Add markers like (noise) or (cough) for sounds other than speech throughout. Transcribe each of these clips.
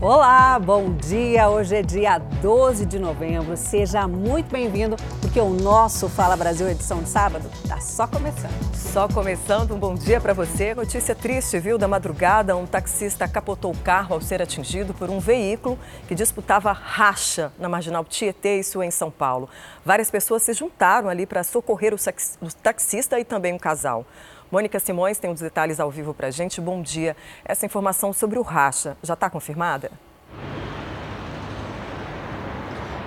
Olá, bom dia. Hoje é dia 12 de novembro. Seja muito bem-vindo, porque o nosso Fala Brasil edição de sábado está só começando. Só começando, um bom dia para você. Notícia triste, viu? Da madrugada, um taxista capotou o carro ao ser atingido por um veículo que disputava racha na marginal Tietê, isso em São Paulo. Várias pessoas se juntaram ali para socorrer o taxista e também um casal. Mônica Simões tem os detalhes ao vivo para a gente. Bom dia. Essa informação sobre o racha já está confirmada?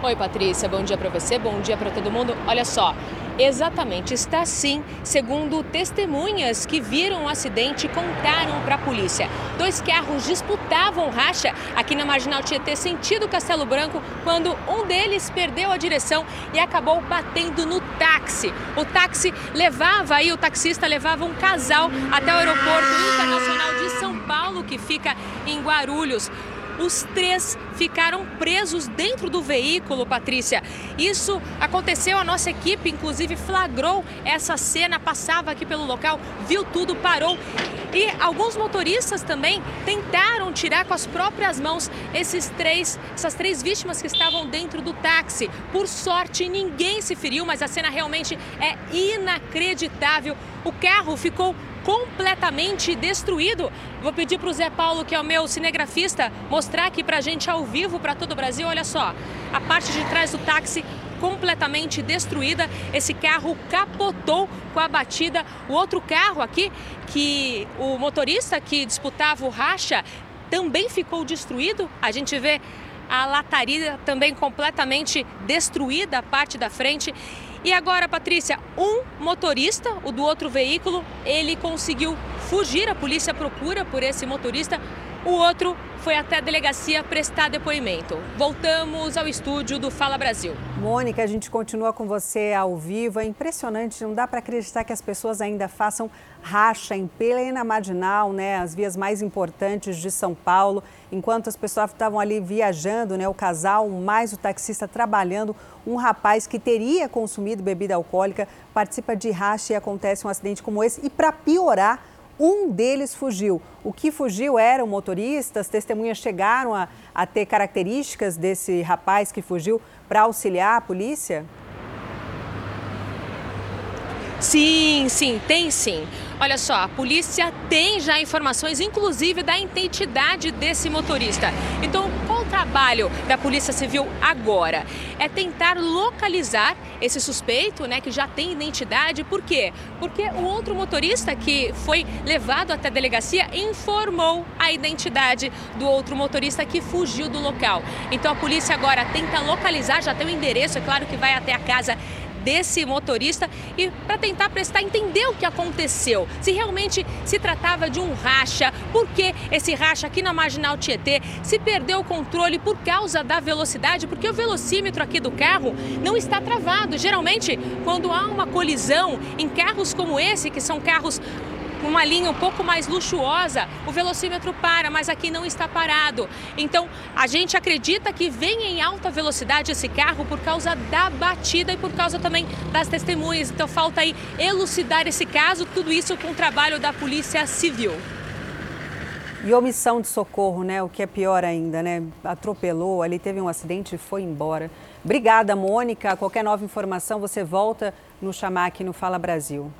Oi, Patrícia. Bom dia para você, bom dia para todo mundo. Olha só, Exatamente, está sim, segundo testemunhas que viram o acidente contaram para a polícia. Dois carros disputavam racha aqui na Marginal Tietê, sentido Castelo Branco, quando um deles perdeu a direção e acabou batendo no táxi. O táxi levava aí, o taxista levava um casal até o aeroporto internacional de São Paulo, que fica em Guarulhos. Os três ficaram presos dentro do veículo, Patrícia. Isso aconteceu, a nossa equipe, inclusive, flagrou essa cena, passava aqui pelo local, viu tudo, parou. E alguns motoristas também tentaram tirar com as próprias mãos esses três, essas três vítimas que estavam dentro do táxi. Por sorte, ninguém se feriu, mas a cena realmente é inacreditável. O carro ficou completamente destruído. Vou pedir para o Zé Paulo, que é o meu cinegrafista, mostrar aqui para a gente ao vivo para todo o Brasil. Olha só, a parte de trás do táxi completamente destruída. Esse carro capotou com a batida. O outro carro aqui, que o motorista que disputava o racha, também ficou destruído. A gente vê a lataria também completamente destruída, a parte da frente. E agora, Patrícia, um motorista, o do outro veículo, ele conseguiu fugir. A polícia procura por esse motorista. O outro foi até a delegacia prestar depoimento. Voltamos ao estúdio do Fala Brasil. Mônica, a gente continua com você ao vivo. É impressionante, não dá para acreditar que as pessoas ainda façam racha em plena marginal, né, as vias mais importantes de São Paulo, enquanto as pessoas estavam ali viajando, né, o casal, mais o taxista trabalhando, um rapaz que teria consumido bebida alcoólica participa de racha e acontece um acidente como esse. E para piorar, um deles fugiu. O que fugiu era o motorista, as testemunhas chegaram a, a ter características desse rapaz que fugiu para auxiliar a polícia? Sim, sim, tem sim. Olha só, a polícia tem já informações, inclusive da identidade desse motorista. Então, qual o trabalho da Polícia Civil agora? É tentar localizar esse suspeito, né, que já tem identidade. Por quê? Porque o outro motorista que foi levado até a delegacia informou a identidade do outro motorista que fugiu do local. Então, a polícia agora tenta localizar, já tem o endereço, é claro que vai até a casa desse motorista e para tentar prestar entender o que aconteceu. Se realmente se tratava de um racha, por que esse racha aqui na Marginal Tietê se perdeu o controle por causa da velocidade, porque o velocímetro aqui do carro não está travado. Geralmente, quando há uma colisão em carros como esse, que são carros uma linha um pouco mais luxuosa, o velocímetro para, mas aqui não está parado. Então, a gente acredita que vem em alta velocidade esse carro por causa da batida e por causa também das testemunhas. Então, falta aí elucidar esse caso, tudo isso com o trabalho da Polícia Civil. E omissão de socorro, né? O que é pior ainda, né? Atropelou, ali teve um acidente e foi embora. Obrigada, Mônica. Qualquer nova informação, você volta no chamar aqui no Fala Brasil.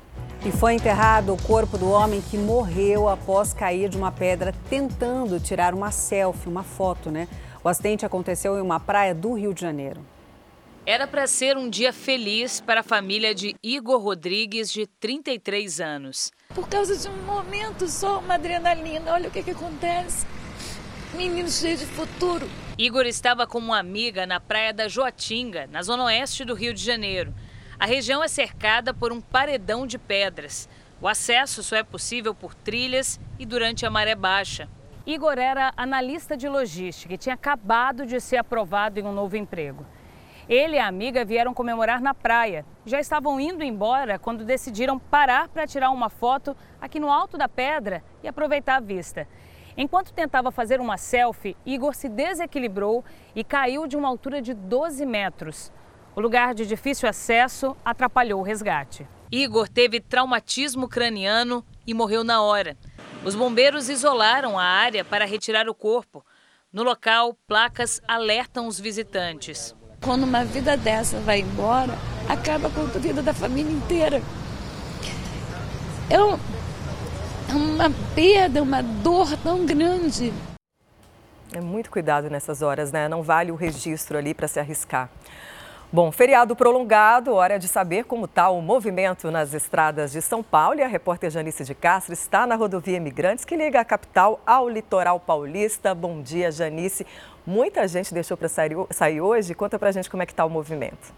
E foi enterrado o corpo do homem que morreu após cair de uma pedra tentando tirar uma selfie, uma foto, né? O acidente aconteceu em uma praia do Rio de Janeiro. Era para ser um dia feliz para a família de Igor Rodrigues, de 33 anos. Por causa de um momento só, uma adrenalina, olha o que, que acontece. Menino cheio de futuro. Igor estava com uma amiga na praia da Joatinga, na zona oeste do Rio de Janeiro. A região é cercada por um paredão de pedras. O acesso só é possível por trilhas e durante a maré baixa. Igor era analista de logística e tinha acabado de ser aprovado em um novo emprego. Ele e a amiga vieram comemorar na praia. Já estavam indo embora quando decidiram parar para tirar uma foto aqui no alto da pedra e aproveitar a vista. Enquanto tentava fazer uma selfie, Igor se desequilibrou e caiu de uma altura de 12 metros. O lugar de difícil acesso atrapalhou o resgate. Igor teve traumatismo craniano e morreu na hora. Os bombeiros isolaram a área para retirar o corpo, No local, placas alertam os visitantes. Quando uma vida dessa vai embora, acaba com a vida da família inteira. É, é uma perda, uma dor tão grande. É muito cuidado nessas horas, né? Não vale o registro ali para se arriscar. Bom, feriado prolongado, hora de saber como está o movimento nas estradas de São Paulo. E a repórter Janice de Castro está na rodovia Imigrantes, que liga a capital ao litoral paulista. Bom dia, Janice. Muita gente deixou para sair, sair hoje. Conta para gente como é que está o movimento.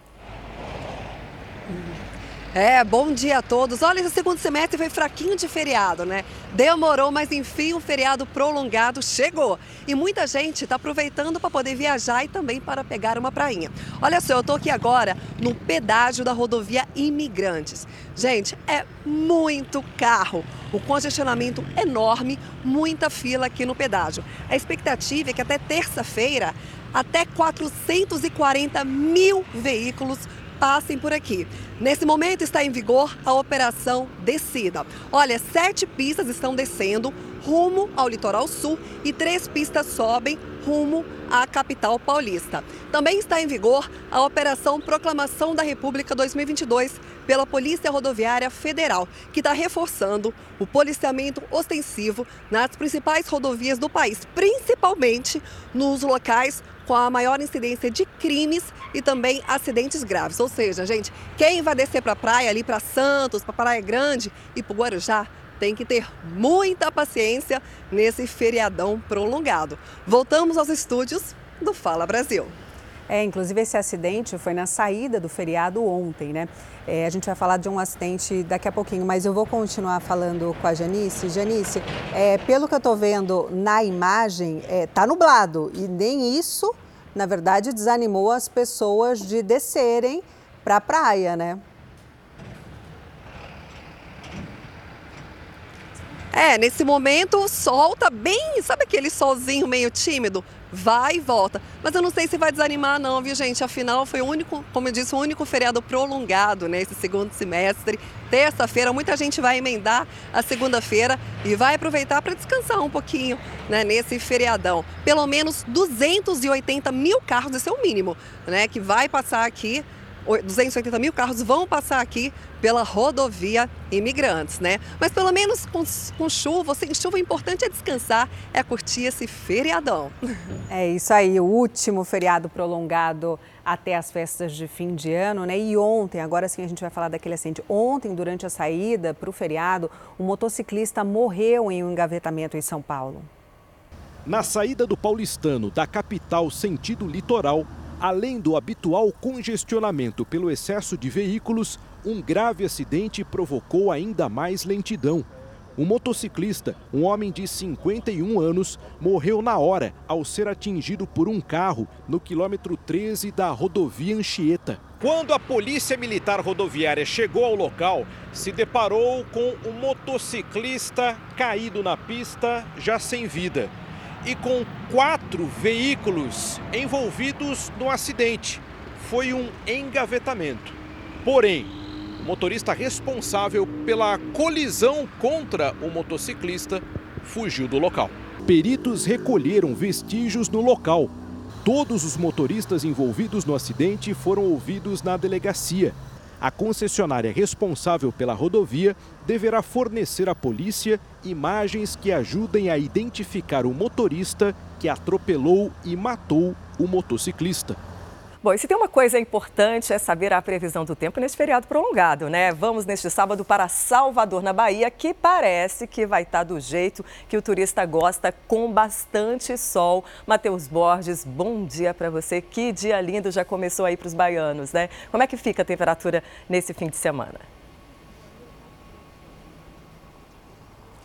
É, bom dia a todos. Olha, esse segundo semestre foi fraquinho de feriado, né? Demorou, mas enfim, um feriado prolongado chegou. E muita gente está aproveitando para poder viajar e também para pegar uma prainha. Olha só, eu estou aqui agora no pedágio da rodovia Imigrantes. Gente, é muito carro. O congestionamento enorme, muita fila aqui no pedágio. A expectativa é que até terça-feira, até 440 mil veículos passem por aqui. Nesse momento está em vigor a Operação Descida. Olha, sete pistas estão descendo rumo ao litoral sul e três pistas sobem rumo à capital paulista. Também está em vigor a Operação Proclamação da República 2022 pela Polícia Rodoviária Federal, que está reforçando o policiamento ostensivo nas principais rodovias do país, principalmente nos locais com a maior incidência de crimes e também acidentes graves. Ou seja, gente, quem vai descer para a praia, ali para Santos, para Praia Grande e para o Guarujá, tem que ter muita paciência nesse feriadão prolongado. Voltamos aos estúdios do Fala Brasil. É, inclusive esse acidente foi na saída do feriado ontem, né? É, a gente vai falar de um acidente daqui a pouquinho, mas eu vou continuar falando com a Janice. Janice, é, pelo que eu estou vendo na imagem, é, tá nublado e nem isso, na verdade, desanimou as pessoas de descerem para a praia, né? É, nesse momento o sol tá bem, sabe aquele solzinho meio tímido? Vai e volta. Mas eu não sei se vai desanimar não, viu gente? Afinal, foi o único, como eu disse, o único feriado prolongado né, segundo semestre. Terça-feira, muita gente vai emendar a segunda-feira e vai aproveitar para descansar um pouquinho né, nesse feriadão. Pelo menos 280 mil carros, esse é o mínimo, né? Que vai passar aqui 280 mil carros vão passar aqui pela rodovia Imigrantes, né? Mas pelo menos com, com chuva, sem chuva, o importante é descansar, é curtir esse feriadão. É isso aí, o último feriado prolongado até as festas de fim de ano, né? E ontem, agora sim a gente vai falar daquele acidente. Ontem, durante a saída para o feriado, um motociclista morreu em um engavetamento em São Paulo. Na saída do paulistano da capital sentido litoral, Além do habitual congestionamento pelo excesso de veículos, um grave acidente provocou ainda mais lentidão. Um motociclista, um homem de 51 anos, morreu na hora ao ser atingido por um carro no quilômetro 13 da rodovia Anchieta. Quando a Polícia Militar Rodoviária chegou ao local, se deparou com um motociclista caído na pista, já sem vida e com quatro veículos envolvidos no acidente. Foi um engavetamento. Porém, o motorista responsável pela colisão contra o motociclista fugiu do local. Peritos recolheram vestígios no local. Todos os motoristas envolvidos no acidente foram ouvidos na delegacia a concessionária responsável pela rodovia deverá fornecer à polícia imagens que ajudem a identificar o motorista que atropelou e matou o motociclista. Bom, e se tem uma coisa importante é saber a previsão do tempo nesse feriado prolongado, né? Vamos neste sábado para Salvador, na Bahia, que parece que vai estar do jeito que o turista gosta, com bastante sol. Matheus Borges, bom dia para você. Que dia lindo já começou aí para os baianos, né? Como é que fica a temperatura nesse fim de semana?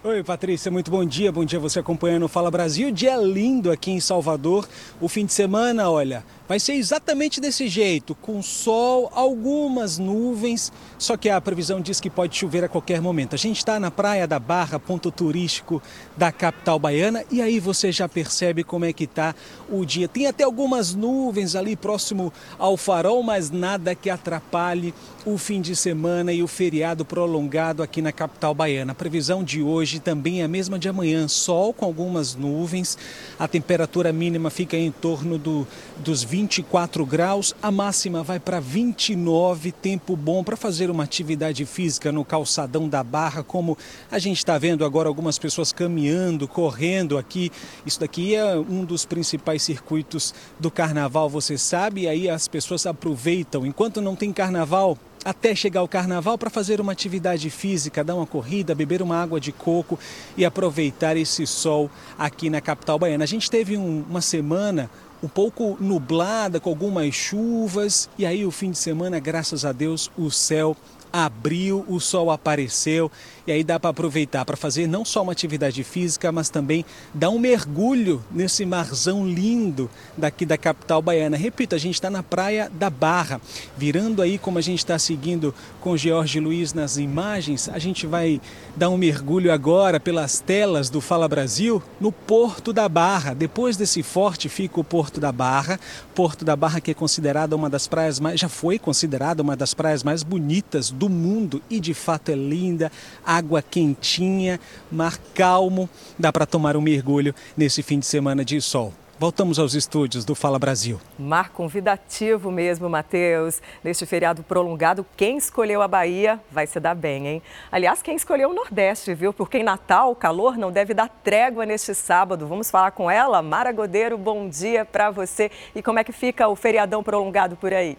Oi, Patrícia, muito bom dia. Bom dia você acompanhando o Fala Brasil. Dia lindo aqui em Salvador. O fim de semana, olha, vai ser exatamente desse jeito, com sol, algumas nuvens, só que a previsão diz que pode chover a qualquer momento. A gente está na Praia da Barra, ponto turístico da capital baiana, e aí você já percebe como é que está o dia. Tem até algumas nuvens ali próximo ao farol, mas nada que atrapalhe o fim de semana e o feriado prolongado aqui na capital baiana. A previsão de hoje também é a mesma de amanhã, sol com algumas nuvens. A temperatura mínima fica em torno do, dos 24 graus, a máxima vai para 29, tempo bom para fazer uma atividade física no calçadão da Barra, como a gente está vendo agora algumas pessoas caminhando, correndo aqui. Isso daqui é um dos principais circuitos do carnaval, você sabe, e aí as pessoas aproveitam. Enquanto não tem carnaval, até chegar o carnaval para fazer uma atividade física, dar uma corrida, beber uma água de coco e aproveitar esse sol aqui na capital baiana. A gente teve um, uma semana um pouco nublada, com algumas chuvas, e aí o fim de semana, graças a Deus, o céu abriu, o sol apareceu e aí dá para aproveitar para fazer não só uma atividade física, mas também dar um mergulho nesse marzão lindo daqui da capital baiana. Repito, a gente está na praia da Barra, virando aí como a gente está seguindo com Jorge Luiz nas imagens, a gente vai dar um mergulho agora pelas telas do Fala Brasil no Porto da Barra. Depois desse forte fica o Porto da Barra, Porto da Barra que é considerada uma das praias mais, já foi considerada uma das praias mais bonitas do mundo e de fato é linda, água quentinha, mar calmo, dá para tomar um mergulho nesse fim de semana de sol. Voltamos aos estúdios do Fala Brasil. Mar convidativo mesmo, Matheus. Neste feriado prolongado, quem escolheu a Bahia vai se dar bem, hein? Aliás, quem escolheu o Nordeste, viu? Porque em Natal o calor não deve dar trégua neste sábado. Vamos falar com ela. Mara Godeiro, bom dia para você. E como é que fica o feriadão prolongado por aí?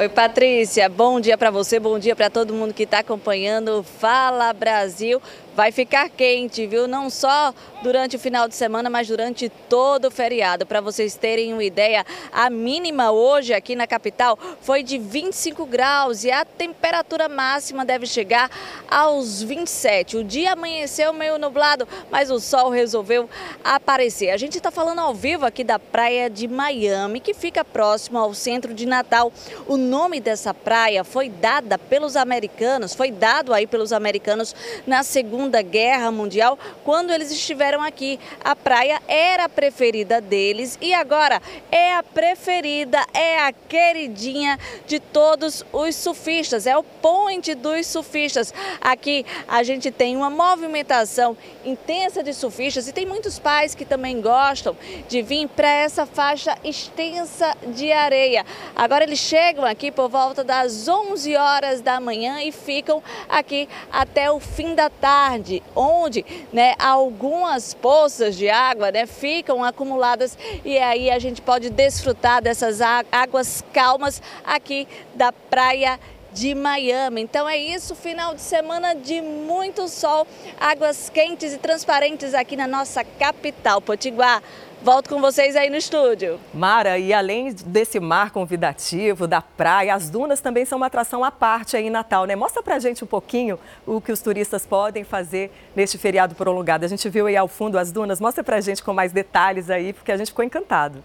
Oi, Patrícia. Bom dia para você, bom dia para todo mundo que está acompanhando Fala Brasil vai ficar quente, viu? Não só durante o final de semana, mas durante todo o feriado. Para vocês terem uma ideia, a mínima hoje aqui na capital foi de 25 graus e a temperatura máxima deve chegar aos 27. O dia amanheceu meio nublado, mas o sol resolveu aparecer. A gente está falando ao vivo aqui da praia de Miami, que fica próximo ao centro de Natal. O nome dessa praia foi dada pelos americanos, foi dado aí pelos americanos na segunda Segunda Guerra Mundial, quando eles estiveram aqui. A praia era a preferida deles e agora é a preferida, é a queridinha de todos os surfistas, é o point dos surfistas. Aqui a gente tem uma movimentação intensa de surfistas e tem muitos pais que também gostam de vir para essa faixa extensa de areia. Agora eles chegam aqui por volta das 11 horas da manhã e ficam aqui até o fim da tarde tarde, onde né, algumas poças de água né, ficam acumuladas e aí a gente pode desfrutar dessas águas calmas aqui da praia de Miami. Então é isso, final de semana de muito sol, águas quentes e transparentes aqui na nossa capital, Potiguar. Volto com vocês aí no estúdio. Mara, e além desse mar convidativo, da praia, as dunas também são uma atração à parte aí em Natal, né? Mostra pra gente um pouquinho o que os turistas podem fazer neste feriado prolongado. A gente viu aí ao fundo as dunas, mostra pra gente com mais detalhes aí, porque a gente ficou encantado.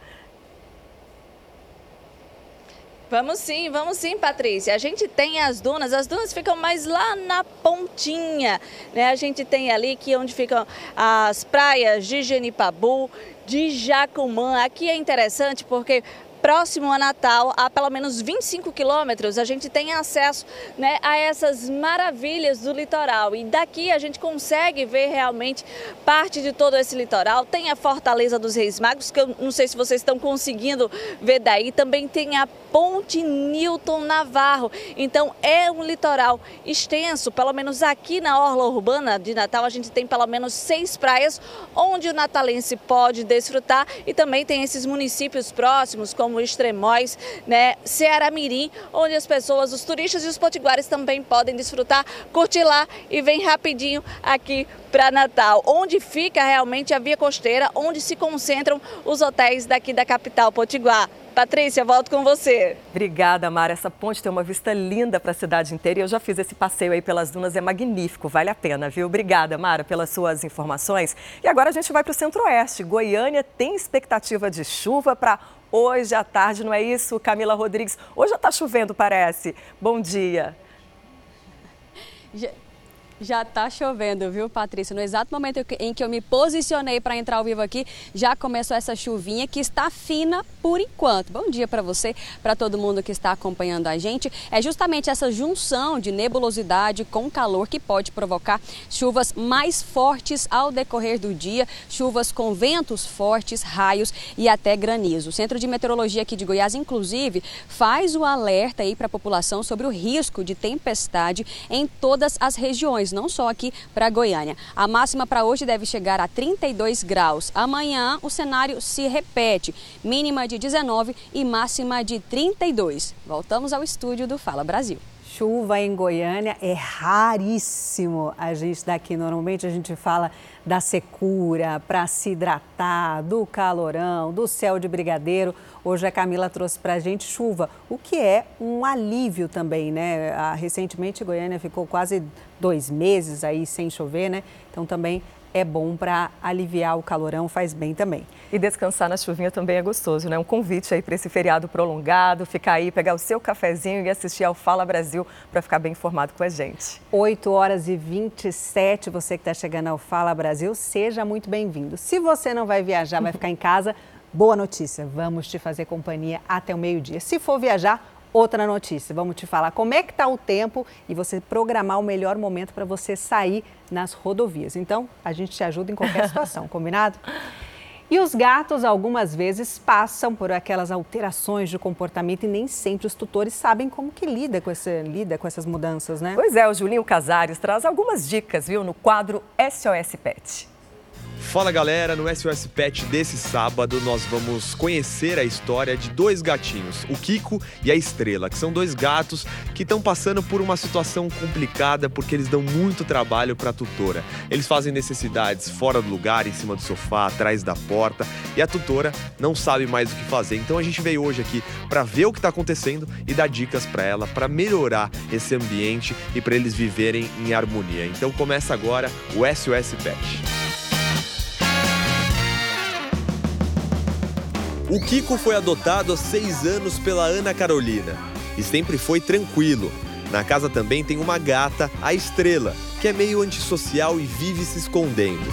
Vamos sim, vamos sim, Patrícia. A gente tem as dunas, as dunas ficam mais lá na pontinha, né? A gente tem ali que onde ficam as praias de Genipabu, de Jacumã. Aqui é interessante porque próximo a Natal, a pelo menos 25 quilômetros, a gente tem acesso né, a essas maravilhas do litoral. E daqui a gente consegue ver realmente parte de todo esse litoral. Tem a Fortaleza dos Reis Magos, que eu não sei se vocês estão conseguindo ver daí. Também tem a Ponte Newton Navarro. Então é um litoral extenso, pelo menos aqui na Orla Urbana de Natal, a gente tem pelo menos seis praias onde o natalense pode desfrutar e também tem esses municípios próximos, como como Extremóis, né, Ceará Mirim, onde as pessoas, os turistas e os potiguares também podem desfrutar, curtir lá e vem rapidinho aqui para Natal, onde fica realmente a via costeira, onde se concentram os hotéis daqui da capital potiguar. Patrícia, volto com você. Obrigada, Mara. Essa ponte tem uma vista linda para a cidade inteira e eu já fiz esse passeio aí pelas dunas, é magnífico, vale a pena, viu? Obrigada, Mara, pelas suas informações. E agora a gente vai para o Centro-Oeste. Goiânia tem expectativa de chuva para hoje à tarde, não é isso, Camila Rodrigues? Hoje já está chovendo, parece. Bom dia. Já tá chovendo, viu, Patrícia? No exato momento em que eu me posicionei para entrar ao vivo aqui, já começou essa chuvinha que está fina por enquanto. Bom dia para você, para todo mundo que está acompanhando a gente. É justamente essa junção de nebulosidade com calor que pode provocar chuvas mais fortes ao decorrer do dia, chuvas com ventos fortes, raios e até granizo. O Centro de Meteorologia aqui de Goiás, inclusive, faz o alerta aí para a população sobre o risco de tempestade em todas as regiões não só aqui para Goiânia. A máxima para hoje deve chegar a 32 graus. Amanhã o cenário se repete, mínima de 19 e máxima de 32. Voltamos ao estúdio do Fala Brasil chuva em Goiânia é raríssimo. A gente daqui normalmente a gente fala da secura para se hidratar, do calorão, do céu de brigadeiro. Hoje a Camila trouxe para a gente chuva, o que é um alívio também, né? Ah, recentemente Goiânia ficou quase dois meses aí sem chover, né? Então também é bom para aliviar o calorão, faz bem também. E descansar na chuvinha também é gostoso, né? Um convite aí para esse feriado prolongado, ficar aí, pegar o seu cafezinho e assistir ao Fala Brasil para ficar bem informado com a gente. 8 horas e 27, você que está chegando ao Fala Brasil, seja muito bem-vindo. Se você não vai viajar, vai ficar em casa, boa notícia, vamos te fazer companhia até o meio-dia. Se for viajar, outra notícia. Vamos te falar como é que está o tempo e você programar o melhor momento para você sair nas rodovias. Então, a gente te ajuda em qualquer (laughs) situação, combinado? E os gatos, algumas vezes, passam por aquelas alterações de comportamento e nem sempre os tutores sabem como que lida com, esse, lida com essas mudanças, né? Pois é, o Julinho Casares traz algumas dicas, viu, no quadro SOS Pet. Fala galera, no SOS Pet desse sábado nós vamos conhecer a história de dois gatinhos, o Kiko e a Estrela, que são dois gatos que estão passando por uma situação complicada porque eles dão muito trabalho para a tutora. Eles fazem necessidades fora do lugar, em cima do sofá, atrás da porta, e a tutora não sabe mais o que fazer. Então a gente veio hoje aqui para ver o que está acontecendo e dar dicas para ela para melhorar esse ambiente e para eles viverem em harmonia. Então começa agora o SOS Pet. O Kiko foi adotado há seis anos pela Ana Carolina e sempre foi tranquilo. Na casa também tem uma gata, a Estrela, que é meio antissocial e vive se escondendo.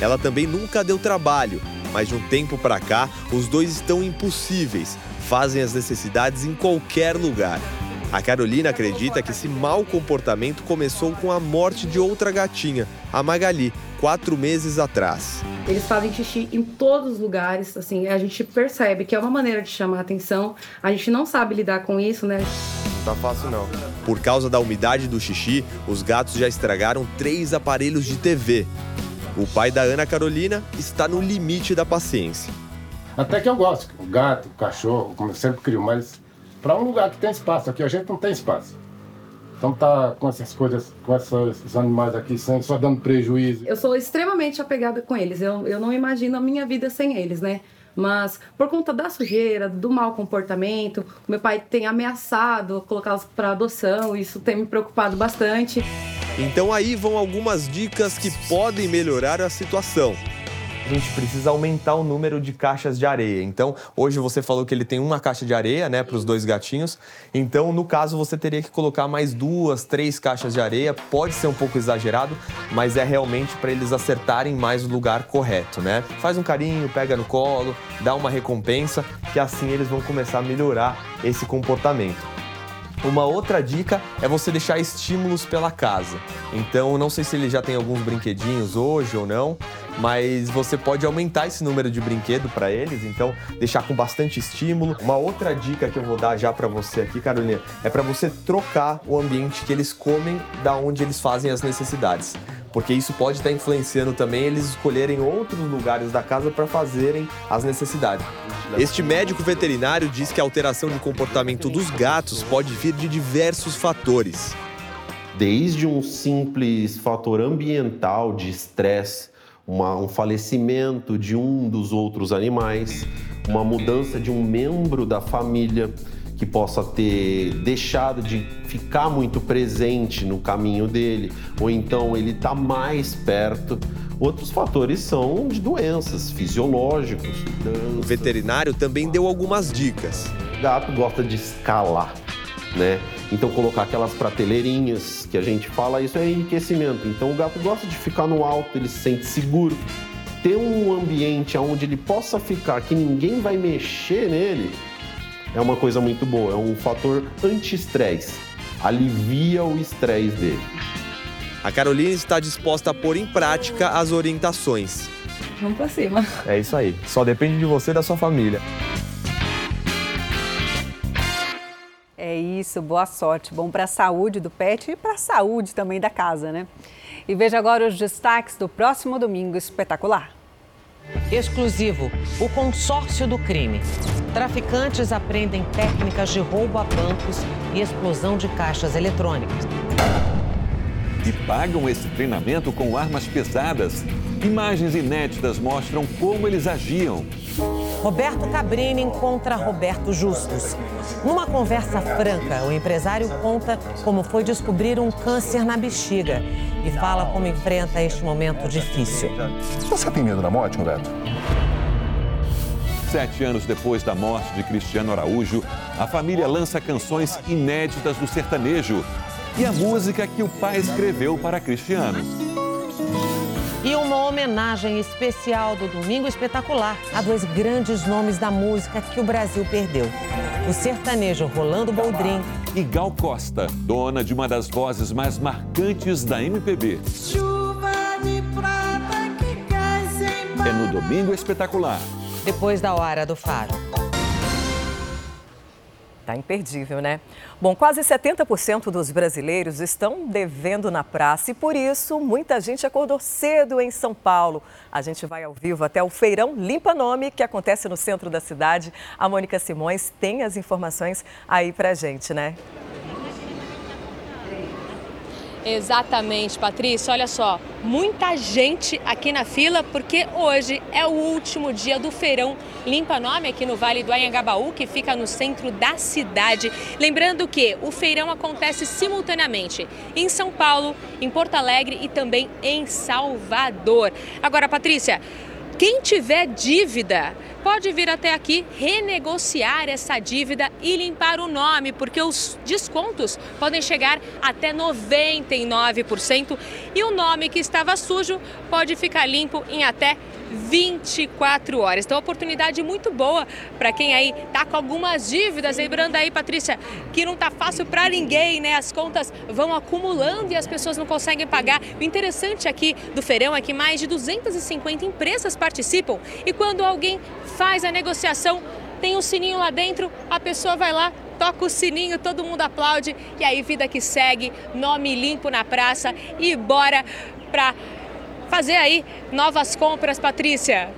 Ela também nunca deu trabalho, mas de um tempo para cá os dois estão impossíveis, fazem as necessidades em qualquer lugar. A Carolina acredita que esse mau comportamento começou com a morte de outra gatinha, a Magali, quatro meses atrás. Eles fazem xixi em todos os lugares, assim, a gente percebe que é uma maneira de chamar a atenção. A gente não sabe lidar com isso, né? Não tá fácil não. Por causa da umidade do xixi, os gatos já estragaram três aparelhos de TV. O pai da Ana Carolina está no limite da paciência. Até que eu gosto, o gato, o cachorro, como eu sempre crio, mas para um lugar que tem espaço, aqui a gente não tem espaço. Então tá com essas coisas, com esses animais aqui só dando prejuízo. Eu sou extremamente apegada com eles. Eu, eu não imagino a minha vida sem eles, né? Mas por conta da sujeira, do mau comportamento, meu pai tem ameaçado colocá-los para adoção, isso tem me preocupado bastante. Então aí vão algumas dicas que podem melhorar a situação a gente precisa aumentar o número de caixas de areia. Então, hoje você falou que ele tem uma caixa de areia, né, para os dois gatinhos. Então, no caso, você teria que colocar mais duas, três caixas de areia. Pode ser um pouco exagerado, mas é realmente para eles acertarem mais o lugar correto, né? Faz um carinho, pega no colo, dá uma recompensa, que assim eles vão começar a melhorar esse comportamento. Uma outra dica é você deixar estímulos pela casa. Então, não sei se ele já tem alguns brinquedinhos hoje ou não, mas você pode aumentar esse número de brinquedo para eles, então deixar com bastante estímulo. Uma outra dica que eu vou dar já para você aqui, Carolina, é para você trocar o ambiente que eles comem da onde eles fazem as necessidades porque isso pode estar influenciando também eles escolherem outros lugares da casa para fazerem as necessidades. Este médico veterinário diz que a alteração de comportamento dos gatos pode vir de diversos fatores. Desde um simples fator ambiental de estresse, um falecimento de um dos outros animais, uma mudança de um membro da família que possa ter deixado de ficar muito presente no caminho dele, ou então ele está mais perto. Outros fatores são de doenças fisiológicos. O veterinário também deu algumas dicas. O gato gosta de escalar. Né? Então colocar aquelas prateleirinhas que a gente fala, isso é enriquecimento. Então o gato gosta de ficar no alto, ele se sente seguro. Ter um ambiente onde ele possa ficar, que ninguém vai mexer nele, é uma coisa muito boa, é um fator anti-estresse. Alivia o estresse dele. A Caroline está disposta a pôr em prática as orientações. Vamos pra cima. É isso aí. Só depende de você e da sua família. É isso, boa sorte. Bom para a saúde do pet e para a saúde também da casa, né? E veja agora os destaques do próximo domingo espetacular. Exclusivo: o consórcio do crime. Traficantes aprendem técnicas de roubo a bancos e explosão de caixas eletrônicas. E pagam esse treinamento com armas pesadas. Imagens inéditas mostram como eles agiam. Roberto Cabrini encontra Roberto Justus. Numa conversa franca, o empresário conta como foi descobrir um câncer na bexiga e fala como enfrenta este momento difícil. Você tem medo da morte, Roberto? Sete anos depois da morte de Cristiano Araújo, a família lança canções inéditas do sertanejo e a música que o pai escreveu para Cristiano uma homenagem especial do Domingo Espetacular a dois grandes nomes da música que o Brasil perdeu: o sertanejo Rolando Boldrin e Gal Costa, dona de uma das vozes mais marcantes da MPB. Chuva de prata que cai sem É no Domingo Espetacular. Depois da hora do faro. Tá imperdível, né? Bom, quase 70% dos brasileiros estão devendo na praça e por isso muita gente acordou cedo em São Paulo. A gente vai ao vivo até o Feirão Limpa Nome, que acontece no centro da cidade. A Mônica Simões tem as informações aí pra gente, né? Exatamente, Patrícia. Olha só, muita gente aqui na fila porque hoje é o último dia do feirão Limpa Nome aqui no Vale do Anhangabaú, que fica no centro da cidade. Lembrando que o feirão acontece simultaneamente em São Paulo, em Porto Alegre e também em Salvador. Agora, Patrícia, quem tiver dívida pode vir até aqui renegociar essa dívida e limpar o nome, porque os descontos podem chegar até 99% e o nome que estava sujo pode ficar limpo em até 24 horas. Então, oportunidade muito boa para quem aí tá com algumas dívidas. Lembrando aí, Patrícia, que não tá fácil para ninguém, né? As contas vão acumulando e as pessoas não conseguem pagar. O interessante aqui do feirão é que mais de 250 empresas participam e quando alguém faz a negociação, tem um sininho lá dentro, a pessoa vai lá, toca o sininho, todo mundo aplaude e aí vida que segue, nome limpo na praça e bora para fazer aí novas compras, Patrícia.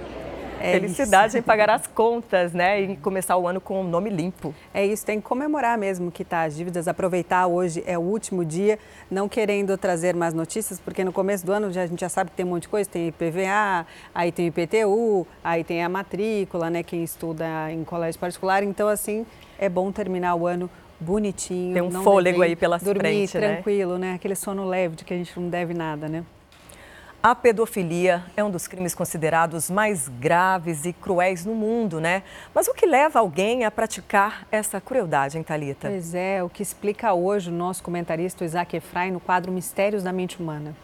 É Felicidade isso. em pagar as contas, né? E começar o ano com um nome limpo. É isso, tem que comemorar mesmo que tá as dívidas, aproveitar hoje é o último dia, não querendo trazer mais notícias, porque no começo do ano já, a gente já sabe que tem um monte de coisa, tem IPVA, aí tem IPTU, aí tem a matrícula, né? Quem estuda em colégio particular, então assim, é bom terminar o ano bonitinho. Tem um fôlego aí pela dormir frente, né? tranquilo, né? Aquele sono leve de que a gente não deve nada, né? A pedofilia é um dos crimes considerados mais graves e cruéis no mundo, né? Mas o que leva alguém a praticar essa crueldade, hein, Thalita? Pois é, o que explica hoje o nosso comentarista Isaac Efraim no quadro Mistérios da Mente Humana.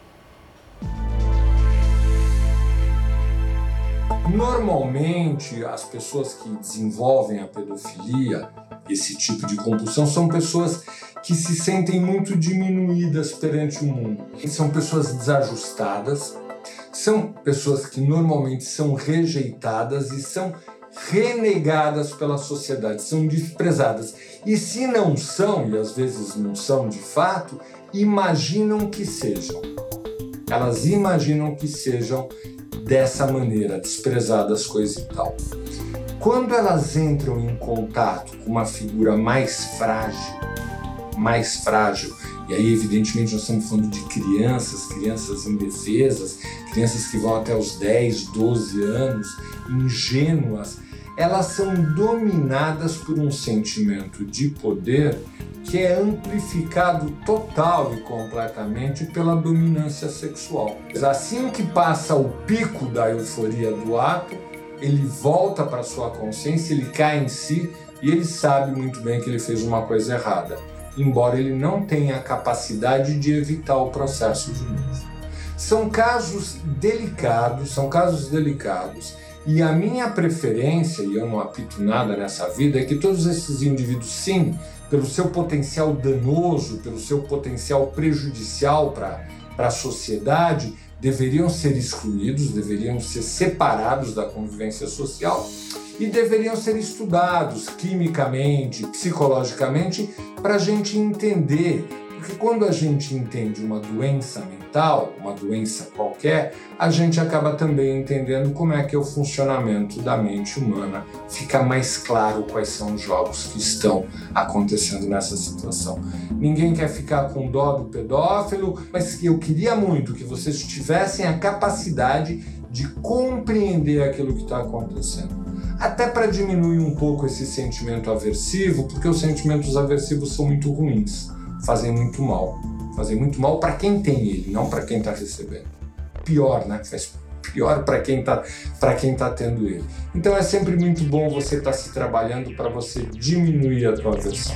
Normalmente, as pessoas que desenvolvem a pedofilia, esse tipo de compulsão, são pessoas que se sentem muito diminuídas perante o mundo. São pessoas desajustadas, são pessoas que normalmente são rejeitadas e são renegadas pela sociedade, são desprezadas. E se não são, e às vezes não são de fato, imaginam que sejam. Elas imaginam que sejam dessa maneira, desprezadas, coisa e tal. Quando elas entram em contato com uma figura mais frágil, mais frágil, e aí evidentemente nós estamos falando de crianças, crianças indefesas, crianças que vão até os 10, 12 anos, ingênuas, elas são dominadas por um sentimento de poder que é amplificado total e completamente pela dominância sexual. Assim que passa o pico da euforia do ato, ele volta para sua consciência, ele cai em si e ele sabe muito bem que ele fez uma coisa errada. embora ele não tenha a capacidade de evitar o processo de novo. São casos delicados, são casos delicados. E a minha preferência, e eu não apito nada nessa vida, é que todos esses indivíduos, sim, pelo seu potencial danoso, pelo seu potencial prejudicial para a sociedade, deveriam ser excluídos, deveriam ser separados da convivência social e deveriam ser estudados quimicamente, psicologicamente, para a gente entender. Porque quando a gente entende uma doença mental, uma doença qualquer, a gente acaba também entendendo como é que é o funcionamento da mente humana. Fica mais claro quais são os jogos que estão acontecendo nessa situação. Ninguém quer ficar com dó do pedófilo, mas eu queria muito que vocês tivessem a capacidade de compreender aquilo que está acontecendo até para diminuir um pouco esse sentimento aversivo, porque os sentimentos aversivos são muito ruins, fazem muito mal, fazem muito mal para quem tem ele, não para quem está recebendo. Pior, né? Faz pior para quem está para quem tá tendo ele. Então é sempre muito bom você estar tá se trabalhando para você diminuir a tua aversão.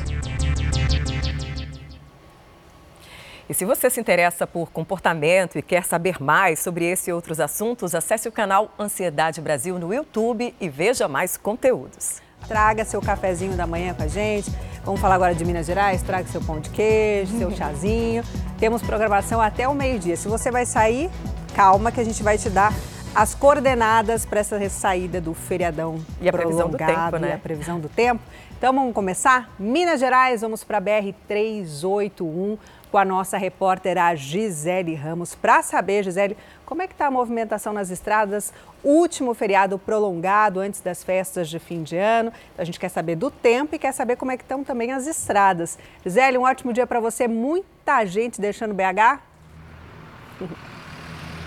E se você se interessa por comportamento e quer saber mais sobre esse e outros assuntos, acesse o canal Ansiedade Brasil no YouTube e veja mais conteúdos. Traga seu cafezinho da manhã com a gente. Vamos falar agora de Minas Gerais. Traga seu pão de queijo, seu (laughs) chazinho. Temos programação até o meio-dia. Se você vai sair, calma que a gente vai te dar as coordenadas para essa saída do feriadão e a previsão do tempo, né? E a previsão do tempo. Então vamos começar? Minas Gerais, vamos para a BR 381 com a nossa repórter, a Gisele Ramos, para saber, Gisele, como é que está a movimentação nas estradas, último feriado prolongado antes das festas de fim de ano. A gente quer saber do tempo e quer saber como é que estão também as estradas. Gisele, um ótimo dia para você. Muita gente deixando BH. (laughs)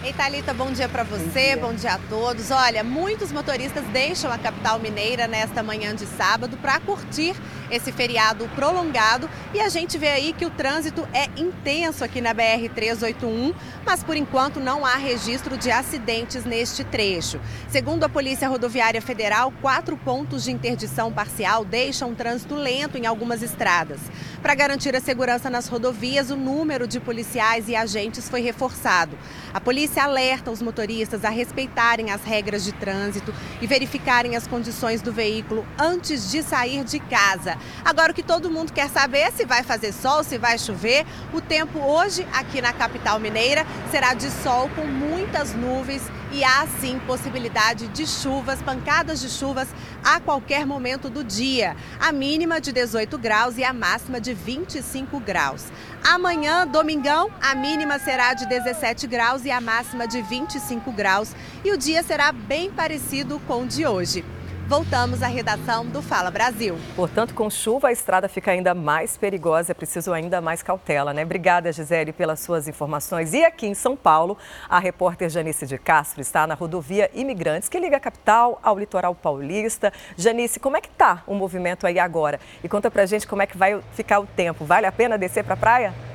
Ei, Thalita, bom dia para você, bom dia. bom dia. a todos. Olha, muitos motoristas deixam a capital mineira nesta manhã de sábado para curtir esse feriado prolongado e a gente vê aí que o trânsito é intenso aqui na BR-381, mas por enquanto não há registro de acidentes neste trecho. Segundo a Polícia Rodoviária Federal, quatro pontos de interdição parcial deixam o trânsito lento em algumas estradas. Para garantir a segurança nas rodovias, o número de policiais e agentes foi reforçado. A polícia alerta os motoristas a respeitarem as regras de trânsito e verificarem as condições do veículo antes de sair de casa. Agora, o que todo mundo quer saber é se vai fazer sol, se vai chover. O tempo hoje aqui na capital mineira será de sol com muitas nuvens e há sim possibilidade de chuvas, pancadas de chuvas a qualquer momento do dia. A mínima de 18 graus e a máxima de 25 graus. Amanhã, domingão, a mínima será de 17 graus e a máxima de 25 graus. E o dia será bem parecido com o de hoje voltamos à redação do Fala Brasil. Portanto, com chuva, a estrada fica ainda mais perigosa, é preciso ainda mais cautela, né? Obrigada, Gisele, pelas suas informações. E aqui em São Paulo, a repórter Janice de Castro está na rodovia Imigrantes, que liga a capital ao litoral paulista. Janice, como é que está o movimento aí agora? E conta pra gente como é que vai ficar o tempo. Vale a pena descer para a praia?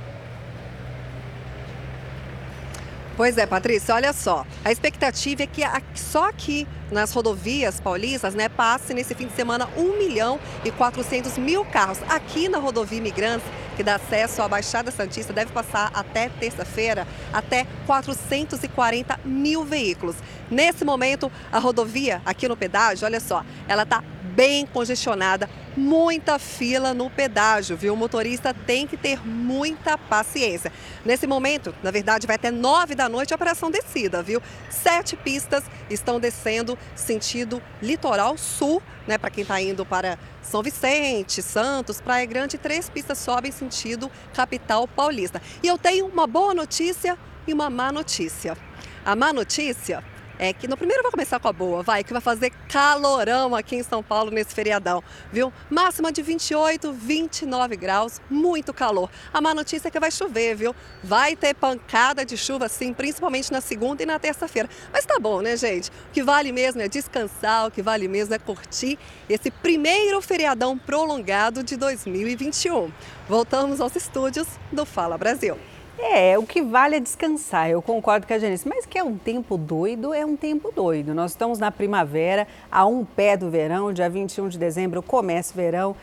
Pois é, Patrícia, olha só. A expectativa é que só aqui nas rodovias paulistas, né, passe nesse fim de semana 1 milhão e 400 mil carros. Aqui na rodovia Imigrantes, que dá acesso à Baixada Santista, deve passar até terça-feira até 440 mil veículos. Nesse momento, a rodovia aqui no pedágio, olha só, ela está bem congestionada, muita fila no pedágio, viu? O motorista tem que ter muita paciência. Nesse momento, na verdade, vai até nove da noite a operação descida, viu? Sete pistas estão descendo sentido litoral sul, né? Para quem está indo para São Vicente, Santos, Praia Grande, três pistas sobem sentido capital paulista. E eu tenho uma boa notícia e uma má notícia. A má notícia é que no primeiro vai começar com a boa, vai, que vai fazer calorão aqui em São Paulo nesse feriadão, viu? Máxima de 28, 29 graus, muito calor. A má notícia é que vai chover, viu? Vai ter pancada de chuva, sim, principalmente na segunda e na terça-feira. Mas tá bom, né, gente? O que vale mesmo é descansar, o que vale mesmo é curtir esse primeiro feriadão prolongado de 2021. Voltamos aos estúdios do Fala Brasil. É, o que vale é descansar, eu concordo com a Janice, mas que é um tempo doido, é um tempo doido. Nós estamos na primavera, a um pé do verão, dia 21 de dezembro começa o verão.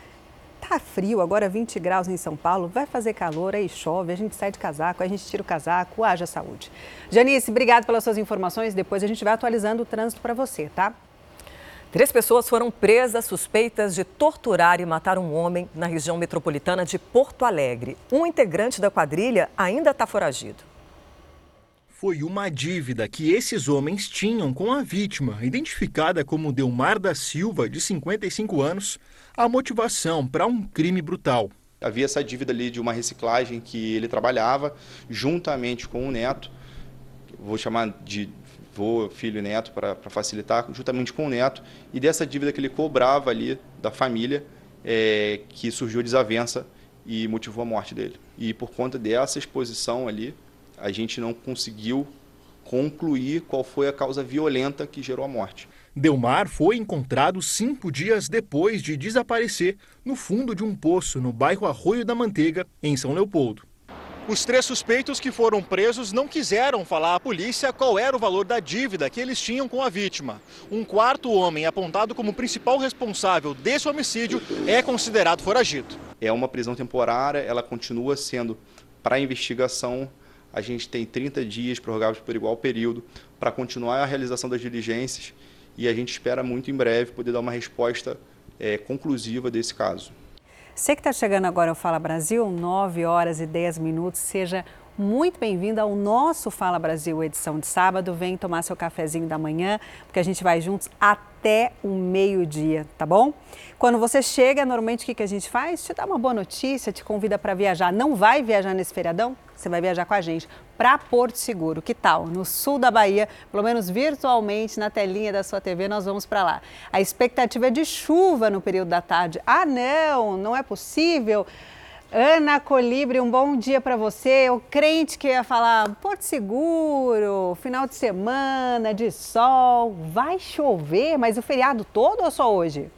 Tá frio, agora 20 graus em São Paulo, vai fazer calor, aí chove, a gente sai de casaco, a gente tira o casaco, haja saúde. Janice, obrigado pelas suas informações. Depois a gente vai atualizando o trânsito para você, tá? Três pessoas foram presas suspeitas de torturar e matar um homem na região metropolitana de Porto Alegre. Um integrante da quadrilha ainda está foragido. Foi uma dívida que esses homens tinham com a vítima, identificada como Delmar da Silva, de 55 anos, a motivação para um crime brutal. Havia essa dívida ali de uma reciclagem que ele trabalhava juntamente com o neto, vou chamar de vô, filho e neto para facilitar, juntamente com o neto, e dessa dívida que ele cobrava ali da família, é, que surgiu a desavença e motivou a morte dele. E por conta dessa exposição ali, a gente não conseguiu concluir qual foi a causa violenta que gerou a morte. Delmar foi encontrado cinco dias depois de desaparecer no fundo de um poço no bairro Arroio da Manteiga, em São Leopoldo. Os três suspeitos que foram presos não quiseram falar à polícia qual era o valor da dívida que eles tinham com a vítima. Um quarto homem, apontado como principal responsável desse homicídio, é considerado foragido. É uma prisão temporária, ela continua sendo para investigação. A gente tem 30 dias prorrogáveis por igual período para continuar a realização das diligências e a gente espera muito em breve poder dar uma resposta é, conclusiva desse caso. Você que está chegando agora ao Fala Brasil, 9 horas e 10 minutos, seja muito bem-vindo ao nosso Fala Brasil, edição de sábado. Vem tomar seu cafezinho da manhã, porque a gente vai juntos até o meio-dia, tá bom? Quando você chega, normalmente o que, que a gente faz? Te dá uma boa notícia, te convida para viajar. Não vai viajar nesse feriadão? Você vai viajar com a gente para Porto Seguro. Que tal? No sul da Bahia, pelo menos virtualmente na telinha da sua TV, nós vamos para lá. A expectativa é de chuva no período da tarde. Ah, não, não é possível. Ana Colibre, um bom dia para você. O crente que ia falar Porto Seguro, final de semana, de sol, vai chover, mas o feriado todo ou só hoje?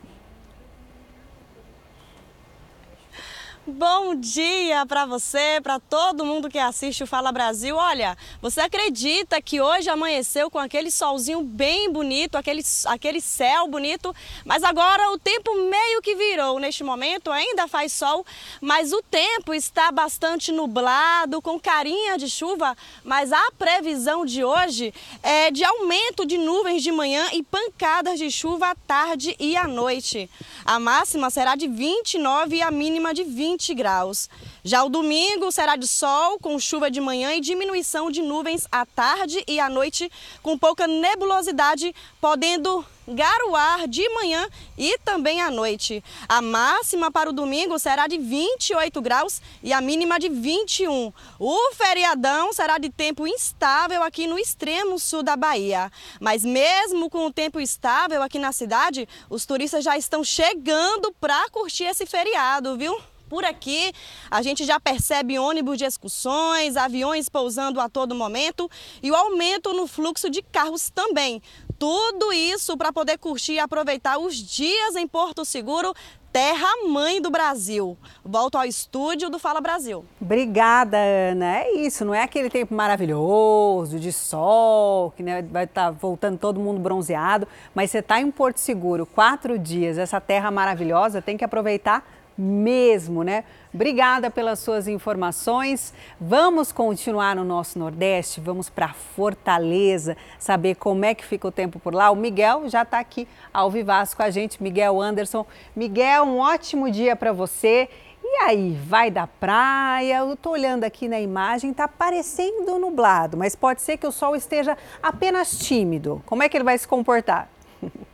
Bom dia para você, para todo mundo que assiste o Fala Brasil. Olha, você acredita que hoje amanheceu com aquele solzinho bem bonito, aquele, aquele céu bonito, mas agora o tempo meio que virou. Neste momento ainda faz sol, mas o tempo está bastante nublado, com carinha de chuva, mas a previsão de hoje é de aumento de nuvens de manhã e pancadas de chuva à tarde e à noite. A máxima será de 29 e a mínima de 20 20 graus. Já o domingo será de sol, com chuva de manhã e diminuição de nuvens à tarde e à noite, com pouca nebulosidade, podendo garoar de manhã e também à noite. A máxima para o domingo será de 28 graus e a mínima de 21. O feriadão será de tempo instável aqui no extremo sul da Bahia. Mas mesmo com o tempo estável aqui na cidade, os turistas já estão chegando para curtir esse feriado, viu? Por aqui. A gente já percebe ônibus de excursões, aviões pousando a todo momento e o aumento no fluxo de carros também. Tudo isso para poder curtir e aproveitar os dias em Porto Seguro, terra mãe do Brasil. Volto ao estúdio do Fala Brasil. Obrigada, Ana. É isso, não é aquele tempo maravilhoso de sol, que né, vai estar tá voltando todo mundo bronzeado, mas você está em Porto Seguro, quatro dias, essa terra maravilhosa, tem que aproveitar mesmo, né? Obrigada pelas suas informações. Vamos continuar no nosso Nordeste, vamos para Fortaleza, saber como é que fica o tempo por lá. O Miguel já está aqui ao vivaço com a gente, Miguel Anderson. Miguel, um ótimo dia para você. E aí, vai da praia? Eu estou olhando aqui na imagem, está parecendo nublado, mas pode ser que o sol esteja apenas tímido. Como é que ele vai se comportar? (laughs)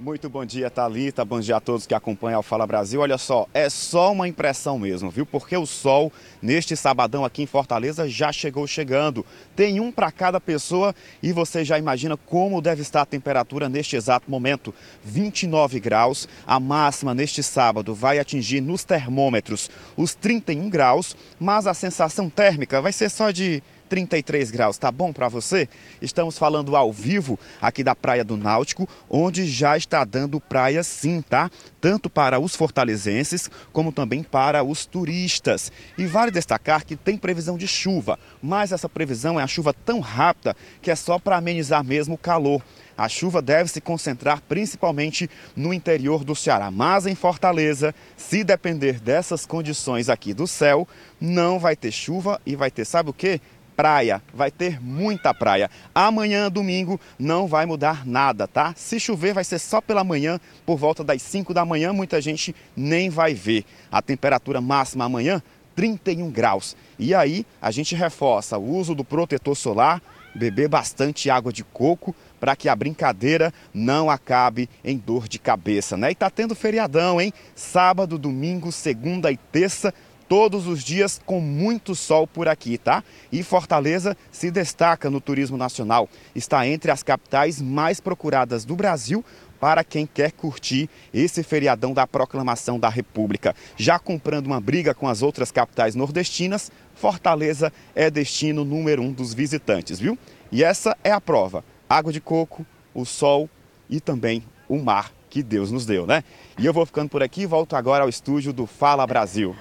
Muito bom dia, Thalita. Bom dia a todos que acompanham o Fala Brasil. Olha só, é só uma impressão mesmo, viu? Porque o sol, neste sabadão aqui em Fortaleza, já chegou chegando. Tem um para cada pessoa e você já imagina como deve estar a temperatura neste exato momento. 29 graus. A máxima neste sábado vai atingir nos termômetros os 31 graus, mas a sensação térmica vai ser só de 33 graus, tá bom para você? Estamos falando ao vivo aqui da Praia do Náutico, onde já está dando praia sim, tá? Tanto para os fortalezenses como também para os turistas. E vale destacar que tem previsão de chuva, mas essa previsão é a chuva tão rápida que é só para amenizar mesmo o calor. A chuva deve se concentrar principalmente no interior do Ceará, mas em Fortaleza, se depender dessas condições aqui do céu, não vai ter chuva e vai ter, sabe o que? Praia, vai ter muita praia. Amanhã, domingo, não vai mudar nada, tá? Se chover, vai ser só pela manhã, por volta das 5 da manhã, muita gente nem vai ver. A temperatura máxima amanhã, 31 graus. E aí, a gente reforça o uso do protetor solar, beber bastante água de coco, para que a brincadeira não acabe em dor de cabeça, né? E tá tendo feriadão, hein? Sábado, domingo, segunda e terça, todos os dias com muito sol por aqui, tá? E Fortaleza se destaca no turismo nacional. Está entre as capitais mais procuradas do Brasil para quem quer curtir esse feriadão da proclamação da República. Já comprando uma briga com as outras capitais nordestinas, Fortaleza é destino número um dos visitantes, viu? E essa é a prova: água de coco, o sol e também o mar que Deus nos deu, né? E eu vou ficando por aqui, volto agora ao estúdio do Fala Brasil.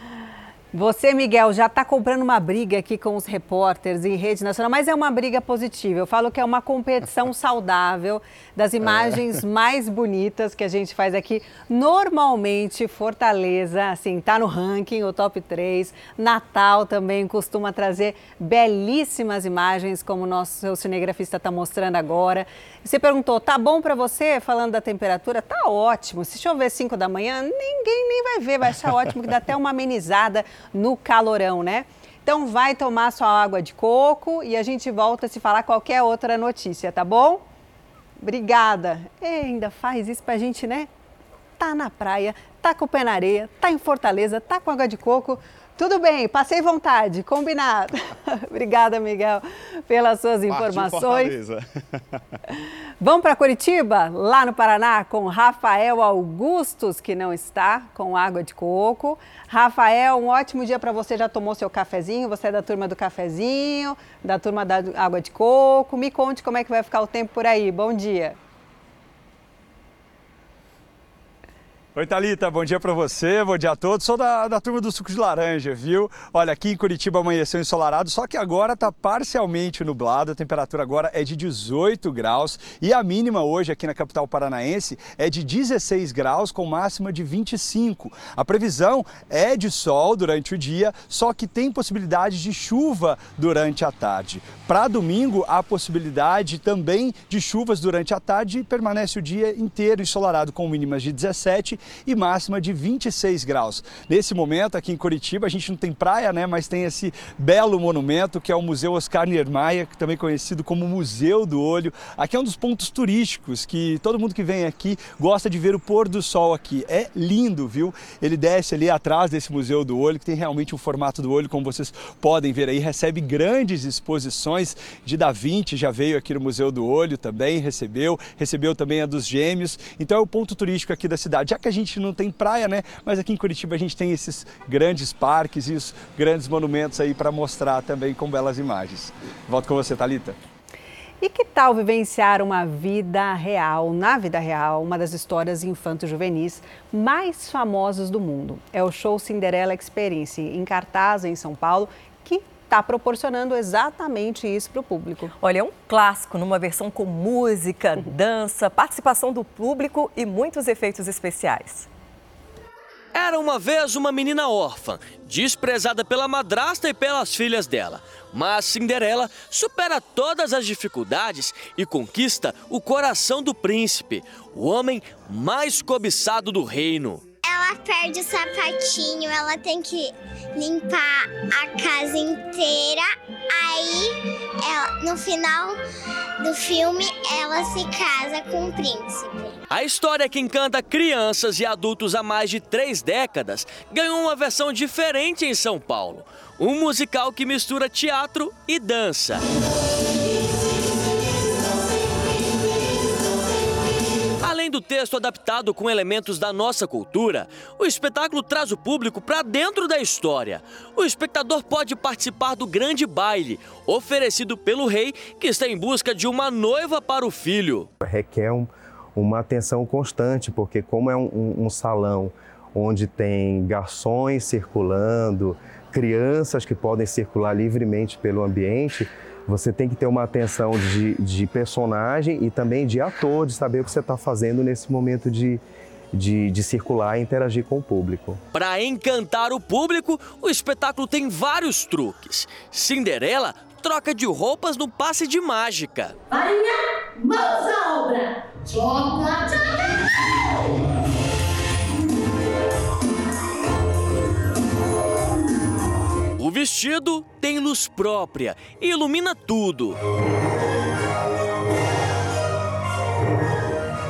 Você, Miguel, já está comprando uma briga aqui com os repórteres em rede nacional, mas é uma briga positiva. Eu falo que é uma competição (laughs) saudável das imagens é. mais bonitas que a gente faz aqui. Normalmente, Fortaleza, assim, está no ranking, o top 3. Natal também costuma trazer belíssimas imagens, como o nosso cinegrafista está mostrando agora. Você perguntou, tá bom para você falando da temperatura? Tá ótimo. Se chover 5 da manhã, ninguém nem vai ver, vai achar ótimo, que dá até uma amenizada no calorão, né? Então vai tomar sua água de coco e a gente volta a se falar qualquer outra notícia, tá bom? Obrigada. E ainda faz isso pra gente, né? Tá na praia, tá com o pé na areia, tá em Fortaleza, tá com água de coco. Tudo bem, passei vontade, combinado. (laughs) Obrigada, Miguel, pelas suas informações. (laughs) Vamos para Curitiba, lá no Paraná, com Rafael Augustos, que não está, com água de coco. Rafael, um ótimo dia para você. Já tomou seu cafezinho? Você é da turma do cafezinho, da turma da água de coco. Me conte como é que vai ficar o tempo por aí. Bom dia. Oi, Thalita, bom dia para você, bom dia a todos. Sou da, da turma do suco de laranja, viu? Olha, aqui em Curitiba amanheceu ensolarado, só que agora está parcialmente nublado. A temperatura agora é de 18 graus e a mínima hoje aqui na capital paranaense é de 16 graus, com máxima de 25. A previsão é de sol durante o dia, só que tem possibilidade de chuva durante a tarde. Para domingo, há possibilidade também de chuvas durante a tarde e permanece o dia inteiro ensolarado, com mínimas de 17 e máxima de 26 graus. Nesse momento, aqui em Curitiba, a gente não tem praia, né? Mas tem esse belo monumento que é o Museu Oscar Niemeyer, também conhecido como Museu do Olho. Aqui é um dos pontos turísticos que todo mundo que vem aqui gosta de ver o pôr do sol aqui. É lindo, viu? Ele desce ali atrás desse Museu do Olho, que tem realmente o um formato do olho, como vocês podem ver aí, recebe grandes exposições de Da Vinci, já veio aqui no Museu do Olho também, recebeu, recebeu também a dos Gêmeos. Então é o ponto turístico aqui da cidade. Já que a gente não tem praia, né? Mas aqui em Curitiba a gente tem esses grandes parques e os grandes monumentos aí para mostrar também com belas imagens. Volto com você, Talita. E que tal vivenciar uma vida real, na vida real, uma das histórias infanto-juvenis mais famosas do mundo? É o show Cinderella Experience, em cartaz em São Paulo, está proporcionando exatamente isso para o público. Olha, é um clássico numa versão com música, dança, participação do público e muitos efeitos especiais. Era uma vez uma menina órfã, desprezada pela madrasta e pelas filhas dela. Mas Cinderela supera todas as dificuldades e conquista o coração do príncipe, o homem mais cobiçado do reino ela perde o sapatinho, ela tem que limpar a casa inteira. Aí, ela, no final do filme, ela se casa com o príncipe. A história que encanta crianças e adultos há mais de três décadas ganhou uma versão diferente em São Paulo. Um musical que mistura teatro e dança. Além do texto adaptado com elementos da nossa cultura, o espetáculo traz o público para dentro da história. O espectador pode participar do grande baile, oferecido pelo rei, que está em busca de uma noiva para o filho. Requer um, uma atenção constante, porque como é um, um, um salão onde tem garçons circulando, crianças que podem circular livremente pelo ambiente, você tem que ter uma atenção de, de personagem e também de ator, de saber o que você está fazendo nesse momento de, de, de, circular e interagir com o público. Para encantar o público, o espetáculo tem vários truques. Cinderela troca de roupas no passe de mágica. Maria, mãos à obra! Joga, joga! O vestido tem luz própria e ilumina tudo.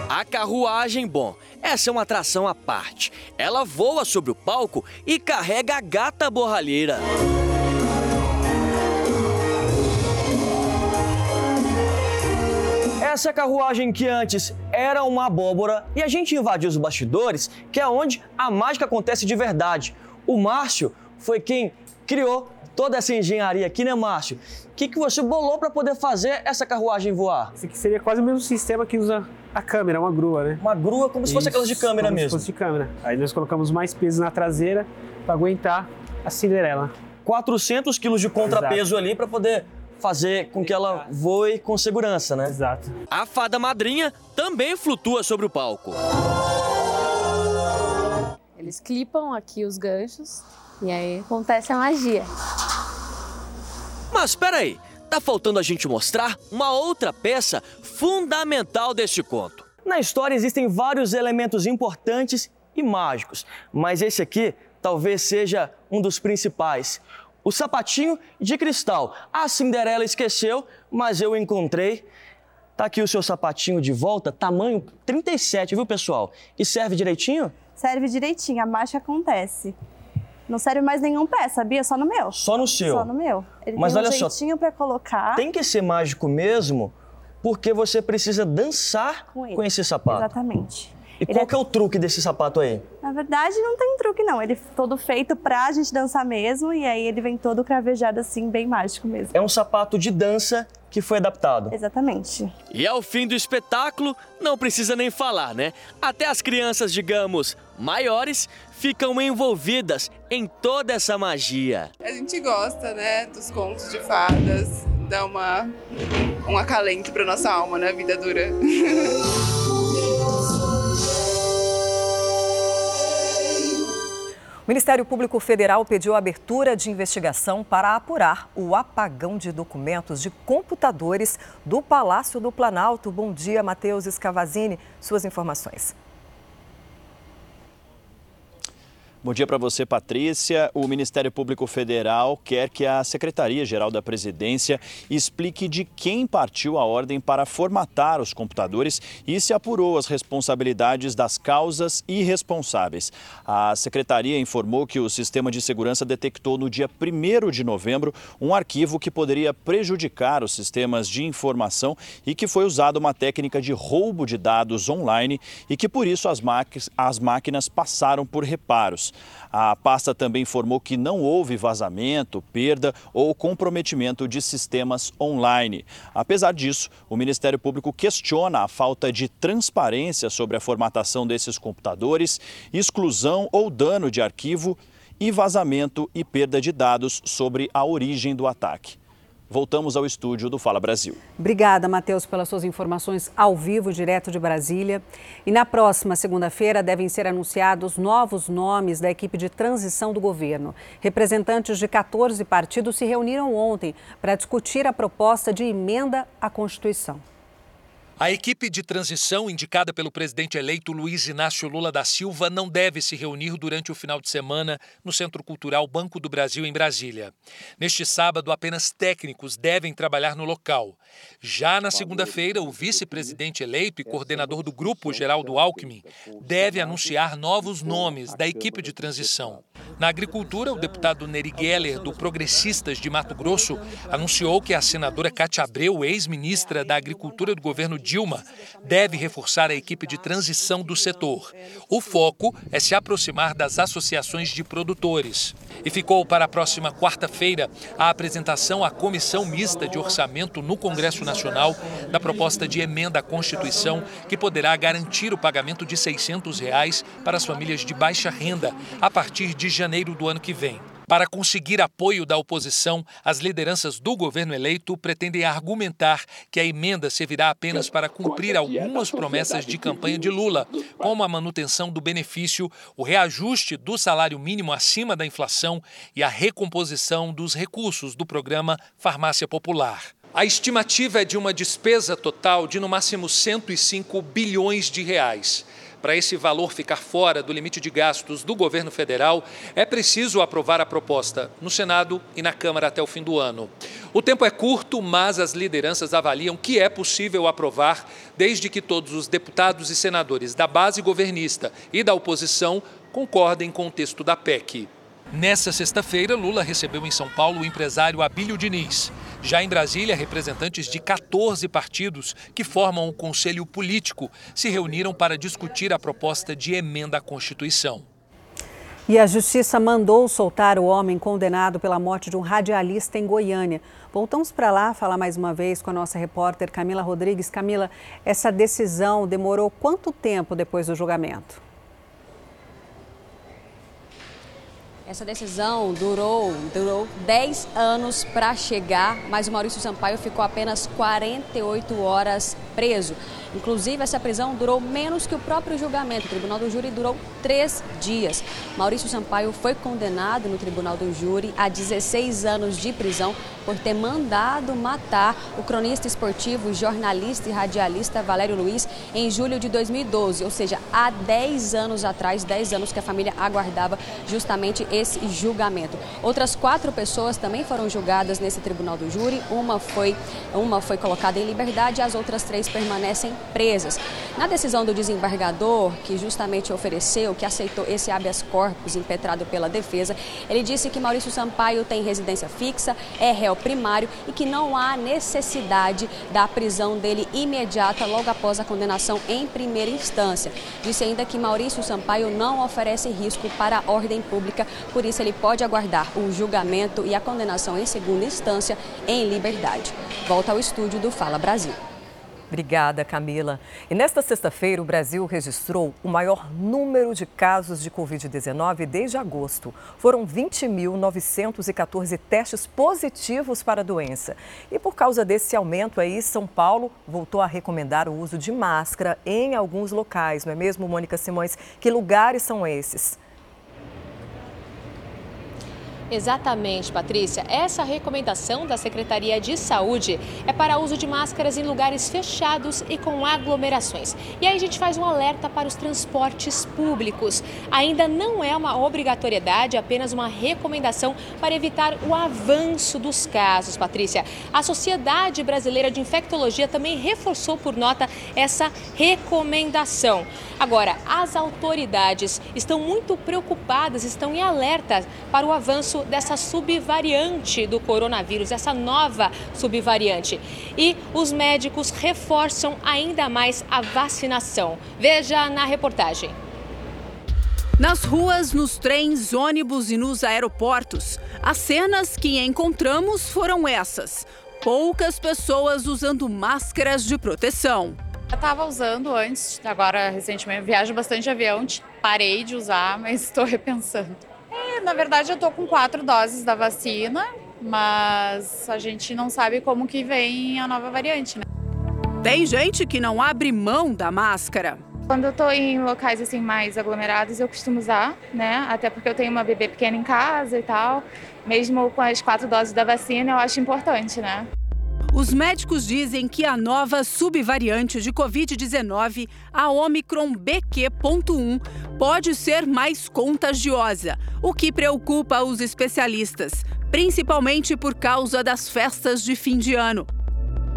A carruagem, bom, essa é uma atração à parte. Ela voa sobre o palco e carrega a gata borralheira. Essa carruagem que antes era uma abóbora e a gente invadiu os bastidores, que é onde a mágica acontece de verdade. O Márcio foi quem criou toda essa engenharia aqui, né, Márcio? O que, que você bolou para poder fazer essa carruagem voar? Esse aqui seria quase o mesmo sistema que usa a câmera, uma grua, né? Uma grua como se fosse Isso, aquelas de câmera como mesmo. Como se fosse de câmera. Aí nós colocamos mais peso na traseira para aguentar a Cinderela. 400 quilos de contrapeso Exato. ali para poder fazer com que ela voe com segurança, né? Exato. A fada madrinha também flutua sobre o palco. Eles clipam aqui os ganchos e aí acontece a magia. Mas espera aí, tá faltando a gente mostrar uma outra peça fundamental deste conto. Na história existem vários elementos importantes e mágicos, mas esse aqui talvez seja um dos principais. O sapatinho de cristal. A Cinderela esqueceu, mas eu encontrei. Tá aqui o seu sapatinho de volta, tamanho 37, viu, pessoal? E serve direitinho? Serve direitinho, a mágica acontece. Não serve mais nenhum pé, sabia? Só no meu. Só no seu? Só no meu. Ele Mas tem olha um jeitinho só, pra colocar. Tem que ser mágico mesmo, porque você precisa dançar com, com esse sapato. Exatamente. E Ele qual é- que é o truque desse sapato aí? Na verdade, não tem truque, não. Ele é todo feito pra gente dançar mesmo, e aí ele vem todo cravejado assim, bem mágico mesmo. É um sapato de dança que foi adaptado. Exatamente. E ao fim do espetáculo, não precisa nem falar, né? Até as crianças, digamos, maiores, ficam envolvidas em toda essa magia. A gente gosta, né, dos contos de fadas, dá uma, um acalento pra nossa alma na vida dura. (laughs) O Ministério Público Federal pediu a abertura de investigação para apurar o apagão de documentos de computadores do Palácio do Planalto. Bom dia, Matheus Escavazini. Suas informações. Bom dia para você, Patrícia. O Ministério Público Federal quer que a Secretaria-Geral da Presidência explique de quem partiu a ordem para formatar os computadores e se apurou as responsabilidades das causas e responsáveis. A Secretaria informou que o sistema de segurança detectou no dia 1 de novembro um arquivo que poderia prejudicar os sistemas de informação e que foi usada uma técnica de roubo de dados online e que por isso as, as máquinas passaram por reparos. A pasta também informou que não houve vazamento, perda ou comprometimento de sistemas online. Apesar disso, o Ministério Público questiona a falta de transparência sobre a formatação desses computadores, exclusão ou dano de arquivo e vazamento e perda de dados sobre a origem do ataque. Voltamos ao estúdio do Fala Brasil. Obrigada, Matheus, pelas suas informações ao vivo, direto de Brasília. E na próxima segunda-feira devem ser anunciados novos nomes da equipe de transição do governo. Representantes de 14 partidos se reuniram ontem para discutir a proposta de emenda à Constituição. A equipe de transição indicada pelo presidente eleito Luiz Inácio Lula da Silva não deve se reunir durante o final de semana no Centro Cultural Banco do Brasil, em Brasília. Neste sábado, apenas técnicos devem trabalhar no local. Já na segunda-feira, o vice-presidente eleito e coordenador do Grupo Geraldo Alckmin deve anunciar novos nomes da equipe de transição. Na agricultura, o deputado Neri Geller, do Progressistas de Mato Grosso, anunciou que a senadora Cátia Abreu, ex-ministra da Agricultura do governo Dilma, deve reforçar a equipe de transição do setor. O foco é se aproximar das associações de produtores. E ficou para a próxima quarta-feira a apresentação à Comissão Mista de Orçamento no Congresso Nacional da proposta de emenda à Constituição que poderá garantir o pagamento de 600 reais para as famílias de baixa renda a partir de janeiro do ano que vem. Para conseguir apoio da oposição, as lideranças do governo eleito pretendem argumentar que a emenda servirá apenas para cumprir algumas promessas de campanha de Lula, como a manutenção do benefício, o reajuste do salário mínimo acima da inflação e a recomposição dos recursos do programa Farmácia Popular. A estimativa é de uma despesa total de no máximo 105 bilhões de reais. Para esse valor ficar fora do limite de gastos do governo federal, é preciso aprovar a proposta no Senado e na Câmara até o fim do ano. O tempo é curto, mas as lideranças avaliam que é possível aprovar, desde que todos os deputados e senadores da base governista e da oposição concordem com o texto da PEC. Nessa sexta-feira, Lula recebeu em São Paulo o empresário Abílio Diniz. Já em Brasília, representantes de 14 partidos que formam o Conselho Político se reuniram para discutir a proposta de emenda à Constituição. E a justiça mandou soltar o homem condenado pela morte de um radialista em Goiânia. Voltamos para lá falar mais uma vez com a nossa repórter Camila Rodrigues. Camila, essa decisão demorou quanto tempo depois do julgamento? Essa decisão durou, durou 10 anos para chegar, mas o Maurício Sampaio ficou apenas 48 horas preso. Inclusive, essa prisão durou menos que o próprio julgamento. O Tribunal do Júri durou três dias. Maurício Sampaio foi condenado no Tribunal do Júri a 16 anos de prisão por ter mandado matar o cronista esportivo, jornalista e radialista Valério Luiz em julho de 2012, ou seja, há 10 anos atrás, 10 anos que a família aguardava justamente esse julgamento. Outras quatro pessoas também foram julgadas nesse Tribunal do Júri. Uma foi, uma foi colocada em liberdade e as outras três permanecem presas. Na decisão do desembargador, que justamente ofereceu, que aceitou esse habeas corpus impetrado pela defesa, ele disse que Maurício Sampaio tem residência fixa, é réu primário e que não há necessidade da prisão dele imediata logo após a condenação em primeira instância. Disse ainda que Maurício Sampaio não oferece risco para a ordem pública, por isso ele pode aguardar o julgamento e a condenação em segunda instância em liberdade. Volta ao estúdio do Fala Brasil. Obrigada, Camila. E nesta sexta-feira, o Brasil registrou o maior número de casos de Covid-19 desde agosto. Foram 20.914 testes positivos para a doença. E por causa desse aumento aí, São Paulo voltou a recomendar o uso de máscara em alguns locais, não é mesmo, Mônica Simões? Que lugares são esses? Exatamente, Patrícia. Essa recomendação da Secretaria de Saúde é para uso de máscaras em lugares fechados e com aglomerações. E aí a gente faz um alerta para os transportes públicos. Ainda não é uma obrigatoriedade, apenas uma recomendação para evitar o avanço dos casos, Patrícia. A Sociedade Brasileira de Infectologia também reforçou por nota essa recomendação. Agora, as autoridades estão muito preocupadas, estão em alerta para o avanço dessa subvariante do coronavírus, essa nova subvariante. E os médicos reforçam ainda mais a vacinação. Veja na reportagem. Nas ruas, nos trens, ônibus e nos aeroportos, as cenas que encontramos foram essas: poucas pessoas usando máscaras de proteção. Eu estava usando antes, agora recentemente viajo bastante de avião, parei de usar, mas (laughs) estou repensando. É, na verdade, eu estou com quatro doses da vacina, mas a gente não sabe como que vem a nova variante, né? Tem gente que não abre mão da máscara. Quando eu estou em locais assim mais aglomerados, eu costumo usar, né? Até porque eu tenho uma bebê pequena em casa e tal. Mesmo com as quatro doses da vacina, eu acho importante, né? Os médicos dizem que a nova subvariante de Covid-19, a Omicron BQ.1, pode ser mais contagiosa, o que preocupa os especialistas, principalmente por causa das festas de fim de ano.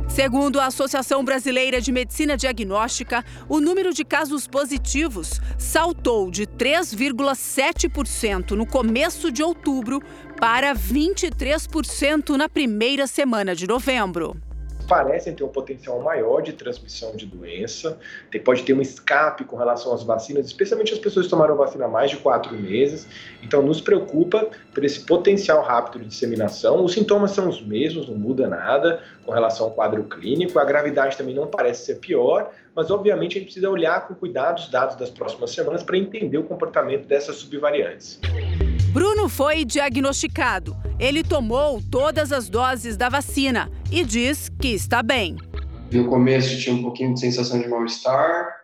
Segundo a Associação Brasileira de Medicina Diagnóstica, o número de casos positivos saltou de 3,7% no começo de outubro para 23% na primeira semana de novembro. parecem ter um potencial maior de transmissão de doença, pode ter um escape com relação às vacinas, especialmente as pessoas que tomaram vacina há mais de quatro meses. Então, nos preocupa por esse potencial rápido de disseminação. Os sintomas são os mesmos, não muda nada com relação ao quadro clínico. A gravidade também não parece ser pior, mas obviamente a gente precisa olhar com cuidado os dados das próximas semanas para entender o comportamento dessas subvariantes. Bruno foi diagnosticado. Ele tomou todas as doses da vacina e diz que está bem. No começo tinha um pouquinho de sensação de mal-estar,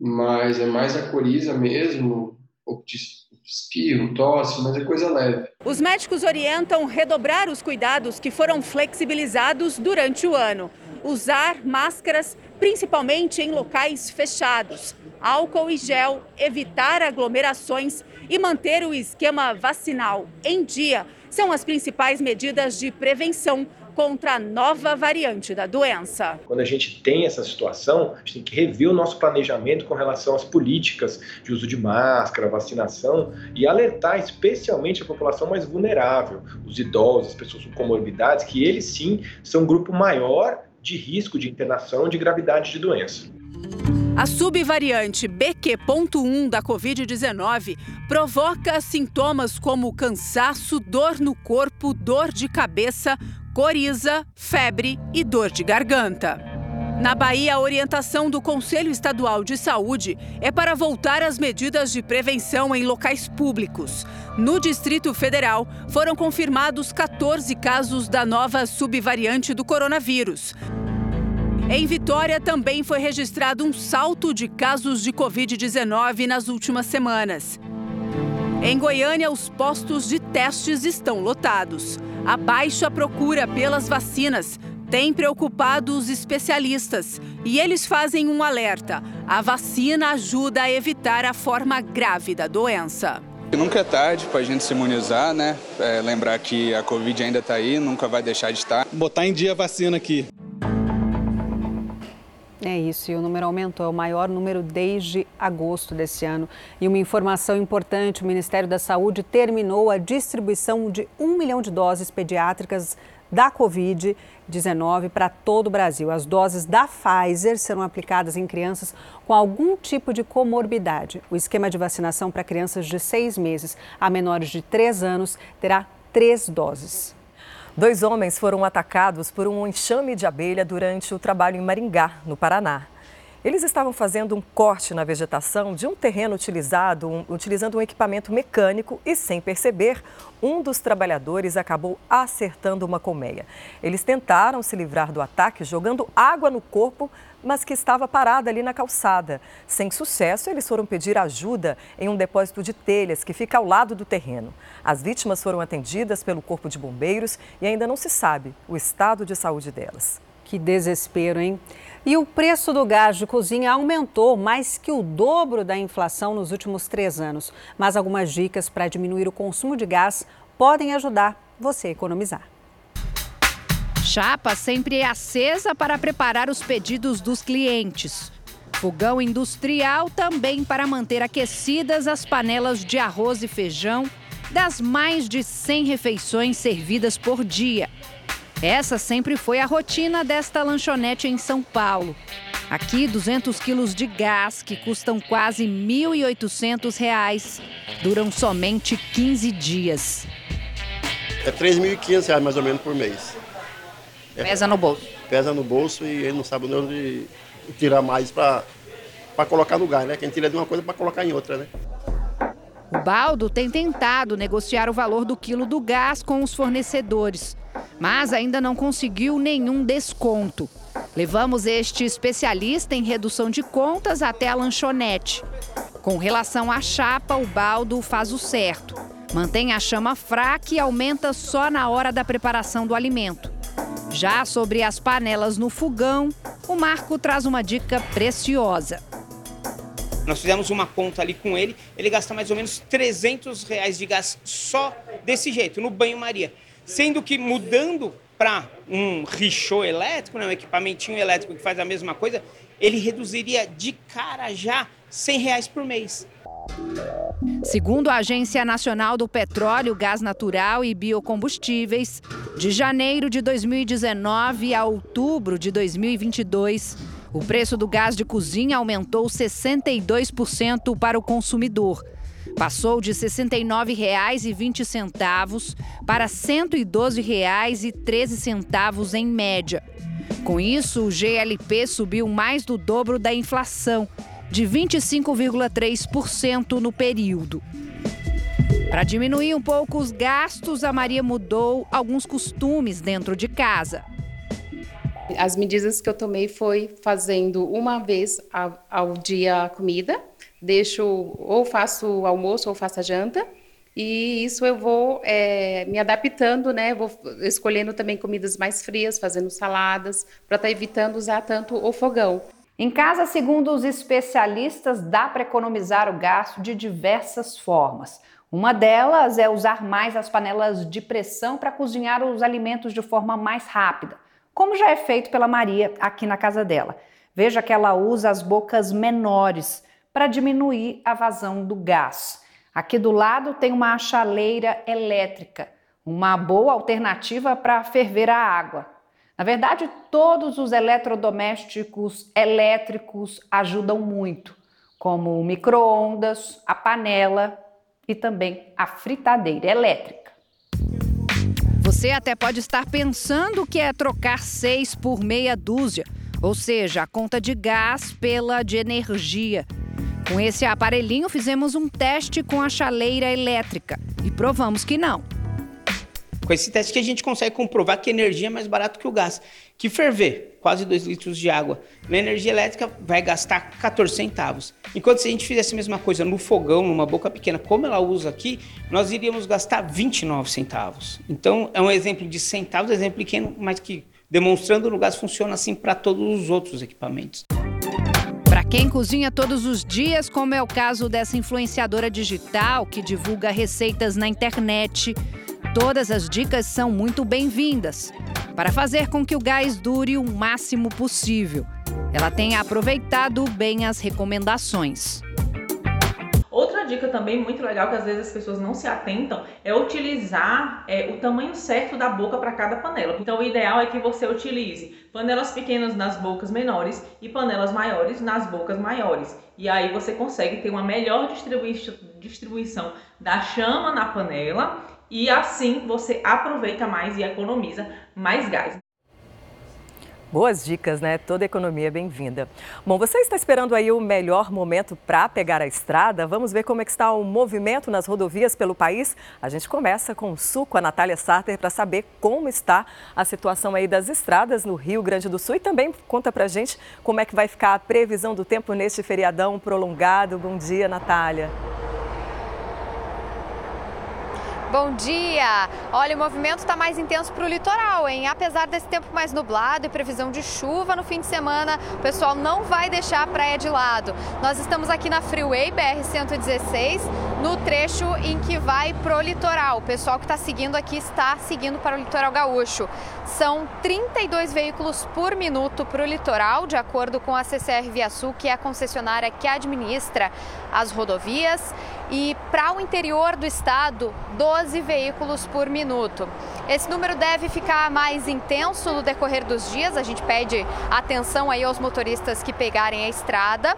mas é mais a coriza mesmo, de espirro, tosse, mas é coisa leve. Os médicos orientam redobrar os cuidados que foram flexibilizados durante o ano. Usar máscaras, principalmente em locais fechados, álcool e gel, evitar aglomerações e manter o esquema vacinal em dia são as principais medidas de prevenção contra a nova variante da doença. Quando a gente tem essa situação, a gente tem que rever o nosso planejamento com relação às políticas de uso de máscara, vacinação e alertar especialmente a população mais vulnerável, os idosos, as pessoas com comorbidades, que eles sim são um grupo maior de risco de internação de gravidade de doença. A subvariante BQ.1 da Covid-19 provoca sintomas como cansaço, dor no corpo, dor de cabeça, coriza, febre e dor de garganta. Na Bahia, a orientação do Conselho Estadual de Saúde é para voltar às medidas de prevenção em locais públicos. No Distrito Federal, foram confirmados 14 casos da nova subvariante do coronavírus. Em Vitória também foi registrado um salto de casos de Covid-19 nas últimas semanas. Em Goiânia, os postos de testes estão lotados. A baixa procura pelas vacinas tem preocupado os especialistas e eles fazem um alerta: a vacina ajuda a evitar a forma grave da doença. Nunca é tarde para a gente se imunizar, né? É, lembrar que a Covid ainda está aí, nunca vai deixar de estar. Botar em dia a vacina aqui. É isso, e o número aumentou, é o maior número desde agosto desse ano. E uma informação importante: o Ministério da Saúde terminou a distribuição de um milhão de doses pediátricas da Covid-19 para todo o Brasil. As doses da Pfizer serão aplicadas em crianças com algum tipo de comorbidade. O esquema de vacinação para crianças de seis meses a menores de três anos terá três doses. Dois homens foram atacados por um enxame de abelha durante o trabalho em Maringá, no Paraná. Eles estavam fazendo um corte na vegetação de um terreno utilizado, um, utilizando um equipamento mecânico e, sem perceber, um dos trabalhadores acabou acertando uma colmeia. Eles tentaram se livrar do ataque jogando água no corpo, mas que estava parada ali na calçada. Sem sucesso, eles foram pedir ajuda em um depósito de telhas que fica ao lado do terreno. As vítimas foram atendidas pelo Corpo de Bombeiros e ainda não se sabe o estado de saúde delas. Que desespero, hein? E o preço do gás de cozinha aumentou mais que o dobro da inflação nos últimos três anos. Mas algumas dicas para diminuir o consumo de gás podem ajudar você a economizar. Chapa sempre é acesa para preparar os pedidos dos clientes. Fogão industrial também para manter aquecidas as panelas de arroz e feijão das mais de 100 refeições servidas por dia. Essa sempre foi a rotina desta lanchonete em São Paulo. Aqui, 200 quilos de gás, que custam quase R$ 1.800, duram somente 15 dias. É R$ 3.500 mais ou menos por mês. É, pesa no bolso? Pesa no bolso e ele não sabe onde tirar mais para colocar no gás, né? Quem tira de uma coisa para colocar em outra, né? O Baldo tem tentado negociar o valor do quilo do gás com os fornecedores mas ainda não conseguiu nenhum desconto. Levamos este especialista em redução de contas até a lanchonete. Com relação à chapa, o baldo faz o certo. Mantém a chama fraca e aumenta só na hora da preparação do alimento. Já sobre as panelas no fogão, o Marco traz uma dica preciosa. Nós fizemos uma conta ali com ele, ele gasta mais ou menos 300 reais de gás só desse jeito, no banho-maria. Sendo que mudando para um richô elétrico, né, um equipamentinho elétrico que faz a mesma coisa, ele reduziria de cara já 100 reais por mês. Segundo a Agência Nacional do Petróleo, Gás Natural e Biocombustíveis, de janeiro de 2019 a outubro de 2022, o preço do gás de cozinha aumentou 62% para o consumidor. Passou de R$ 69,20 para R$ 112,13 em média. Com isso, o GLP subiu mais do dobro da inflação, de 25,3% no período. Para diminuir um pouco os gastos, a Maria mudou alguns costumes dentro de casa. As medidas que eu tomei foi fazendo uma vez ao dia a comida, deixo ou faço o almoço ou faço a janta, e isso eu vou é, me adaptando, né? Vou escolhendo também comidas mais frias, fazendo saladas, para estar tá evitando usar tanto o fogão. Em casa, segundo os especialistas, dá para economizar o gasto de diversas formas. Uma delas é usar mais as panelas de pressão para cozinhar os alimentos de forma mais rápida, como já é feito pela Maria aqui na casa dela. Veja que ela usa as bocas menores para diminuir a vazão do gás. Aqui do lado tem uma chaleira elétrica, uma boa alternativa para ferver a água. Na verdade, todos os eletrodomésticos elétricos ajudam muito, como o micro-ondas, a panela e também a fritadeira elétrica. Você até pode estar pensando que é trocar seis por meia dúzia, ou seja, a conta de gás pela de energia. Com esse aparelhinho, fizemos um teste com a chaleira elétrica e provamos que não. Com esse teste que a gente consegue comprovar que a energia é mais barato que o gás. Que ferver quase 2 litros de água na energia elétrica vai gastar 14 centavos. Enquanto se a gente fizesse a mesma coisa no fogão, numa boca pequena, como ela usa aqui, nós iríamos gastar 29 centavos. Então é um exemplo de centavos, exemplo pequeno, mas que demonstrando no gás funciona assim para todos os outros equipamentos. Para quem cozinha todos os dias, como é o caso dessa influenciadora digital que divulga receitas na internet, Todas as dicas são muito bem-vindas para fazer com que o gás dure o máximo possível. Ela tem aproveitado bem as recomendações. Outra dica também muito legal que às vezes as pessoas não se atentam é utilizar é, o tamanho certo da boca para cada panela. Então o ideal é que você utilize panelas pequenas nas bocas menores e panelas maiores nas bocas maiores. E aí você consegue ter uma melhor distribuição da chama na panela e assim você aproveita mais e economiza mais gás. Boas dicas, né? Toda economia é bem-vinda. Bom, você está esperando aí o melhor momento para pegar a estrada? Vamos ver como é que está o movimento nas rodovias pelo país? A gente começa com o Sul, com a Natália Sarter, para saber como está a situação aí das estradas no Rio Grande do Sul e também conta para gente como é que vai ficar a previsão do tempo neste feriadão prolongado. Bom dia, Natália. Bom dia! Olha, o movimento está mais intenso para o litoral, hein? Apesar desse tempo mais nublado e previsão de chuva no fim de semana, o pessoal não vai deixar a praia de lado. Nós estamos aqui na Freeway BR-116, no trecho em que vai pro litoral. O pessoal que está seguindo aqui está seguindo para o litoral gaúcho. São 32 veículos por minuto para o litoral, de acordo com a CCR Via Sul, que é a concessionária que administra as rodovias. E para o interior do estado, 12 veículos por minuto. Esse número deve ficar mais intenso no decorrer dos dias. A gente pede atenção aí aos motoristas que pegarem a estrada.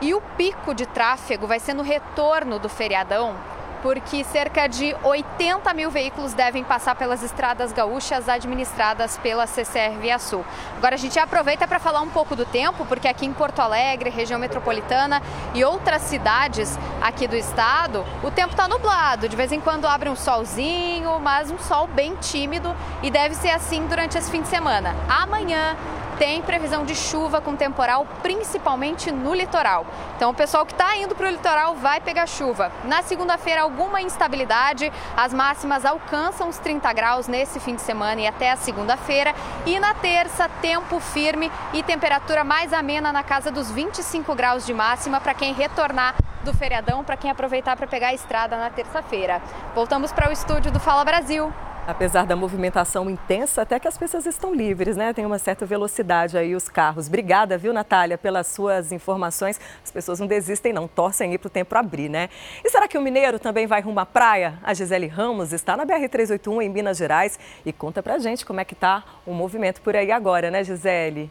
E o pico de tráfego vai ser no retorno do feriadão, porque cerca de 80 mil veículos devem passar pelas estradas gaúchas administradas pela CCR Via Sul. Agora a gente aproveita para falar um pouco do tempo, porque aqui em Porto Alegre, região metropolitana e outras cidades aqui do estado, o tempo está nublado. De vez em quando abre um solzinho, mas um sol bem tímido e deve ser assim durante esse fim de semana. Amanhã tem previsão de chuva com temporal, principalmente no litoral. Então, o pessoal que está indo para o litoral vai pegar chuva. Na segunda-feira, alguma instabilidade, as máximas alcançam os 30 graus nesse fim de semana e até a segunda-feira. E na terça, tempo firme e temperatura mais amena na casa dos 25 graus de máxima para quem retornar do feriadão, para quem aproveitar para pegar a estrada na terça-feira. Voltamos para o estúdio do Fala Brasil. Apesar da movimentação intensa, até que as pessoas estão livres, né? Tem uma certa velocidade aí os carros. Obrigada, viu, Natália, pelas suas informações. As pessoas não desistem, não, torcem aí para o tempo abrir, né? E será que o mineiro também vai rumo à praia? A Gisele Ramos está na BR-381 em Minas Gerais e conta pra gente como é que tá o movimento por aí agora, né, Gisele?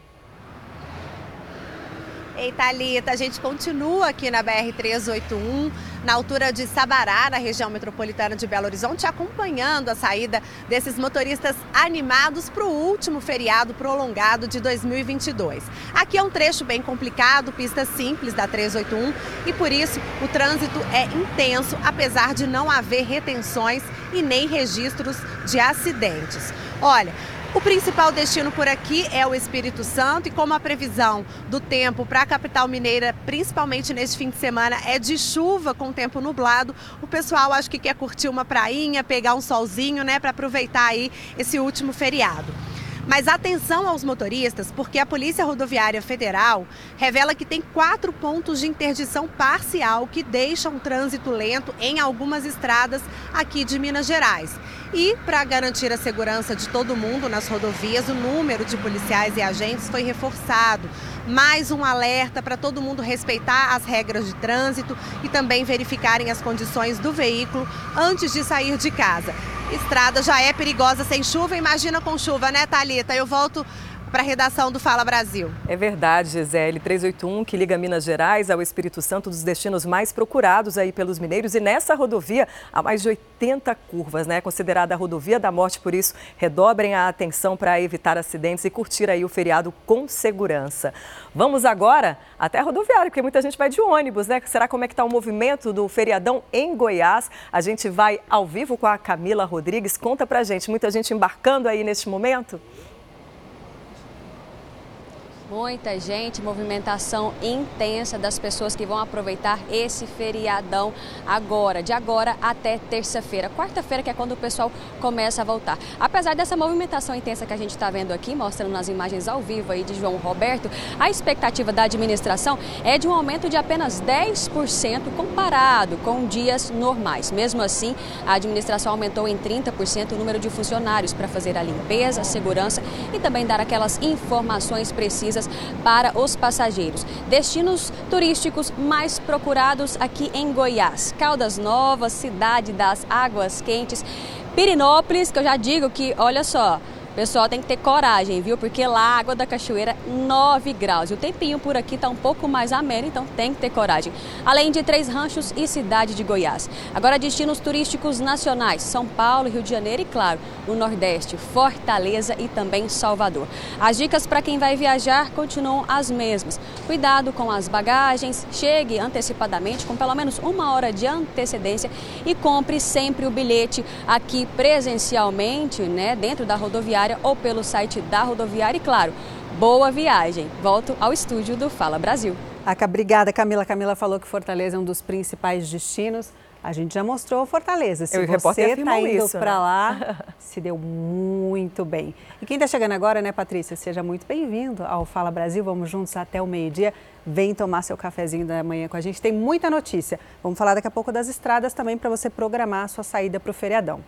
Ei, Thalita, a gente continua aqui na BR-381, na altura de Sabará, na região metropolitana de Belo Horizonte, acompanhando a saída desses motoristas animados para o último feriado prolongado de 2022. Aqui é um trecho bem complicado, pista simples da 381, e por isso o trânsito é intenso, apesar de não haver retenções e nem registros de acidentes. Olha, o principal destino por aqui é o Espírito Santo e como a previsão do tempo para a capital mineira, principalmente neste fim de semana, é de chuva com tempo nublado, o pessoal acho que quer curtir uma prainha, pegar um solzinho, né, para aproveitar aí esse último feriado. Mas atenção aos motoristas, porque a Polícia Rodoviária Federal revela que tem quatro pontos de interdição parcial que deixam o trânsito lento em algumas estradas aqui de Minas Gerais. E, para garantir a segurança de todo mundo nas rodovias, o número de policiais e agentes foi reforçado. Mais um alerta para todo mundo respeitar as regras de trânsito e também verificarem as condições do veículo antes de sair de casa. Estrada já é perigosa sem chuva, imagina com chuva, né, Thalita? Eu volto para a redação do Fala Brasil. É verdade, Gisele. 381, que liga Minas Gerais ao Espírito Santo, dos destinos mais procurados aí pelos mineiros. E nessa rodovia há mais de 80 curvas, né? Considerada a rodovia da morte, por isso, redobrem a atenção para evitar acidentes e curtir aí o feriado com segurança. Vamos agora até a rodoviária, porque muita gente vai de ônibus, né? Será como é que está o movimento do feriadão em Goiás? A gente vai ao vivo com a Camila Rodrigues. Conta pra gente, muita gente embarcando aí neste momento? Muita gente, movimentação intensa das pessoas que vão aproveitar esse feriadão agora, de agora até terça-feira. Quarta-feira, que é quando o pessoal começa a voltar. Apesar dessa movimentação intensa que a gente está vendo aqui, mostrando nas imagens ao vivo aí de João Roberto, a expectativa da administração é de um aumento de apenas 10% comparado com dias normais. Mesmo assim, a administração aumentou em 30% o número de funcionários para fazer a limpeza, a segurança e também dar aquelas informações precisas para os passageiros. Destinos turísticos mais procurados aqui em Goiás: Caldas Novas, Cidade das Águas Quentes, Pirinópolis, que eu já digo que, olha só, Pessoal, tem que ter coragem, viu? Porque lá a água da cachoeira 9 graus. E o tempinho por aqui está um pouco mais ameno, então tem que ter coragem. Além de Três Ranchos e cidade de Goiás. Agora destinos turísticos nacionais: São Paulo, Rio de Janeiro e, claro, o Nordeste, Fortaleza e também Salvador. As dicas para quem vai viajar continuam as mesmas. Cuidado com as bagagens, chegue antecipadamente com pelo menos uma hora de antecedência e compre sempre o bilhete aqui presencialmente, né, dentro da rodoviária rodoviária ou pelo site da rodoviária. E claro, boa viagem. Volto ao estúdio do Fala Brasil. Obrigada, Camila. Camila falou que Fortaleza é um dos principais destinos. A gente já mostrou Fortaleza. Se Eu, você está indo para né? lá, (laughs) se deu muito bem. E quem está chegando agora, né, Patrícia? Seja muito bem-vindo ao Fala Brasil. Vamos juntos até o meio-dia. Vem tomar seu cafezinho da manhã com a gente. Tem muita notícia. Vamos falar daqui a pouco das estradas também para você programar a sua saída para o feriadão.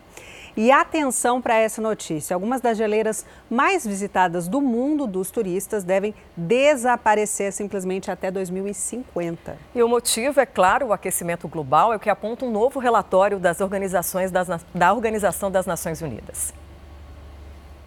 E atenção para essa notícia: algumas das geleiras mais visitadas do mundo dos turistas devem desaparecer simplesmente até 2050. E o motivo, é claro, o aquecimento global, é o que aponta um novo relatório das organizações das, da Organização das Nações Unidas.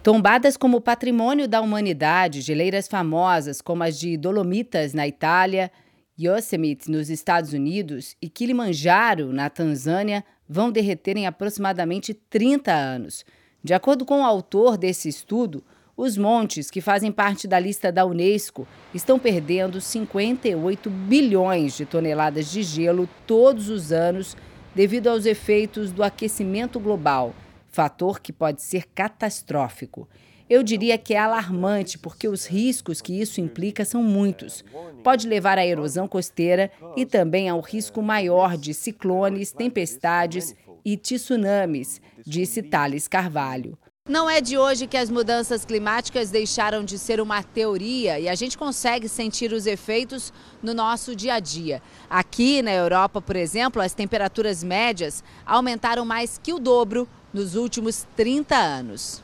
Tombadas como patrimônio da humanidade, geleiras famosas como as de Dolomitas na Itália, Yosemite nos Estados Unidos e Kilimanjaro na Tanzânia vão derreter em aproximadamente 30 anos. De acordo com o autor desse estudo, os montes, que fazem parte da lista da Unesco, estão perdendo 58 bilhões de toneladas de gelo todos os anos devido aos efeitos do aquecimento global, fator que pode ser catastrófico. Eu diria que é alarmante, porque os riscos que isso implica são muitos. Pode levar à erosão costeira e também ao risco maior de ciclones, tempestades e tsunamis, disse Thales Carvalho. Não é de hoje que as mudanças climáticas deixaram de ser uma teoria e a gente consegue sentir os efeitos no nosso dia a dia. Aqui na Europa, por exemplo, as temperaturas médias aumentaram mais que o dobro nos últimos 30 anos.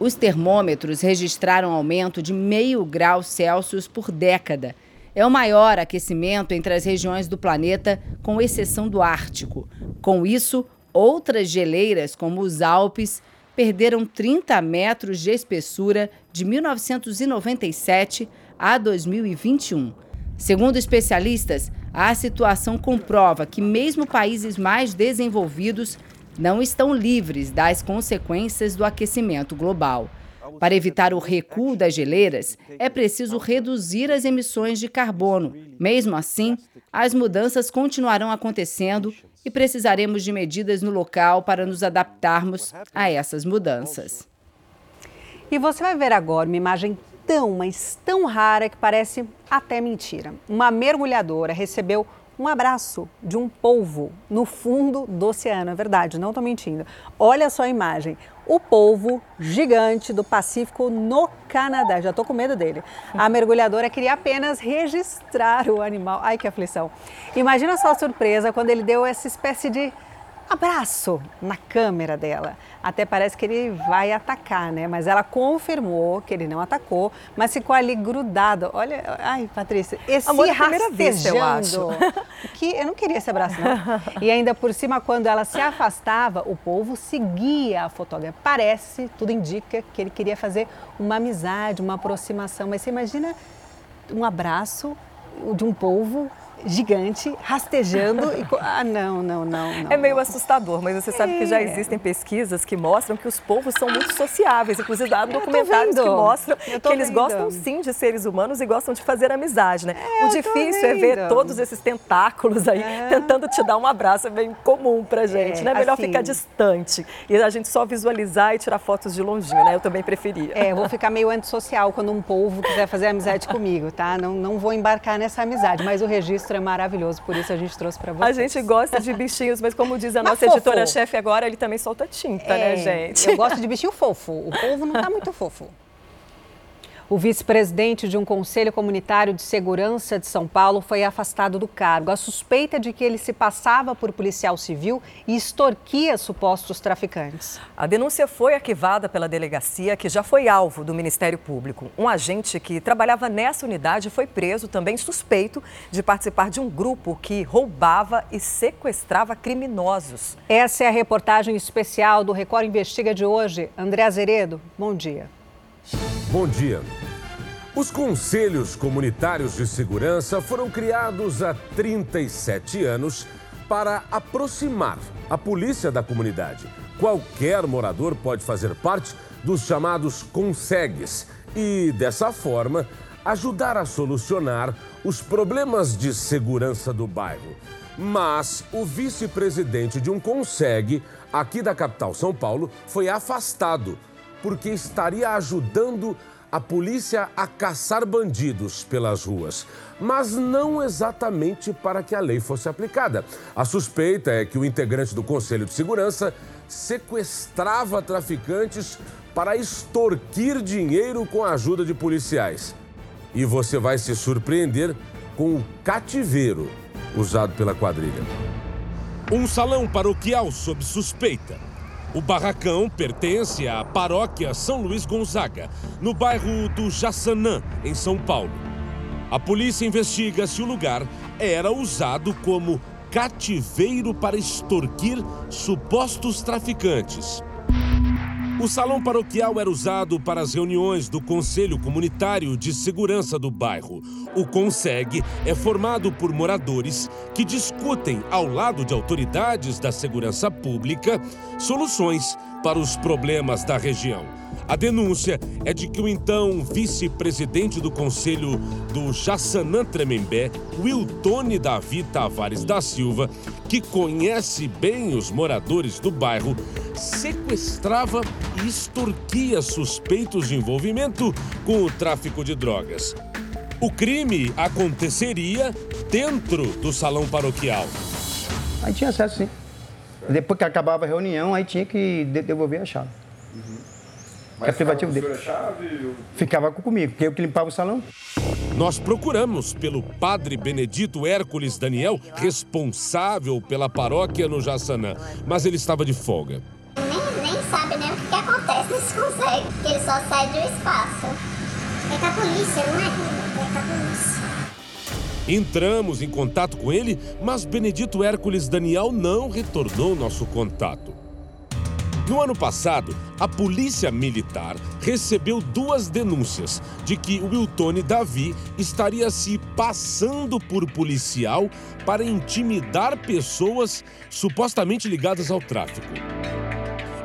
Os termômetros registraram aumento de meio grau Celsius por década. É o maior aquecimento entre as regiões do planeta, com exceção do Ártico. Com isso, outras geleiras, como os Alpes, perderam 30 metros de espessura de 1997 a 2021. Segundo especialistas, a situação comprova que, mesmo países mais desenvolvidos, não estão livres das consequências do aquecimento global. Para evitar o recuo das geleiras, é preciso reduzir as emissões de carbono. Mesmo assim, as mudanças continuarão acontecendo e precisaremos de medidas no local para nos adaptarmos a essas mudanças. E você vai ver agora uma imagem tão, mas tão rara que parece até mentira. Uma mergulhadora recebeu um abraço de um polvo no fundo do oceano. É verdade, não estou mentindo. Olha só a imagem. O polvo gigante do Pacífico no Canadá. Já estou com medo dele. A mergulhadora queria apenas registrar o animal. Ai, que aflição. Imagina só a surpresa quando ele deu essa espécie de abraço na câmera dela. Até parece que ele vai atacar, né? Mas ela confirmou que ele não atacou, mas ficou ali grudado. Olha, ai, Patrícia, esse Amor, rastejando. Vez, eu acho. (laughs) Que eu não queria esse abraço, não. E ainda por cima, quando ela se afastava, o povo seguia a fotógrafa. Parece, tudo indica que ele queria fazer uma amizade, uma aproximação. Mas você imagina um abraço de um povo gigante, rastejando e. Ah, não, não, não, não. É meio assustador, mas você sabe é. que já é. existem pesquisas que mostram que os povos são muito sociáveis. Inclusive, há documentários que mostram que eles vendo. gostam sim de seres humanos e gostam de fazer amizade, né? É, o difícil é ver todos esses tentáculos aí é. tentando te dar um abraço. É bem comum pra gente, é, né? Melhor assim, ficar distante e a gente só visualizar e tirar fotos de longinho, né? Eu também preferia. É, eu vou ficar meio antissocial quando um povo quiser fazer amizade comigo, tá? Não, não vou embarcar nessa amizade, mas o registro é maravilhoso, por isso a gente trouxe para vocês. A gente gosta de bichinhos, mas como diz a nossa editora-chefe agora, ele também solta tinta, né, é, né, gente? Eu gosto de bichinho fofo. O povo não está muito fofo. O vice-presidente de um conselho comunitário de segurança de São Paulo foi afastado do cargo. A suspeita de que ele se passava por policial civil e extorquia supostos traficantes. A denúncia foi arquivada pela delegacia, que já foi alvo do Ministério Público. Um agente que trabalhava nessa unidade foi preso, também suspeito de participar de um grupo que roubava e sequestrava criminosos. Essa é a reportagem especial do Record Investiga de hoje. André Azeredo, bom dia. Bom dia. Os conselhos comunitários de segurança foram criados há 37 anos para aproximar a polícia da comunidade. Qualquer morador pode fazer parte dos chamados consegues e, dessa forma, ajudar a solucionar os problemas de segurança do bairro. Mas o vice-presidente de um consegue aqui da capital São Paulo foi afastado porque estaria ajudando a polícia a caçar bandidos pelas ruas, mas não exatamente para que a lei fosse aplicada. A suspeita é que o integrante do Conselho de Segurança sequestrava traficantes para extorquir dinheiro com a ajuda de policiais. E você vai se surpreender com o cativeiro usado pela quadrilha. Um salão paroquial sob suspeita o barracão pertence à paróquia São Luís Gonzaga, no bairro do Jaçanã, em São Paulo. A polícia investiga se o lugar era usado como cativeiro para extorquir supostos traficantes. O salão paroquial era usado para as reuniões do Conselho Comunitário de Segurança do bairro. O CONSEG é formado por moradores que discutem, ao lado de autoridades da segurança pública, soluções para os problemas da região. A denúncia é de que o então vice-presidente do Conselho do Jaçanã Tremembé, Wiltone Davi Tavares da Silva, que conhece bem os moradores do bairro, sequestrava e extorquia suspeitos de envolvimento com o tráfico de drogas. O crime aconteceria dentro do salão paroquial. Aí tinha acesso, sim. Depois que acabava a reunião, aí tinha que devolver a chave. Uhum. Que é privativo dele. Chave, Ficava comigo, porque eu que limpava o salão. Nós procuramos pelo padre Benedito Hércules Daniel, responsável pela paróquia no Jaçanã, mas ele estava de folga. Nem, nem sabe nem o que, que acontece nesse conselho, porque ele só sai do espaço. É com a polícia, não é? É com a polícia. Entramos em contato com ele, mas Benedito Hércules Daniel não retornou nosso contato. No ano passado, a Polícia Militar recebeu duas denúncias de que Wiltone Davi estaria se passando por policial para intimidar pessoas supostamente ligadas ao tráfico.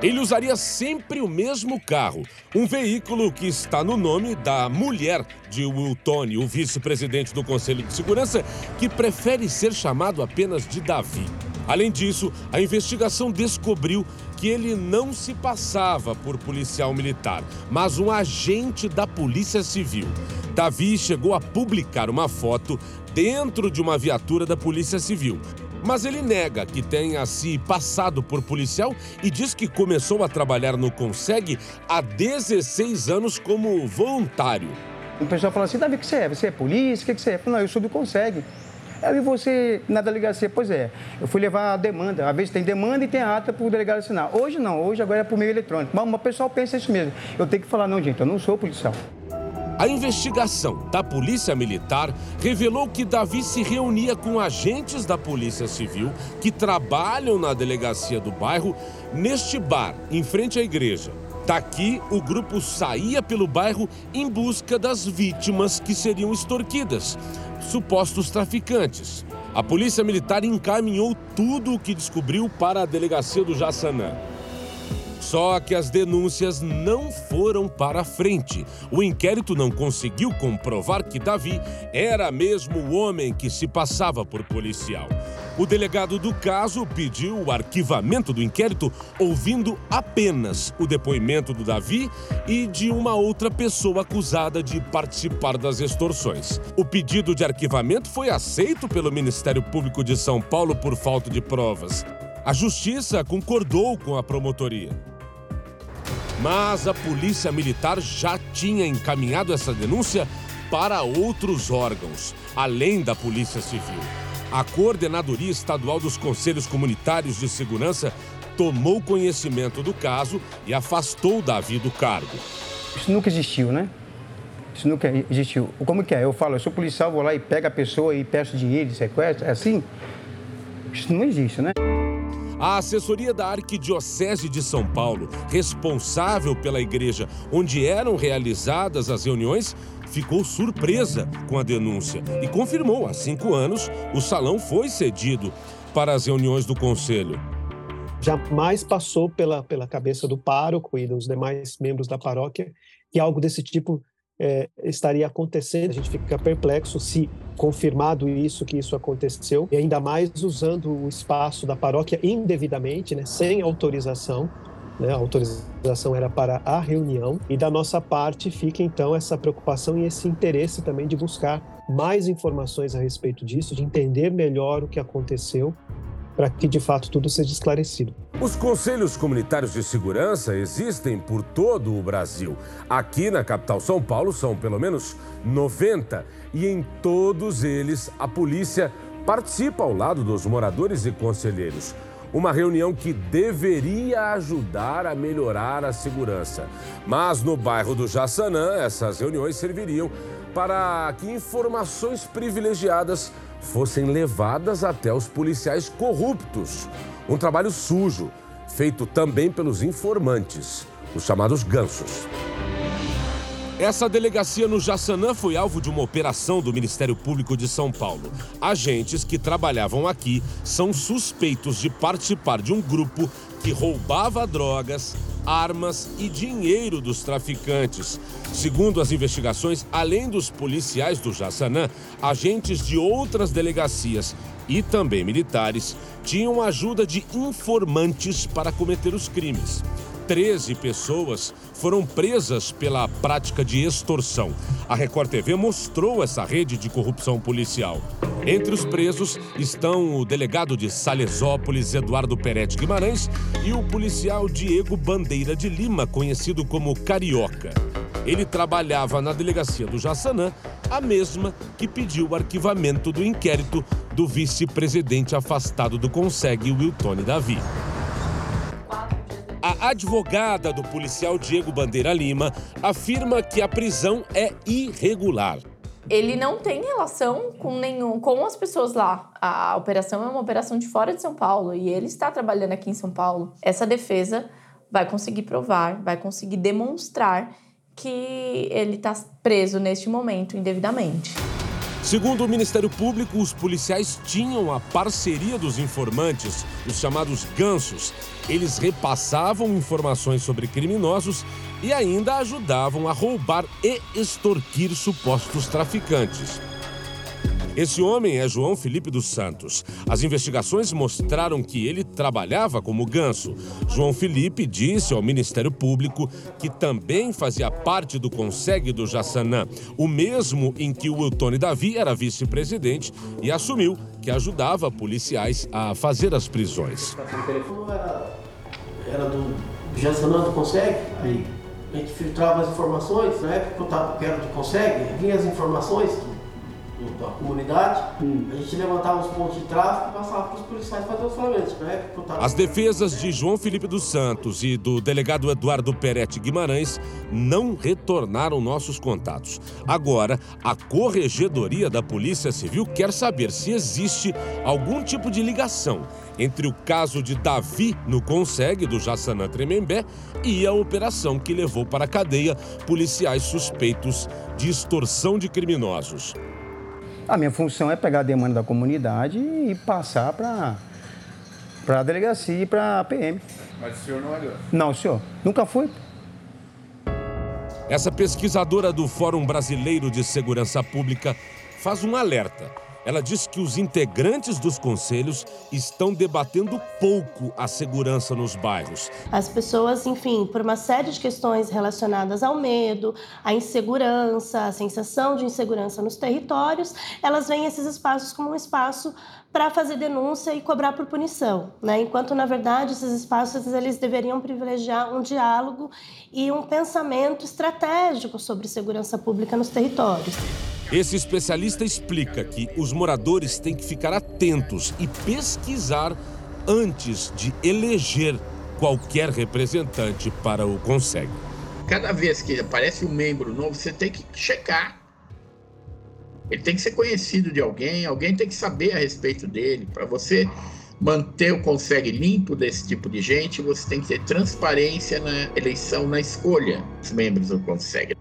Ele usaria sempre o mesmo carro, um veículo que está no nome da mulher de Wiltone, o vice-presidente do Conselho de Segurança, que prefere ser chamado apenas de Davi. Além disso, a investigação descobriu que ele não se passava por policial militar, mas um agente da Polícia Civil. Davi chegou a publicar uma foto dentro de uma viatura da Polícia Civil. Mas ele nega que tenha se passado por policial e diz que começou a trabalhar no Conseg há 16 anos como voluntário. O pessoal fala assim: Davi, o que você é? Você é polícia? O que você é? Não, eu sou do Conseg. Aí você, na delegacia, pois é, eu fui levar a demanda. Às vezes tem demanda e tem ata para o delegado assinar. Hoje não, hoje agora é por meio eletrônico. Mas o pessoal pensa isso mesmo. Eu tenho que falar, não, gente, eu não sou policial. A investigação da Polícia Militar revelou que Davi se reunia com agentes da Polícia Civil que trabalham na delegacia do bairro neste bar, em frente à igreja. Daqui, o grupo saía pelo bairro em busca das vítimas que seriam extorquidas supostos traficantes. A polícia militar encaminhou tudo o que descobriu para a delegacia do Jaçanã. Só que as denúncias não foram para frente. O inquérito não conseguiu comprovar que Davi era mesmo o homem que se passava por policial. O delegado do caso pediu o arquivamento do inquérito, ouvindo apenas o depoimento do Davi e de uma outra pessoa acusada de participar das extorsões. O pedido de arquivamento foi aceito pelo Ministério Público de São Paulo por falta de provas. A justiça concordou com a promotoria. Mas a Polícia Militar já tinha encaminhado essa denúncia para outros órgãos, além da Polícia Civil. A Coordenadoria Estadual dos Conselhos Comunitários de Segurança tomou conhecimento do caso e afastou Davi do cargo. Isso nunca existiu, né? Isso nunca existiu. Como que é? Eu falo, eu sou policial, vou lá e pego a pessoa e peço dinheiro, sequestro, é assim? Isso não existe, né? A assessoria da Arquidiocese de São Paulo, responsável pela igreja onde eram realizadas as reuniões, ficou surpresa com a denúncia e confirmou: há cinco anos, o salão foi cedido para as reuniões do conselho. Jamais passou pela, pela cabeça do pároco e dos demais membros da paróquia que algo desse tipo é, estaria acontecendo. A gente fica perplexo se confirmado isso, que isso aconteceu, e ainda mais usando o espaço da paróquia indevidamente, né, sem autorização. Né, a autorização era para a reunião, e da nossa parte fica então essa preocupação e esse interesse também de buscar mais informações a respeito disso, de entender melhor o que aconteceu para que de fato tudo seja esclarecido. Os conselhos comunitários de segurança existem por todo o Brasil. Aqui na capital São Paulo são pelo menos 90 e em todos eles a polícia participa ao lado dos moradores e conselheiros. Uma reunião que deveria ajudar a melhorar a segurança. Mas no bairro do Jaçanã, essas reuniões serviriam para que informações privilegiadas fossem levadas até os policiais corruptos. Um trabalho sujo, feito também pelos informantes, os chamados gansos. Essa delegacia no Jaçanã foi alvo de uma operação do Ministério Público de São Paulo. Agentes que trabalhavam aqui são suspeitos de participar de um grupo que roubava drogas, armas e dinheiro dos traficantes. Segundo as investigações, além dos policiais do Jaçanã, agentes de outras delegacias e também militares tinham ajuda de informantes para cometer os crimes. 13 pessoas foram presas pela prática de extorsão. A Record TV mostrou essa rede de corrupção policial. Entre os presos estão o delegado de Salesópolis, Eduardo Peretti Guimarães, e o policial Diego Bandeira de Lima, conhecido como Carioca. Ele trabalhava na delegacia do Jaçanã, a mesma que pediu o arquivamento do inquérito do vice-presidente afastado do Conseg, Wiltone Davi. A advogada do policial Diego Bandeira Lima afirma que a prisão é irregular. Ele não tem relação com nenhum com as pessoas lá. A operação é uma operação de fora de São Paulo e ele está trabalhando aqui em São Paulo. Essa defesa vai conseguir provar, vai conseguir demonstrar que ele está preso neste momento indevidamente. Segundo o Ministério Público, os policiais tinham a parceria dos informantes, os chamados gansos. Eles repassavam informações sobre criminosos e ainda ajudavam a roubar e extorquir supostos traficantes. Esse homem é João Felipe dos Santos. As investigações mostraram que ele trabalhava como ganso. João Felipe disse ao Ministério Público que também fazia parte do Conseg do Jaçanã, o mesmo em que o Wiltone Davi era vice-presidente e assumiu que ajudava policiais a fazer as prisões. O telefone era, era do Jaçanã do Conseg, aí a gente filtrava as informações, na época que eu estava, era do Conseg, vinha as informações da comunidade, hum. a gente levantava os pontos de tráfego e passava para os policiais fazer os flagrantes. Né? As defesas de João Felipe dos Santos e do delegado Eduardo Peretti Guimarães não retornaram nossos contatos. Agora, a Corregedoria da Polícia Civil quer saber se existe algum tipo de ligação entre o caso de Davi no Conseg do Jaçanã Tremembé e a operação que levou para a cadeia policiais suspeitos de extorsão de criminosos. A minha função é pegar a demanda da comunidade e passar para a delegacia e para a PM. Mas o senhor não olhou? Não, senhor. Nunca fui. Essa pesquisadora do Fórum Brasileiro de Segurança Pública faz um alerta ela diz que os integrantes dos conselhos estão debatendo pouco a segurança nos bairros. As pessoas, enfim, por uma série de questões relacionadas ao medo, à insegurança, à sensação de insegurança nos territórios, elas veem esses espaços como um espaço para fazer denúncia e cobrar por punição, né? Enquanto na verdade esses espaços eles deveriam privilegiar um diálogo e um pensamento estratégico sobre segurança pública nos territórios. Esse especialista explica que os moradores têm que ficar atentos e pesquisar antes de eleger qualquer representante para o Conseg. Cada vez que aparece um membro novo, você tem que checar. Ele tem que ser conhecido de alguém, alguém tem que saber a respeito dele. Para você manter o Conseg limpo desse tipo de gente, você tem que ter transparência na eleição, na escolha dos membros do Conseg.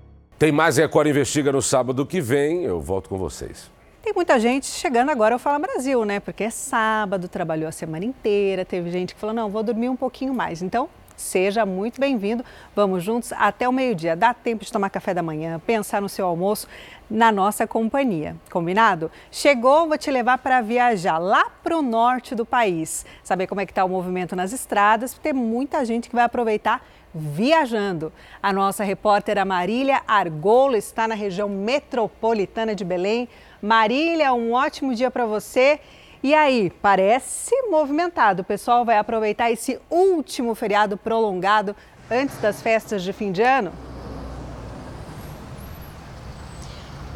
Tem mais Record Investiga no sábado que vem. Eu volto com vocês. Tem muita gente chegando agora ao Fala Brasil, né? Porque é sábado, trabalhou a semana inteira. Teve gente que falou: não, vou dormir um pouquinho mais. Então, seja muito bem-vindo. Vamos juntos até o meio-dia. Dá tempo de tomar café da manhã, pensar no seu almoço na nossa companhia. Combinado? Chegou, vou te levar para viajar lá para o norte do país. Saber como é que está o movimento nas estradas, porque tem muita gente que vai aproveitar viajando. A nossa repórter Marília Argolo está na região metropolitana de Belém. Marília, um ótimo dia para você. E aí, parece movimentado. O pessoal vai aproveitar esse último feriado prolongado antes das festas de fim de ano?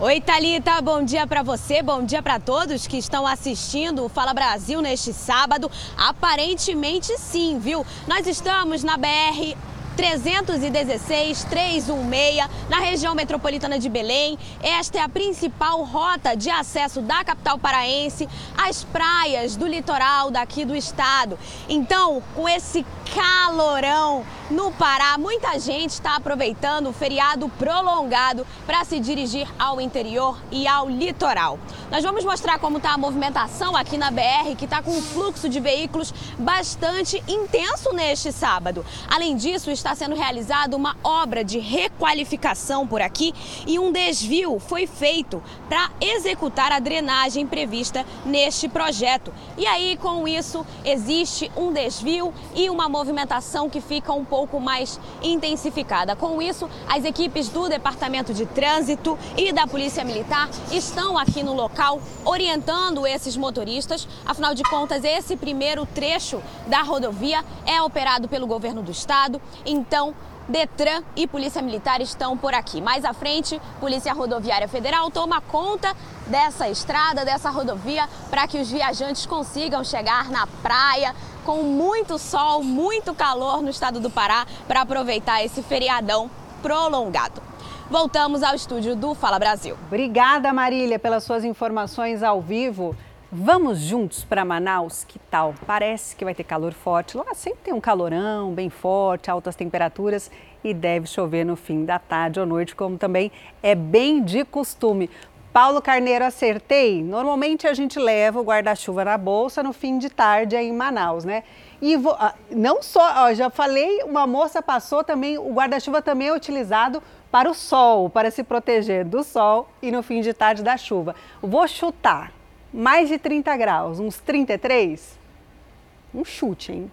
Oi, Talita, bom dia para você, bom dia para todos que estão assistindo o Fala Brasil neste sábado. Aparentemente sim, viu? Nós estamos na BR 316 316 na região metropolitana de Belém. Esta é a principal rota de acesso da capital paraense às praias do litoral daqui do estado. Então, com esse calorão no Pará, muita gente está aproveitando o feriado prolongado para se dirigir ao interior e ao litoral. Nós vamos mostrar como está a movimentação aqui na BR, que está com um fluxo de veículos bastante intenso neste sábado. Além disso, está está sendo realizada uma obra de requalificação por aqui e um desvio foi feito para executar a drenagem prevista neste projeto. E aí, com isso, existe um desvio e uma movimentação que fica um pouco mais intensificada. Com isso, as equipes do Departamento de Trânsito e da Polícia Militar estão aqui no local orientando esses motoristas. Afinal de contas, esse primeiro trecho da rodovia é operado pelo governo do estado. Então, Detran e Polícia Militar estão por aqui. Mais à frente, Polícia Rodoviária Federal toma conta dessa estrada, dessa rodovia, para que os viajantes consigam chegar na praia com muito sol, muito calor no estado do Pará para aproveitar esse feriadão prolongado. Voltamos ao estúdio do Fala Brasil. Obrigada, Marília, pelas suas informações ao vivo. Vamos juntos para Manaus? Que tal? Parece que vai ter calor forte. Lá sempre tem um calorão bem forte, altas temperaturas e deve chover no fim da tarde ou noite, como também é bem de costume. Paulo Carneiro, acertei? Normalmente a gente leva o guarda-chuva na bolsa no fim de tarde aí em Manaus, né? E ah, não só, ó, já falei, uma moça passou também, o guarda-chuva também é utilizado para o sol, para se proteger do sol e no fim de tarde da chuva. Vou chutar mais de 30 graus, uns 33? Um chute, hein?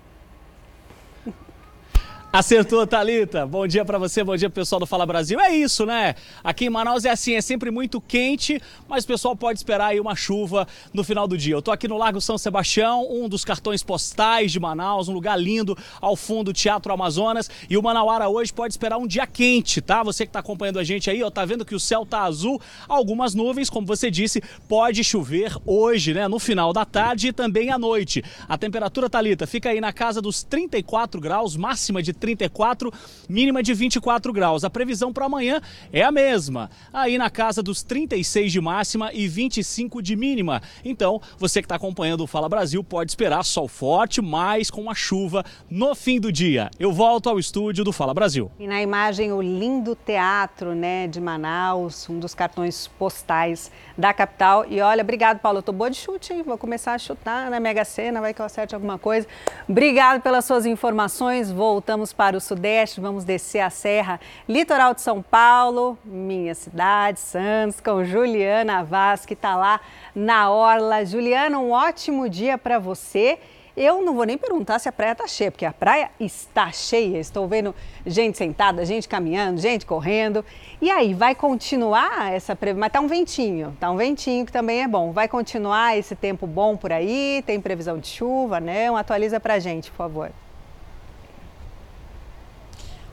Acertou, Talita. Bom dia para você, bom dia pessoal do Fala Brasil. É isso, né? Aqui em Manaus é assim, é sempre muito quente, mas o pessoal pode esperar aí uma chuva no final do dia. Eu tô aqui no Lago São Sebastião, um dos cartões postais de Manaus, um lugar lindo ao fundo do Teatro Amazonas, e o Manauara hoje pode esperar um dia quente, tá? Você que tá acompanhando a gente aí, ó, tá vendo que o céu tá azul, algumas nuvens, como você disse, pode chover hoje, né, no final da tarde e também à noite. A temperatura, Talita, fica aí na casa dos 34 graus, máxima de 34, mínima de 24 graus. A previsão para amanhã é a mesma, aí na casa dos 36 de máxima e 25 de mínima. Então, você que está acompanhando o Fala Brasil pode esperar sol forte, mas com a chuva no fim do dia. Eu volto ao estúdio do Fala Brasil. E na imagem o lindo teatro, né, de Manaus, um dos cartões postais da capital. E olha, obrigado, Paulo. Eu tô boa de chute, hein? Vou começar a chutar na Mega Sena, vai que eu acerte alguma coisa. Obrigado pelas suas informações. Voltamos para o Sudeste, vamos descer a serra, litoral de São Paulo, minha cidade, Santos, com Juliana Vaz, que está lá na Orla. Juliana, um ótimo dia para você. Eu não vou nem perguntar se a praia está cheia, porque a praia está cheia. Estou vendo gente sentada, gente caminhando, gente correndo. E aí, vai continuar essa previsão? Mas tá um ventinho, tá um ventinho que também é bom. Vai continuar esse tempo bom por aí? Tem previsão de chuva, né? Atualiza pra gente, por favor.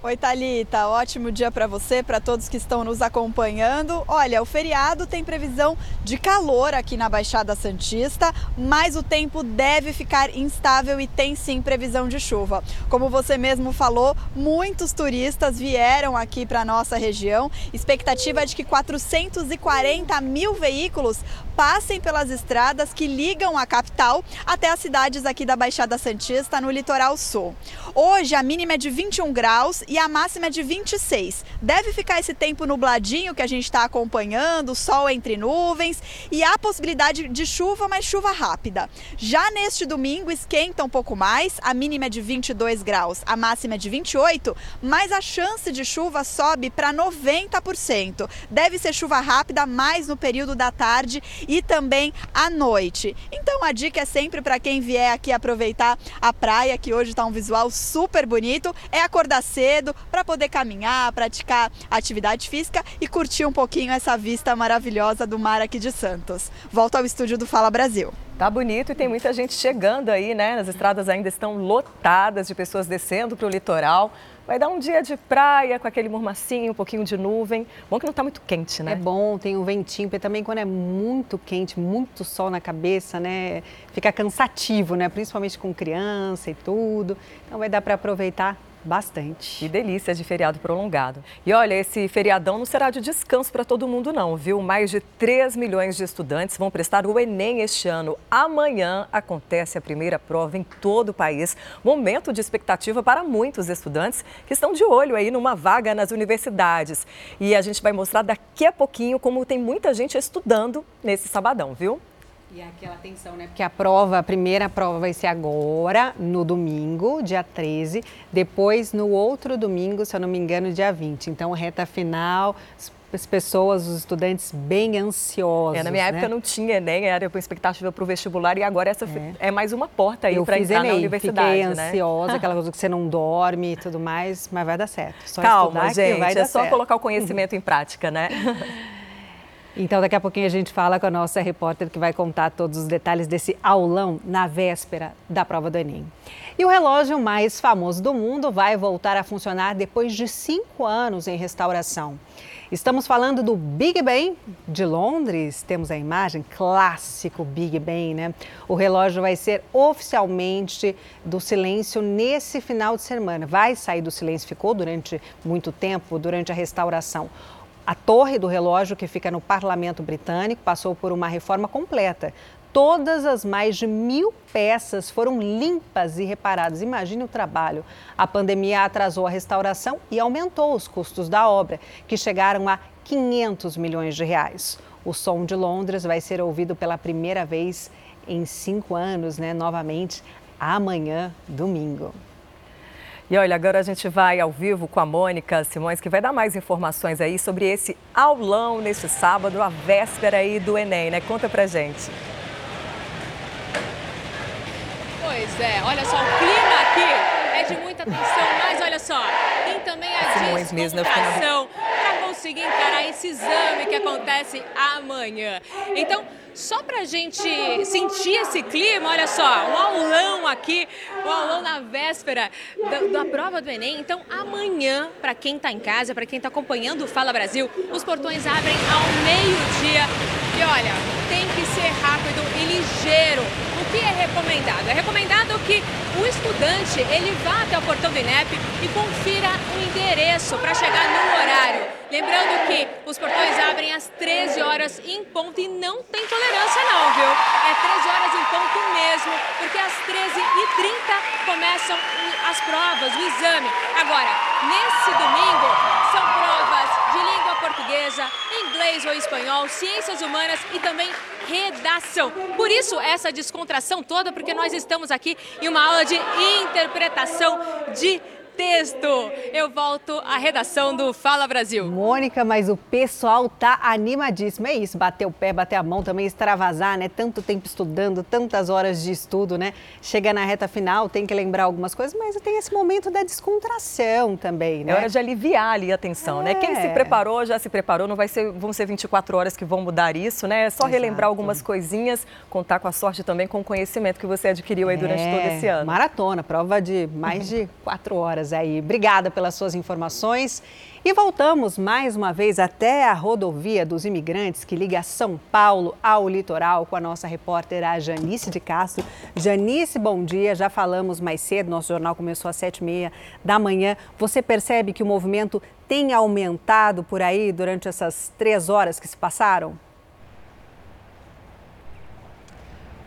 Oi, Thalita. Ótimo dia para você, para todos que estão nos acompanhando. Olha, o feriado tem previsão de calor aqui na Baixada Santista, mas o tempo deve ficar instável e tem sim previsão de chuva. Como você mesmo falou, muitos turistas vieram aqui para nossa região. Expectativa é de que 440 mil veículos passem pelas estradas que ligam a capital até as cidades aqui da Baixada Santista, no litoral sul. Hoje a mínima é de 21 graus e a máxima é de 26. Deve ficar esse tempo nubladinho que a gente está acompanhando, sol entre nuvens e há possibilidade de chuva, mas chuva rápida. Já neste domingo esquenta um pouco mais, a mínima é de 22 graus, a máxima é de 28, mas a chance de chuva sobe para 90%. Deve ser chuva rápida mais no período da tarde e também à noite. Então a dica é sempre para quem vier aqui aproveitar a praia, que hoje está um visual super bonito, é acordar cedo para poder caminhar, praticar atividade física e curtir um pouquinho essa vista maravilhosa do mar aqui de Santos. Volto ao estúdio do Fala Brasil. Tá bonito e tem muita gente chegando aí, né? As estradas ainda estão lotadas de pessoas descendo para o litoral. Vai dar um dia de praia com aquele mormacinho, um pouquinho de nuvem. Bom que não está muito quente, né? É bom, tem um ventinho, porque também quando é muito quente, muito sol na cabeça, né? Fica cansativo, né? Principalmente com criança e tudo. Então vai dar para aproveitar Bastante. Que delícia de feriado prolongado. E olha, esse feriadão não será de descanso para todo mundo não, viu? Mais de 3 milhões de estudantes vão prestar o Enem este ano. Amanhã acontece a primeira prova em todo o país. Momento de expectativa para muitos estudantes que estão de olho aí numa vaga nas universidades. E a gente vai mostrar daqui a pouquinho como tem muita gente estudando nesse sabadão, viu? E aquela tensão, né? Porque a prova, a primeira prova vai ser agora, no domingo, dia 13. Depois, no outro domingo, se eu não me engano, dia 20. Então, reta final, as pessoas, os estudantes bem ansiosos. É, na minha né? época não tinha Enem, era com expectativa para o vestibular e agora essa é, é mais uma porta aí para entrar Enem, na universidade. Fiquei né? ansiosa, (laughs) aquela coisa que você não dorme e tudo mais, mas vai dar certo. Só Calma, gente, vai é só certo. colocar o conhecimento em prática, né? (laughs) Então, daqui a pouquinho a gente fala com a nossa repórter que vai contar todos os detalhes desse aulão na véspera da prova do Enem. E o relógio mais famoso do mundo vai voltar a funcionar depois de cinco anos em restauração. Estamos falando do Big Ben de Londres. Temos a imagem clássico Big Ben, né? O relógio vai ser oficialmente do silêncio nesse final de semana. Vai sair do silêncio, ficou durante muito tempo, durante a restauração. A torre do relógio, que fica no parlamento britânico, passou por uma reforma completa. Todas as mais de mil peças foram limpas e reparadas. Imagine o trabalho. A pandemia atrasou a restauração e aumentou os custos da obra, que chegaram a 500 milhões de reais. O som de Londres vai ser ouvido pela primeira vez em cinco anos, né? Novamente, amanhã, domingo. E olha, agora a gente vai ao vivo com a Mônica Simões, que vai dar mais informações aí sobre esse aulão neste sábado, a véspera aí do Enem, né? Conta pra gente. Pois é, olha só, o clima aqui é de muita tensão, mas olha só, tem também a descontração para conseguir encarar esse exame que acontece amanhã. Então, só para a gente sentir esse clima, olha só, um aulão aqui, um aulão na véspera da, da prova do Enem. Então, amanhã, para quem está em casa, para quem está acompanhando o Fala Brasil, os portões abrem ao meio-dia. E olha, tem que ser rápido e ligeiro. Que é recomendado? É recomendado que o estudante ele vá até o portão do INEP e confira o endereço para chegar no horário. Lembrando que os portões abrem às 13 horas em ponto e não tem tolerância não, viu? É 13 horas em ponto mesmo, porque às 13h30 começam as provas, o exame. Agora, nesse domingo, são provas de língua portuguesa, inglês ou espanhol, ciências humanas e também redação. Por isso, essa descontração toda, porque nós estamos aqui em uma aula de interpretação de texto. Eu volto à redação do Fala Brasil. Mônica, mas o pessoal tá animadíssimo. É isso, bater o pé, bater a mão, também extravasar, né? Tanto tempo estudando, tantas horas de estudo, né? Chega na reta final, tem que lembrar algumas coisas, mas tem esse momento da descontração também, né? É hora de aliviar ali a tensão, é. né? Quem se é. preparou, já se preparou, não vai ser, vão ser 24 horas que vão mudar isso, né? É só Exato. relembrar algumas coisinhas, contar com a sorte também, com o conhecimento que você adquiriu aí durante é. todo esse ano. Maratona, prova de mais de quatro horas horas aí. Obrigada pelas suas informações. E voltamos mais uma vez até a rodovia dos imigrantes que liga São Paulo ao litoral com a nossa repórter a Janice de Castro. Janice, bom dia. Já falamos mais cedo, nosso jornal começou às sete e meia da manhã. Você percebe que o movimento tem aumentado por aí durante essas três horas que se passaram?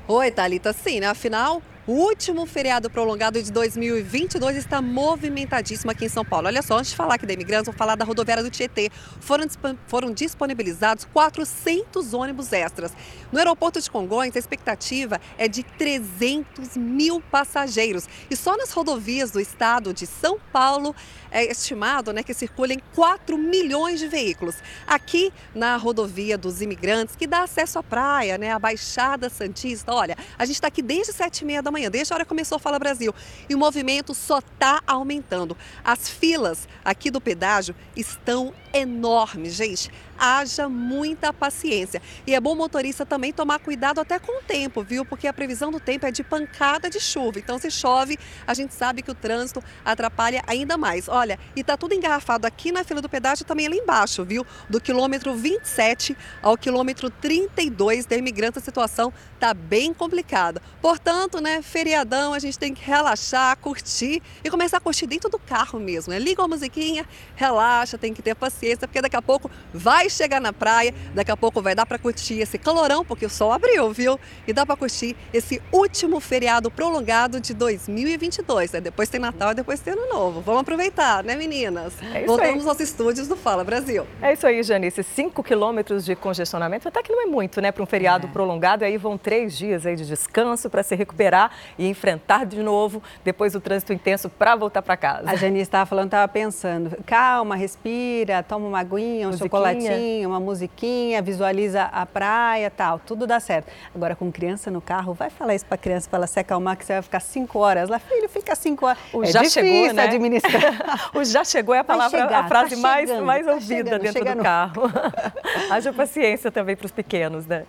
Oi, Thalita. Sim, né? Afinal, o último feriado prolongado de 2022 está movimentadíssimo aqui em São Paulo. Olha só, antes de falar aqui da imigrantes, vou falar da rodoviária do Tietê. Foram, foram disponibilizados 400 ônibus extras. No aeroporto de Congonhas, a expectativa é de 300 mil passageiros. E só nas rodovias do estado de São Paulo é estimado né, que circulem 4 milhões de veículos. Aqui na rodovia dos imigrantes, que dá acesso à praia, né, à Baixada Santista. Olha, a gente está aqui desde 7 e meia da manhã, desde a hora que começou a Fala Brasil. E o movimento só está aumentando. As filas aqui do pedágio estão enormes, gente haja muita paciência. E é bom o motorista também tomar cuidado até com o tempo, viu? Porque a previsão do tempo é de pancada de chuva. Então, se chove, a gente sabe que o trânsito atrapalha ainda mais. Olha, e tá tudo engarrafado aqui na fila do pedágio também ali embaixo, viu? Do quilômetro 27 ao quilômetro 32 da imigrante, a situação tá bem complicada. Portanto, né, feriadão, a gente tem que relaxar, curtir e começar a curtir dentro do carro mesmo. Né? Liga uma musiquinha, relaxa, tem que ter paciência, porque daqui a pouco vai chegar na praia, daqui a pouco vai dar para curtir esse calorão, porque o sol abriu, viu? E dá para curtir esse último feriado prolongado de 2022. Né? Depois tem Natal e depois tem Ano Novo. Vamos aproveitar, né, meninas? É Voltamos aí. aos estúdios do Fala Brasil. É isso aí, Janice. 5 quilômetros de congestionamento, até que não é muito, né, para um feriado é. prolongado. E aí vão três dias aí de descanso para se recuperar e enfrentar de novo depois do trânsito intenso para voltar para casa. A Janice estava falando, estava pensando, calma, respira, toma uma aguinha, um musiquinha. chocolatinho, uma musiquinha, visualiza a praia, tal, tudo dá certo. Agora com criança no carro, vai falar isso para a criança para ela se acalmar que você vai ficar cinco horas. Lá, filho, fica cinco horas. O é já chegou, né? administrar. (laughs) o já chegou é a palavra, chegar, a frase tá mais, chegando, mais tá ouvida chegando, dentro chegando. do carro. (laughs) Haja paciência também para os pequenos, né?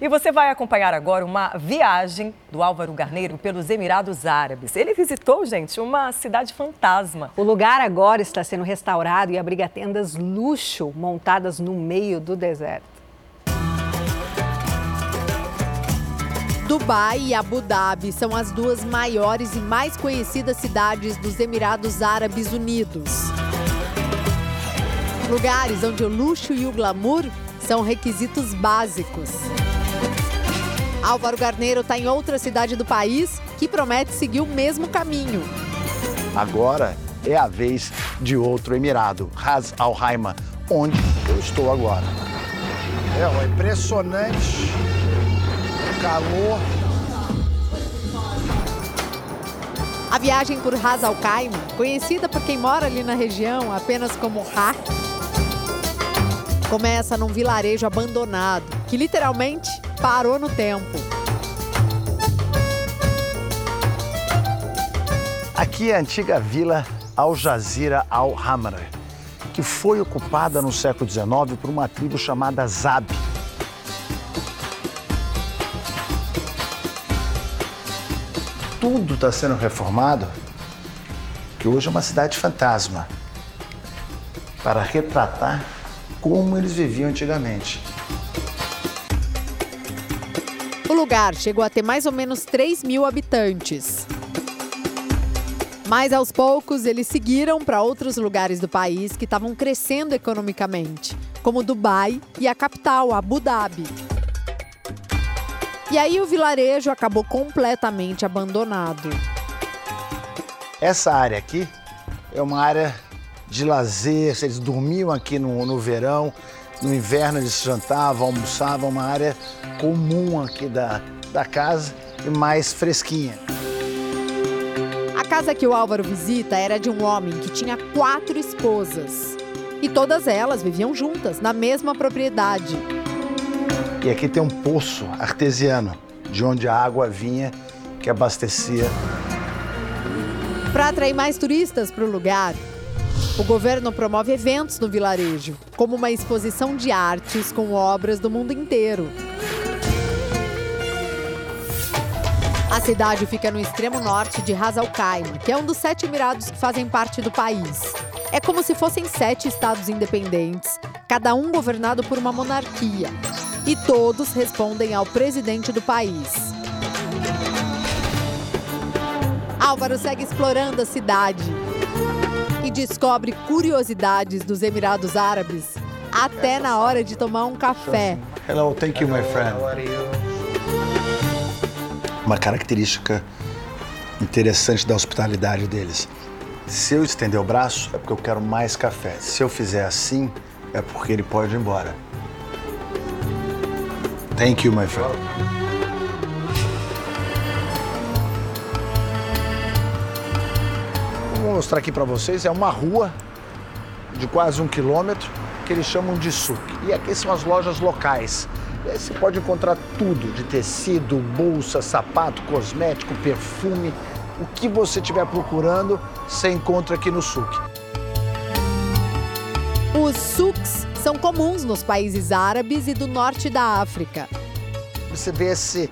E você vai acompanhar agora uma viagem do Álvaro Garneiro pelos Emirados Árabes. Ele visitou, gente, uma cidade fantasma. O lugar agora está sendo restaurado e abriga tendas luxo montadas no meio do deserto. Dubai e Abu Dhabi são as duas maiores e mais conhecidas cidades dos Emirados Árabes Unidos. Lugares onde o luxo e o glamour são requisitos básicos. Álvaro Garneiro está em outra cidade do país que promete seguir o mesmo caminho. Agora é a vez de outro emirado, Ras Al Khaimah, onde eu estou agora. É, ó, impressionante o calor. A viagem por Ras Al Khaimah, conhecida por quem mora ali na região apenas como Ha, começa num vilarejo abandonado, que literalmente parou no tempo. Aqui é a antiga vila Al Jazira Al Hamra, que foi ocupada no século XIX por uma tribo chamada Zab. Tudo está sendo reformado, que hoje é uma cidade fantasma, para retratar como eles viviam antigamente. O lugar chegou a ter mais ou menos 3 mil habitantes. Mas aos poucos eles seguiram para outros lugares do país que estavam crescendo economicamente, como Dubai e a capital, Abu Dhabi. E aí o vilarejo acabou completamente abandonado. Essa área aqui é uma área de lazer, eles dormiam aqui no, no verão, no inverno eles jantavam, almoçavam, uma área comum aqui da, da casa e mais fresquinha. A casa que o Álvaro visita era de um homem que tinha quatro esposas. E todas elas viviam juntas, na mesma propriedade. E aqui tem um poço artesiano, de onde a água vinha, que abastecia. Para atrair mais turistas para o lugar, o governo promove eventos no vilarejo, como uma exposição de artes com obras do mundo inteiro. A cidade fica no extremo norte de Ras Al Khaimah, que é um dos sete emirados que fazem parte do país. É como se fossem sete estados independentes, cada um governado por uma monarquia. E todos respondem ao presidente do país. Álvaro segue explorando a cidade e descobre curiosidades dos Emirados Árabes até na hora de tomar um café. Hello, thank you, my friend. Uma característica interessante da hospitalidade deles. Se eu estender o braço, é porque eu quero mais café. Se eu fizer assim, é porque ele pode ir embora. Thank you, my friend. Vou mostrar aqui para vocês, é uma rua de quase um quilômetro que eles chamam de souk. E aqui são as lojas locais. E aí você pode encontrar tudo, de tecido, bolsa, sapato, cosmético, perfume. O que você estiver procurando, você encontra aqui no souk. Os souks são comuns nos países árabes e do norte da África. Você vê esse,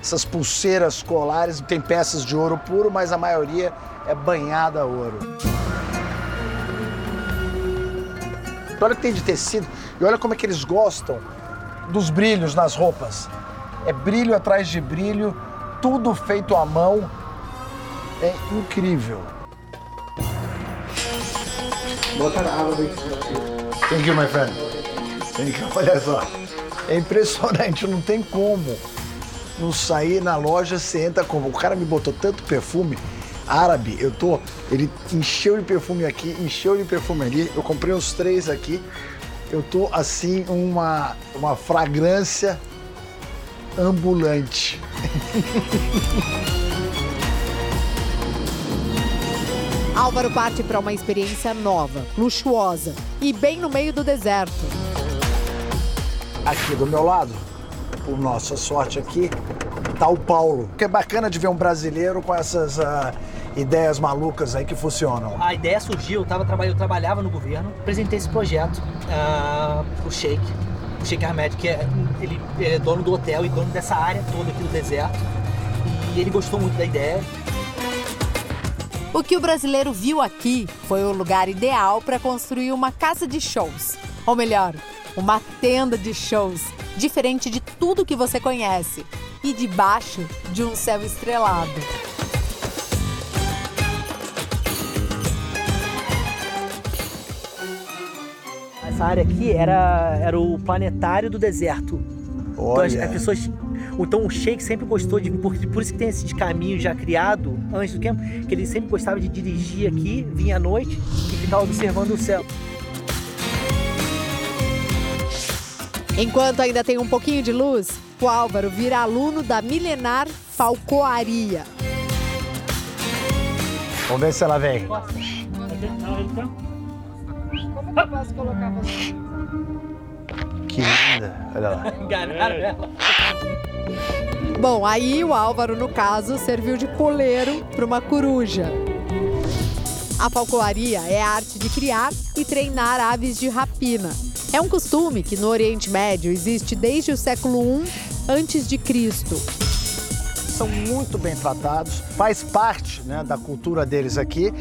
essas pulseiras colares, tem peças de ouro puro, mas a maioria é banhada a ouro. Olha o que tem de tecido e olha como é que eles gostam dos brilhos nas roupas. É brilho atrás de brilho, tudo feito à mão. É incrível. Bota a água. Thank you, my friend. Thank you. Olha só. É impressionante, não tem como não sair na loja, você entra como. O cara me botou tanto perfume árabe, eu tô. Ele encheu de perfume aqui, encheu de perfume ali. Eu comprei os três aqui. Eu tô assim, uma, uma fragrância ambulante. (laughs) Álvaro parte para uma experiência nova, luxuosa e bem no meio do deserto. Aqui do meu lado, por nossa sorte aqui, tá o Paulo. Que é bacana de ver um brasileiro com essas uh, ideias malucas aí que funcionam. A ideia surgiu, eu, tava, eu trabalhava no governo, apresentei esse projeto uh, pro Sheik, o Sheik Ahmed, que é, ele, ele é dono do hotel e dono dessa área toda aqui do deserto. E ele gostou muito da ideia. O que o brasileiro viu aqui foi o lugar ideal para construir uma casa de shows. Ou melhor, uma tenda de shows, diferente de tudo que você conhece e debaixo de um céu estrelado. Essa área aqui era, era o planetário do deserto. Olha. Então, as, as pessoas então o Sheik sempre gostou de por, por isso que tem esse caminho já criado antes do tempo, que ele sempre gostava de dirigir aqui, vinha à noite e ficava observando o céu. Enquanto ainda tem um pouquinho de luz, o Álvaro vira aluno da milenar falcoaria. Vamos ver se ela vem. Como eu posso colocar você? Que linda, olha lá. (laughs) Enganaram ela. Bom, aí o Álvaro, no caso, serviu de poleiro para uma coruja. A falcoaria é a arte de criar e treinar aves de rapina. É um costume que no Oriente Médio existe desde o século I antes de Cristo. São muito bem tratados, faz parte né, da cultura deles aqui.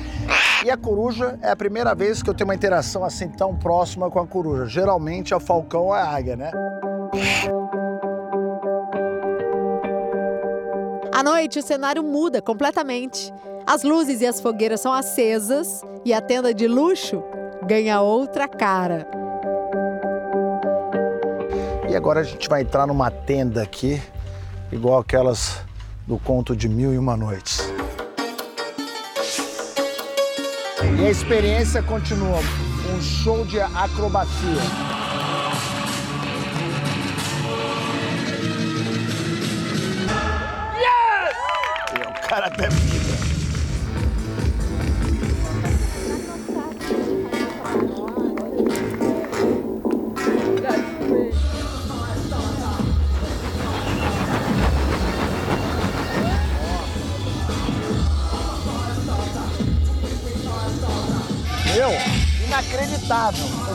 E a coruja é a primeira vez que eu tenho uma interação assim tão próxima com a coruja. Geralmente é falcão ou a águia, né? À noite, o cenário muda completamente. As luzes e as fogueiras são acesas e a tenda de luxo ganha outra cara. E agora a gente vai entrar numa tenda aqui, igual aquelas do conto de Mil e Uma Noites. E a experiência continua, um show de acrobacia. cara até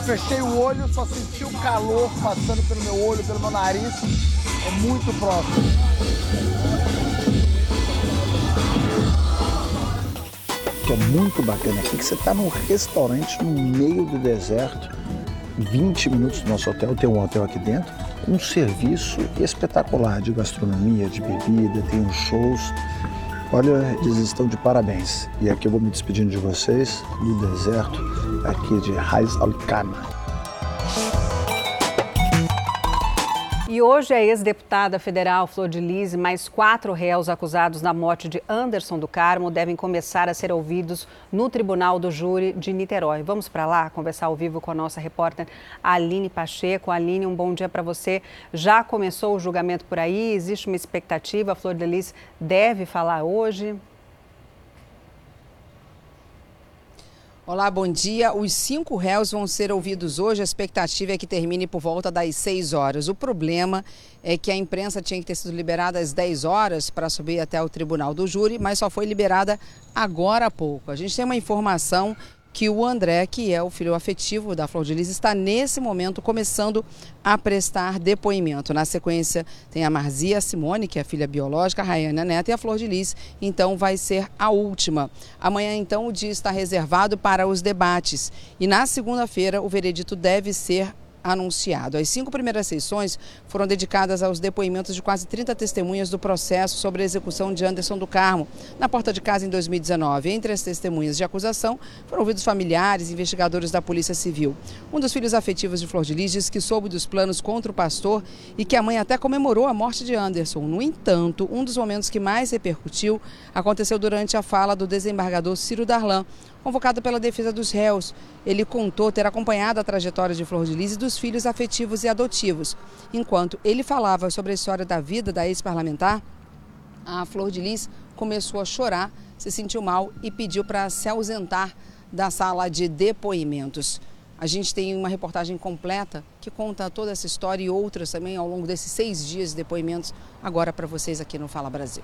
fechei o olho, só senti o calor passando pelo meu olho, pelo meu nariz. É muito próximo. que é muito bacana aqui, que você está num restaurante no meio do deserto, 20 minutos do nosso hotel, tem um hotel aqui dentro, um serviço espetacular de gastronomia, de bebida, tem uns shows. Olha, eles estão de parabéns. E aqui eu vou me despedindo de vocês do deserto aqui de Raiz Al-Khama. E hoje a ex-deputada federal Flor de Lis e mais quatro réus acusados na morte de Anderson do Carmo devem começar a ser ouvidos no Tribunal do Júri de Niterói. Vamos para lá conversar ao vivo com a nossa repórter Aline Pacheco. Aline, um bom dia para você. Já começou o julgamento por aí? Existe uma expectativa? A Flor de Lis deve falar hoje? Olá, bom dia. Os cinco réus vão ser ouvidos hoje. A expectativa é que termine por volta das 6 horas. O problema é que a imprensa tinha que ter sido liberada às 10 horas para subir até o tribunal do júri, mas só foi liberada agora há pouco. A gente tem uma informação que o André, que é o filho afetivo da Flor de Lis, está nesse momento começando a prestar depoimento. Na sequência, tem a Marzia Simone, que é a filha biológica, a Rayana Neto e a Flor de Lis, então vai ser a última. Amanhã, então, o dia está reservado para os debates. E na segunda-feira, o veredito deve ser anunciado. As cinco primeiras sessões foram dedicadas aos depoimentos de quase 30 testemunhas do processo sobre a execução de Anderson do Carmo, na porta de casa em 2019. Entre as testemunhas de acusação foram ouvidos familiares e investigadores da Polícia Civil. Um dos filhos afetivos de Flor de Lis diz que soube dos planos contra o pastor e que a mãe até comemorou a morte de Anderson. No entanto, um dos momentos que mais repercutiu aconteceu durante a fala do desembargador Ciro Darlan, convocado pela defesa dos réus. Ele contou ter acompanhado a trajetória de Flor de Lis e dos filhos afetivos e adotivos. Enquanto ele falava sobre a história da vida da ex-parlamentar, a Flor de Lis começou a chorar, se sentiu mal e pediu para se ausentar da sala de depoimentos. A gente tem uma reportagem completa que conta toda essa história e outras também ao longo desses seis dias de depoimentos, agora para vocês aqui no Fala Brasil.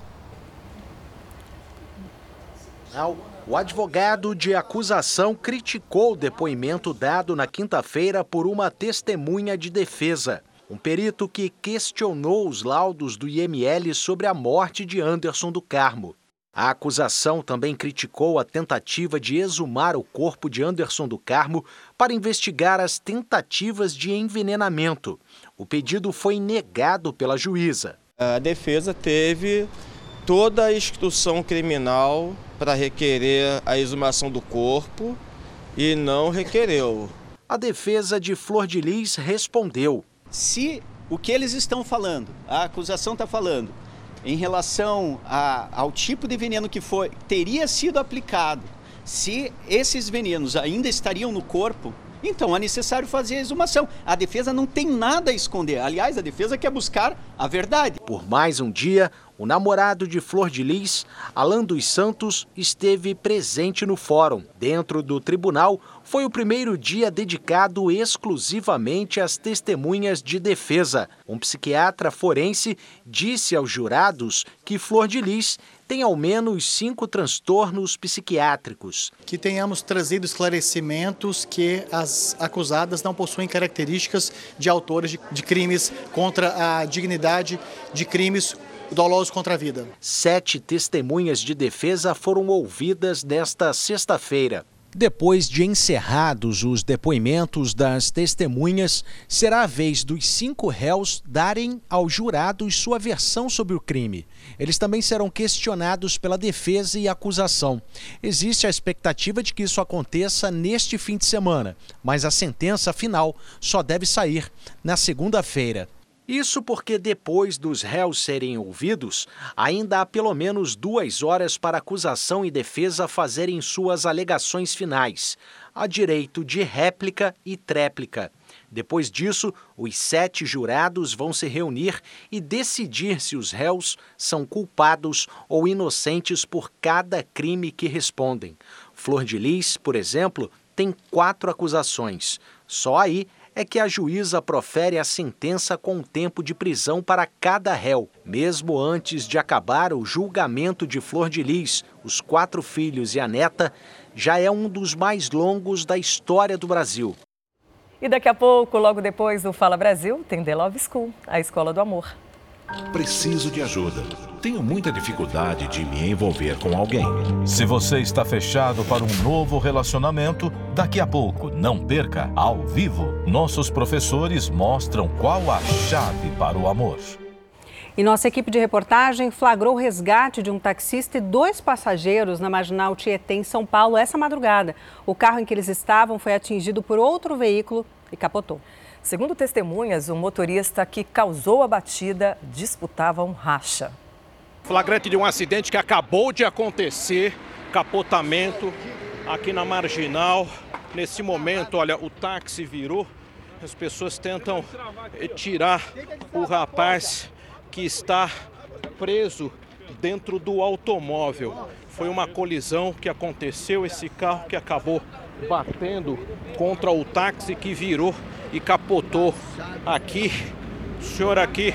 O advogado de acusação criticou o depoimento dado na quinta-feira por uma testemunha de defesa. Um perito que questionou os laudos do IML sobre a morte de Anderson do Carmo. A acusação também criticou a tentativa de exumar o corpo de Anderson do Carmo para investigar as tentativas de envenenamento. O pedido foi negado pela juíza. A defesa teve toda a instrução criminal para requerer a exumação do corpo e não requereu. A defesa de Flor de Lis respondeu: Se o que eles estão falando, a acusação está falando, em relação a, ao tipo de veneno que foi, teria sido aplicado, se esses venenos ainda estariam no corpo, então é necessário fazer a exumação. A defesa não tem nada a esconder. Aliás, a defesa quer buscar a verdade. Por mais um dia, o namorado de Flor de Lis, Alan dos Santos, esteve presente no fórum. Dentro do tribunal, foi o primeiro dia dedicado exclusivamente às testemunhas de defesa. Um psiquiatra forense disse aos jurados que Flor de Lis tem ao menos cinco transtornos psiquiátricos. Que tenhamos trazido esclarecimentos que as acusadas não possuem características de autores de, de crimes contra a dignidade, de crimes dolosos contra a vida. Sete testemunhas de defesa foram ouvidas nesta sexta-feira. Depois de encerrados os depoimentos das testemunhas, será a vez dos cinco réus darem aos jurados sua versão sobre o crime. Eles também serão questionados pela defesa e acusação. Existe a expectativa de que isso aconteça neste fim de semana, mas a sentença final só deve sair na segunda-feira. Isso porque depois dos réus serem ouvidos, ainda há pelo menos duas horas para acusação e defesa fazerem suas alegações finais. Há direito de réplica e tréplica. Depois disso, os sete jurados vão se reunir e decidir se os réus são culpados ou inocentes por cada crime que respondem. Flor de Lis, por exemplo, tem quatro acusações. Só aí é que a juíza profere a sentença com tempo de prisão para cada réu. Mesmo antes de acabar o julgamento de Flor de Lis, os quatro filhos e a neta, já é um dos mais longos da história do Brasil. E daqui a pouco, logo depois do Fala Brasil, tem The Love School, a escola do amor. Preciso de ajuda. Tenho muita dificuldade de me envolver com alguém. Se você está fechado para um novo relacionamento, daqui a pouco, não perca, ao vivo, nossos professores mostram qual a chave para o amor. E nossa equipe de reportagem flagrou o resgate de um taxista e dois passageiros na marginal Tietê, em São Paulo, essa madrugada. O carro em que eles estavam foi atingido por outro veículo e capotou. Segundo testemunhas, o motorista que causou a batida disputava um racha. Flagrante de um acidente que acabou de acontecer, capotamento aqui na marginal. Nesse momento, olha, o táxi virou, as pessoas tentam tirar o rapaz que está preso dentro do automóvel. Foi uma colisão que aconteceu, esse carro que acabou batendo contra o táxi que virou e capotou aqui. O senhor aqui.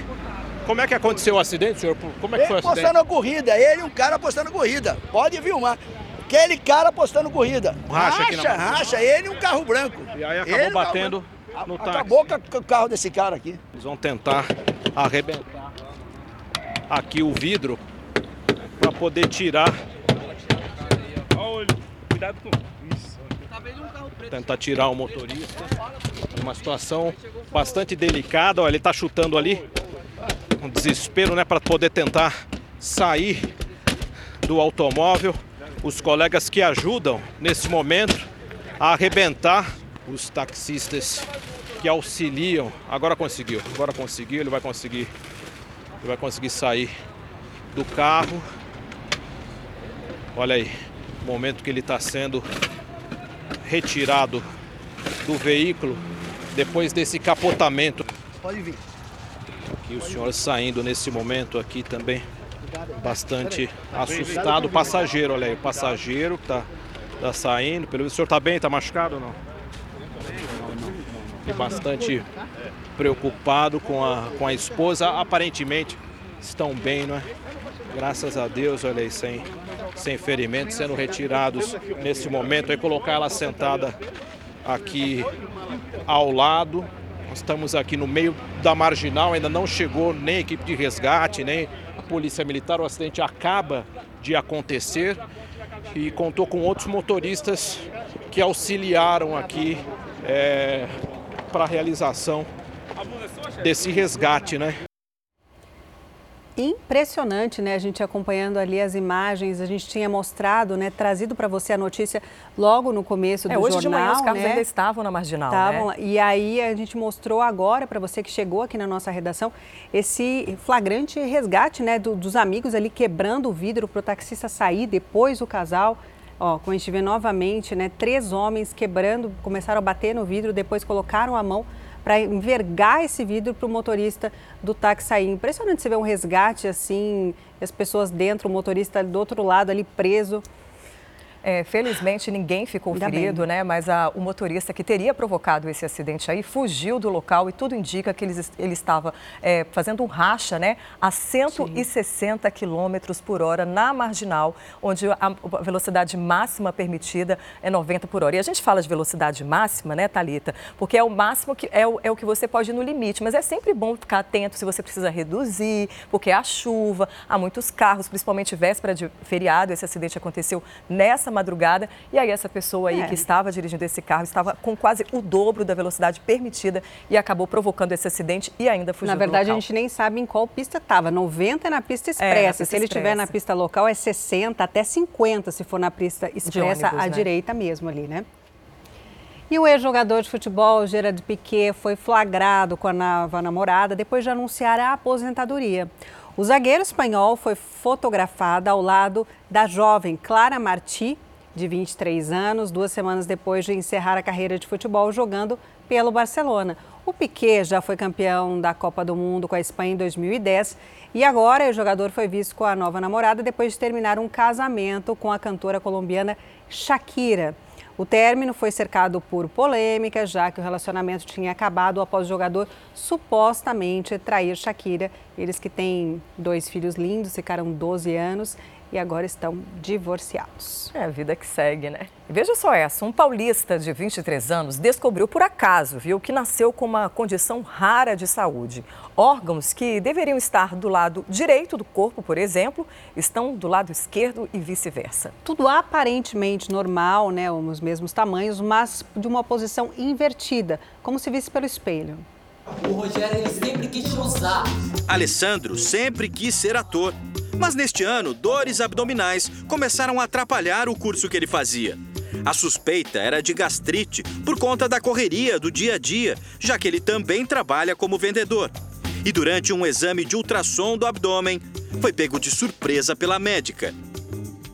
Como é que aconteceu o acidente, senhor? Como é que foi o acidente? Apostando corrida, ele e um cara apostando corrida. Pode filmar. Aquele cara apostando corrida. Racha, racha, aqui na... racha, ele e um carro branco. E aí acabou ele batendo no táxi. Acabou com o carro desse cara aqui. Eles vão tentar arrebentar aqui o vidro para poder tirar. Cuidado com. Tentar tirar o motorista. Uma situação bastante delicada. Olha, ele está chutando ali. Um desespero, né, para poder tentar sair do automóvel. Os colegas que ajudam nesse momento a arrebentar os taxistas que auxiliam. Agora conseguiu, agora conseguiu, ele vai conseguir. Ele vai conseguir sair do carro. Olha aí, o momento que ele está sendo retirado do veículo depois desse capotamento. Pode vir. E o senhor saindo nesse momento aqui também bastante assustado. O passageiro, olha aí, o passageiro que tá, tá saindo. Pelo o senhor tá bem? Tá machucado ou não? E bastante preocupado com a, com a esposa. Aparentemente estão bem, não é? Graças a Deus, olha aí, sem, sem ferimentos, sendo retirados nesse momento. Aí colocar ela sentada aqui ao lado. Nós estamos aqui no meio da marginal, ainda não chegou nem equipe de resgate, nem a polícia militar. O acidente acaba de acontecer e contou com outros motoristas que auxiliaram aqui é, para a realização desse resgate, né? Impressionante, né? A gente acompanhando ali as imagens, a gente tinha mostrado, né? Trazido para você a notícia logo no começo do é, hoje jornal. Hoje de manhã os carros né? ainda estavam na marginal, estavam, né? E aí a gente mostrou agora para você que chegou aqui na nossa redação esse flagrante resgate, né? Do, dos amigos ali quebrando o vidro para o taxista sair, depois o casal Ó, como a gente vê novamente, né, três homens quebrando, começaram a bater no vidro, depois colocaram a mão para envergar esse vidro para o motorista do táxi sair. Impressionante você ver um resgate assim, as pessoas dentro, o motorista do outro lado ali preso. É, felizmente ninguém ficou Ainda ferido, bem. né? Mas a, o motorista que teria provocado esse acidente aí fugiu do local e tudo indica que ele, ele estava é, fazendo um racha, né? A 160 km por hora na marginal, onde a, velocidade máxima permitida é 90 por hora. E a gente fala de velocidade máxima, né, Talita? Porque é o máximo que é o, é o que você pode ir no limite. Mas é sempre bom ficar atento se você precisa reduzir, porque há chuva, há muitos carros, principalmente véspera de feriado. Esse acidente aconteceu nessa madrugada. E aí essa pessoa aí é. que estava dirigindo esse carro estava com quase o dobro da velocidade permitida e acabou provocando esse acidente e ainda fugiu Na verdade, a gente nem sabe em qual pista estava. 90 é na pista expressa. É, na pista se ele estiver na pista local, é 60 até 50 se for na pista expressa ônibus, à né? direita mesmo ali, né? E o ex-jogador de futebol, Gerard Piquet, foi flagrado com a nova namorada depois de anunciar a aposentadoria. O zagueiro espanhol foi fotografado ao lado da jovem Clara Martí, de 23 anos, duas semanas depois de encerrar a carreira de futebol jogando pelo Barcelona. O Piquet já foi campeão da Copa do Mundo com a Espanha em 2010 e agora o jogador foi visto com a nova namorada depois de terminar um casamento com a cantora colombiana Shakira. O término foi cercado por polêmica, já que o relacionamento tinha acabado após o jogador supostamente trair Shakira. Eles que têm dois filhos lindos, ficaram 12 anos e agora estão divorciados. É a vida que segue, né? E veja só essa, um paulista de 23 anos descobriu por acaso, viu, que nasceu com uma condição rara de saúde. Órgãos que deveriam estar do lado direito do corpo, por exemplo, estão do lado esquerdo e vice-versa. Tudo aparentemente normal, né, os mesmos tamanhos, mas de uma posição invertida, como se visse pelo espelho. O Rogério ele sempre quis te usar. Alessandro sempre quis ser ator. Mas neste ano, dores abdominais começaram a atrapalhar o curso que ele fazia. A suspeita era de gastrite por conta da correria do dia a dia, já que ele também trabalha como vendedor. E durante um exame de ultrassom do abdômen, foi pego de surpresa pela médica.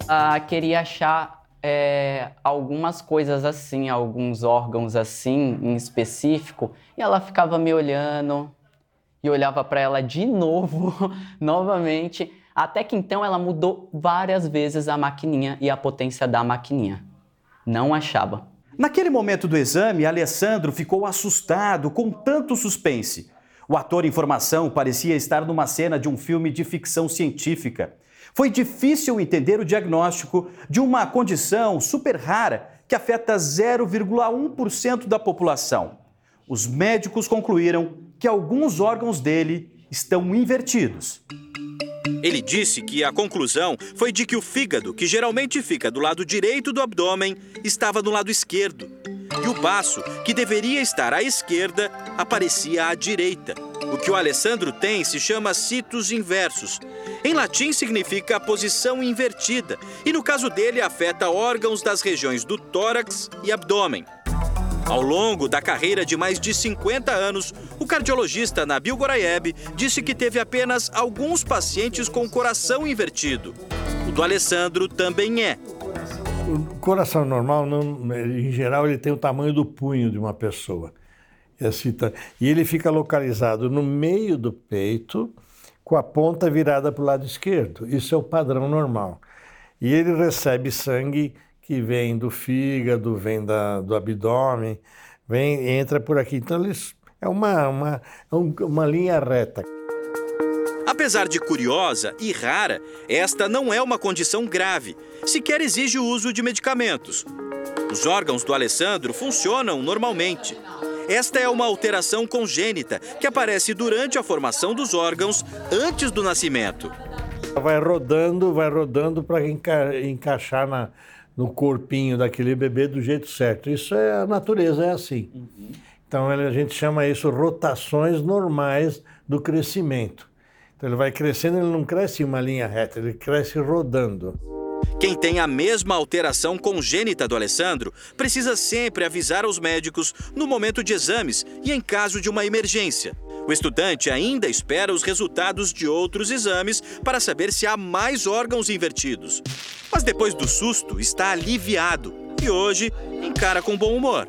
Ah, queria achar é, algumas coisas assim, alguns órgãos assim em específico, e ela ficava me olhando e olhava para ela de novo, (laughs) novamente. Até que então ela mudou várias vezes a maquininha e a potência da maquininha. Não achava. Naquele momento do exame, Alessandro ficou assustado com tanto suspense. O ator em formação parecia estar numa cena de um filme de ficção científica. Foi difícil entender o diagnóstico de uma condição super rara que afeta 0,1% da população. Os médicos concluíram que alguns órgãos dele estão invertidos. Ele disse que a conclusão foi de que o fígado, que geralmente fica do lado direito do abdômen, estava no lado esquerdo. E o baço, que deveria estar à esquerda, aparecia à direita. O que o Alessandro tem se chama citos inversos. Em latim significa posição invertida, e no caso dele afeta órgãos das regiões do tórax e abdômen. Ao longo da carreira de mais de 50 anos, o cardiologista Nabil Goraieb disse que teve apenas alguns pacientes com coração invertido. O do Alessandro também é. O coração normal, não, em geral, ele tem o tamanho do punho de uma pessoa. E, ele fica localizado no meio do peito, com a ponta virada para o lado esquerdo. Isso é o padrão normal. E ele recebe sangue que vem do fígado, vem da, do abdômen, vem entra por aqui. Então eles é uma, uma, é uma linha reta. Apesar de curiosa e rara, esta não é uma condição grave, sequer exige o uso de medicamentos. Os órgãos do Alessandro funcionam normalmente. Esta é uma alteração congênita que aparece durante a formação dos órgãos antes do nascimento. Vai rodando, vai rodando para enca encaixar na, no corpinho daquele bebê do jeito certo. Isso é a natureza, é assim. Uhum. Então a gente chama isso rotações normais do crescimento. Então ele vai crescendo, ele não cresce em uma linha reta, ele cresce rodando. Quem tem a mesma alteração congênita do Alessandro precisa sempre avisar aos médicos no momento de exames e em caso de uma emergência. O estudante ainda espera os resultados de outros exames para saber se há mais órgãos invertidos. Mas depois do susto, está aliviado e hoje encara com bom humor.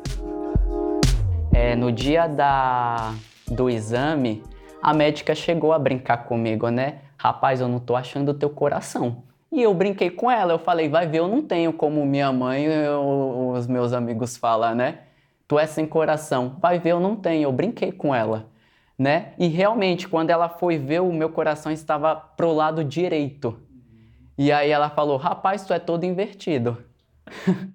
É, no dia da, do exame, a médica chegou a brincar comigo, né? Rapaz, eu não tô achando o teu coração. E eu brinquei com ela, eu falei, vai ver, eu não tenho como minha mãe e os meus amigos falam, né? Tu é sem coração. Vai ver, eu não tenho. Eu brinquei com ela né? E realmente, quando ela foi ver, o meu coração estava pro lado direito. E aí ela falou: "Rapaz, tu é todo invertido". (laughs)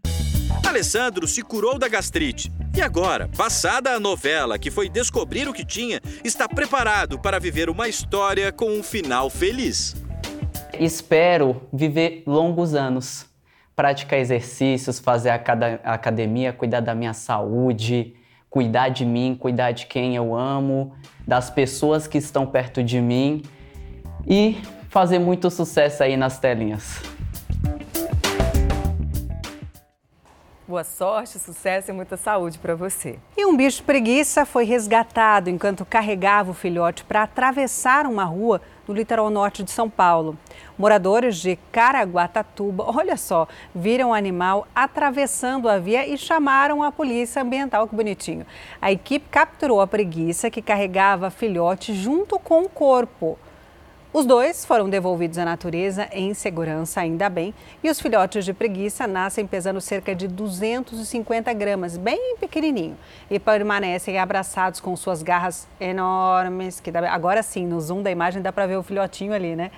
Alessandro se curou da gastrite e agora, passada a novela que foi descobrir o que tinha, está preparado para viver uma história com um final feliz. Espero viver longos anos, praticar exercícios, fazer academia, cuidar da minha saúde, cuidar de mim, cuidar de quem eu amo, das pessoas que estão perto de mim e fazer muito sucesso aí nas telinhas. Boa sorte, sucesso e muita saúde para você. E um bicho preguiça foi resgatado enquanto carregava o filhote para atravessar uma rua no litoral norte de São Paulo. Moradores de Caraguatatuba, (laughs) olha só, viram o animal atravessando a via e chamaram a polícia ambiental, que bonitinho. A equipe capturou a preguiça que carregava filhote junto com o corpo. Os dois foram devolvidos à natureza em segurança, ainda bem, e os filhotes de preguiça nascem pesando cerca de 250 gramas, bem pequenininho, e permanecem abraçados com suas garras enormes, que agora sim, no zoom da imagem dá para ver o filhotinho ali, né?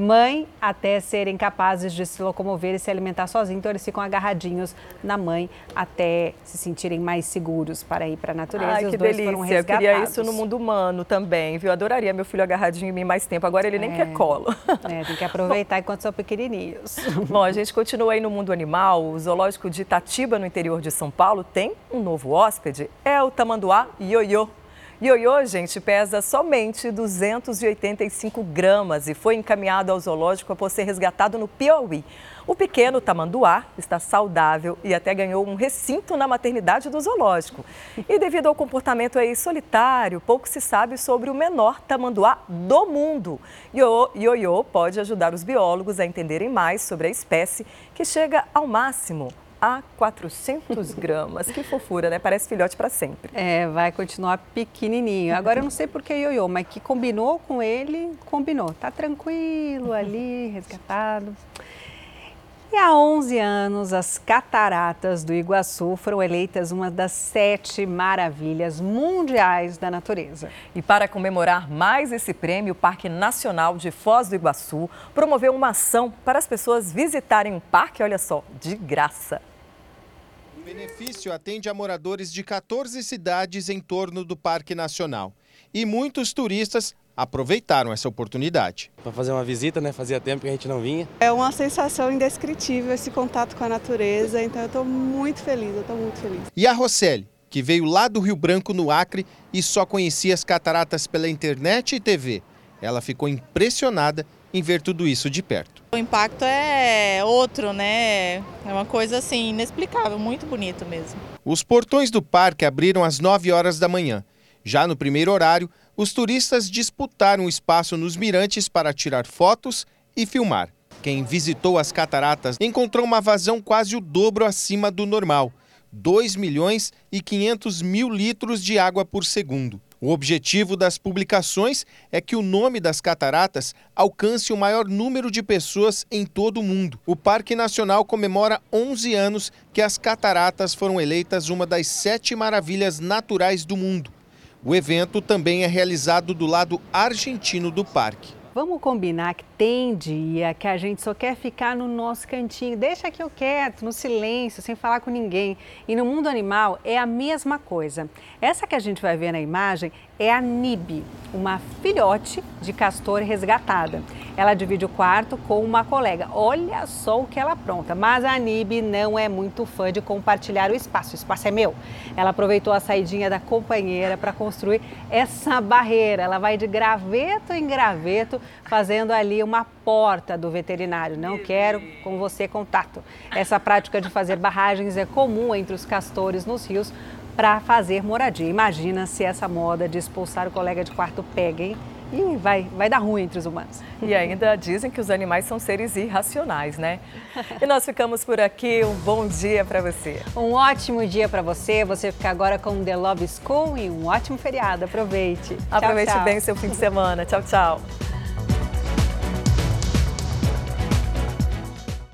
Mãe até serem capazes de se locomover e se alimentar sozinhos. Então eles ficam agarradinhos na mãe até se sentirem mais seguros para ir para a natureza. Ai, que delícia. Eu queria isso no mundo humano também, viu? Adoraria meu filho agarradinho em mim mais tempo. Agora ele nem é. quer colo. É, tem que aproveitar enquanto são pequenininhos. (laughs) Bom, a gente continua aí no mundo animal. O zoológico de Itatiba, no interior de São Paulo, tem um novo hóspede. É o tamanduá ioiô. Ioiô, gente, pesa somente 285 gramas e foi encaminhado ao zoológico após ser resgatado no Piauí. O pequeno tamanduá está saudável e até ganhou um recinto na maternidade do zoológico. E devido ao comportamento aí solitário, pouco se sabe sobre o menor tamanduá do mundo. Ioiô pode ajudar os biólogos a entenderem mais sobre a espécie, que chega ao máximo a 400 (laughs) gramas. Que fofura, né? Parece filhote para sempre. É, vai continuar pequenininho. Agora eu não sei por que ioiô, mas que combinou com ele, combinou. Tá tranquilo ali, (laughs) resgatado. E há 11 anos, as cataratas do Iguaçu foram eleitas uma das sete maravilhas mundiais da natureza. E para comemorar mais esse prêmio, o Parque Nacional de Foz do Iguaçu promoveu uma ação para as pessoas visitarem o parque, olha só, de graça. O benefício atende a moradores de 14 cidades em torno do Parque Nacional. E muitos turistas aproveitaram essa oportunidade. Para fazer uma visita, né? Fazia tempo que a gente não vinha. É uma sensação indescritível esse contato com a natureza, então eu estou muito feliz, eu estou muito feliz. E a Roseli, que veio lá do Rio Branco, no Acre, e só conhecia as cataratas pela internet e TV. Ela ficou impressionada em ver tudo isso de perto. O impacto é outro, né? É uma coisa assim inexplicável, muito bonito mesmo. Os portões do parque abriram às 9 horas da manhã. Já no primeiro horário, os turistas disputaram espaço nos mirantes para tirar fotos e filmar. Quem visitou as cataratas encontrou uma vazão quase o dobro acima do normal, 2 milhões e 500 mil litros de água por segundo. O objetivo das publicações é que o nome das cataratas alcance o maior número de pessoas em todo o mundo. O Parque Nacional comemora 11 anos que as cataratas foram eleitas uma das sete maravilhas naturais do mundo. O evento também é realizado do lado argentino do parque. Vamos combinar que tem dia que a gente só quer ficar no nosso cantinho, deixa aqui eu quieto, no silêncio, sem falar com ninguém. E no mundo animal é a mesma coisa. Essa que a gente vai ver na imagem é a Nib, uma filhote de castor resgatada. Ela divide o quarto com uma colega. Olha só o que ela apronta. Mas a Nib não é muito fã de compartilhar o espaço. O espaço é meu. Ela aproveitou a saidinha da companheira para construir essa barreira. Ela vai de graveto em graveto, fazendo ali uma porta do veterinário. Não quero com você contato. Essa prática de fazer barragens é comum entre os castores nos rios para fazer moradia. Imagina se essa moda de expulsar o colega de quarto pega, hein? E vai, vai dar ruim entre os humanos. E ainda dizem que os animais são seres irracionais, né? E nós ficamos por aqui. Um bom dia para você. Um ótimo dia para você. Você fica agora com The Love School e um ótimo feriado. Aproveite. Aproveite tchau, tchau. bem seu fim de semana. Tchau, tchau.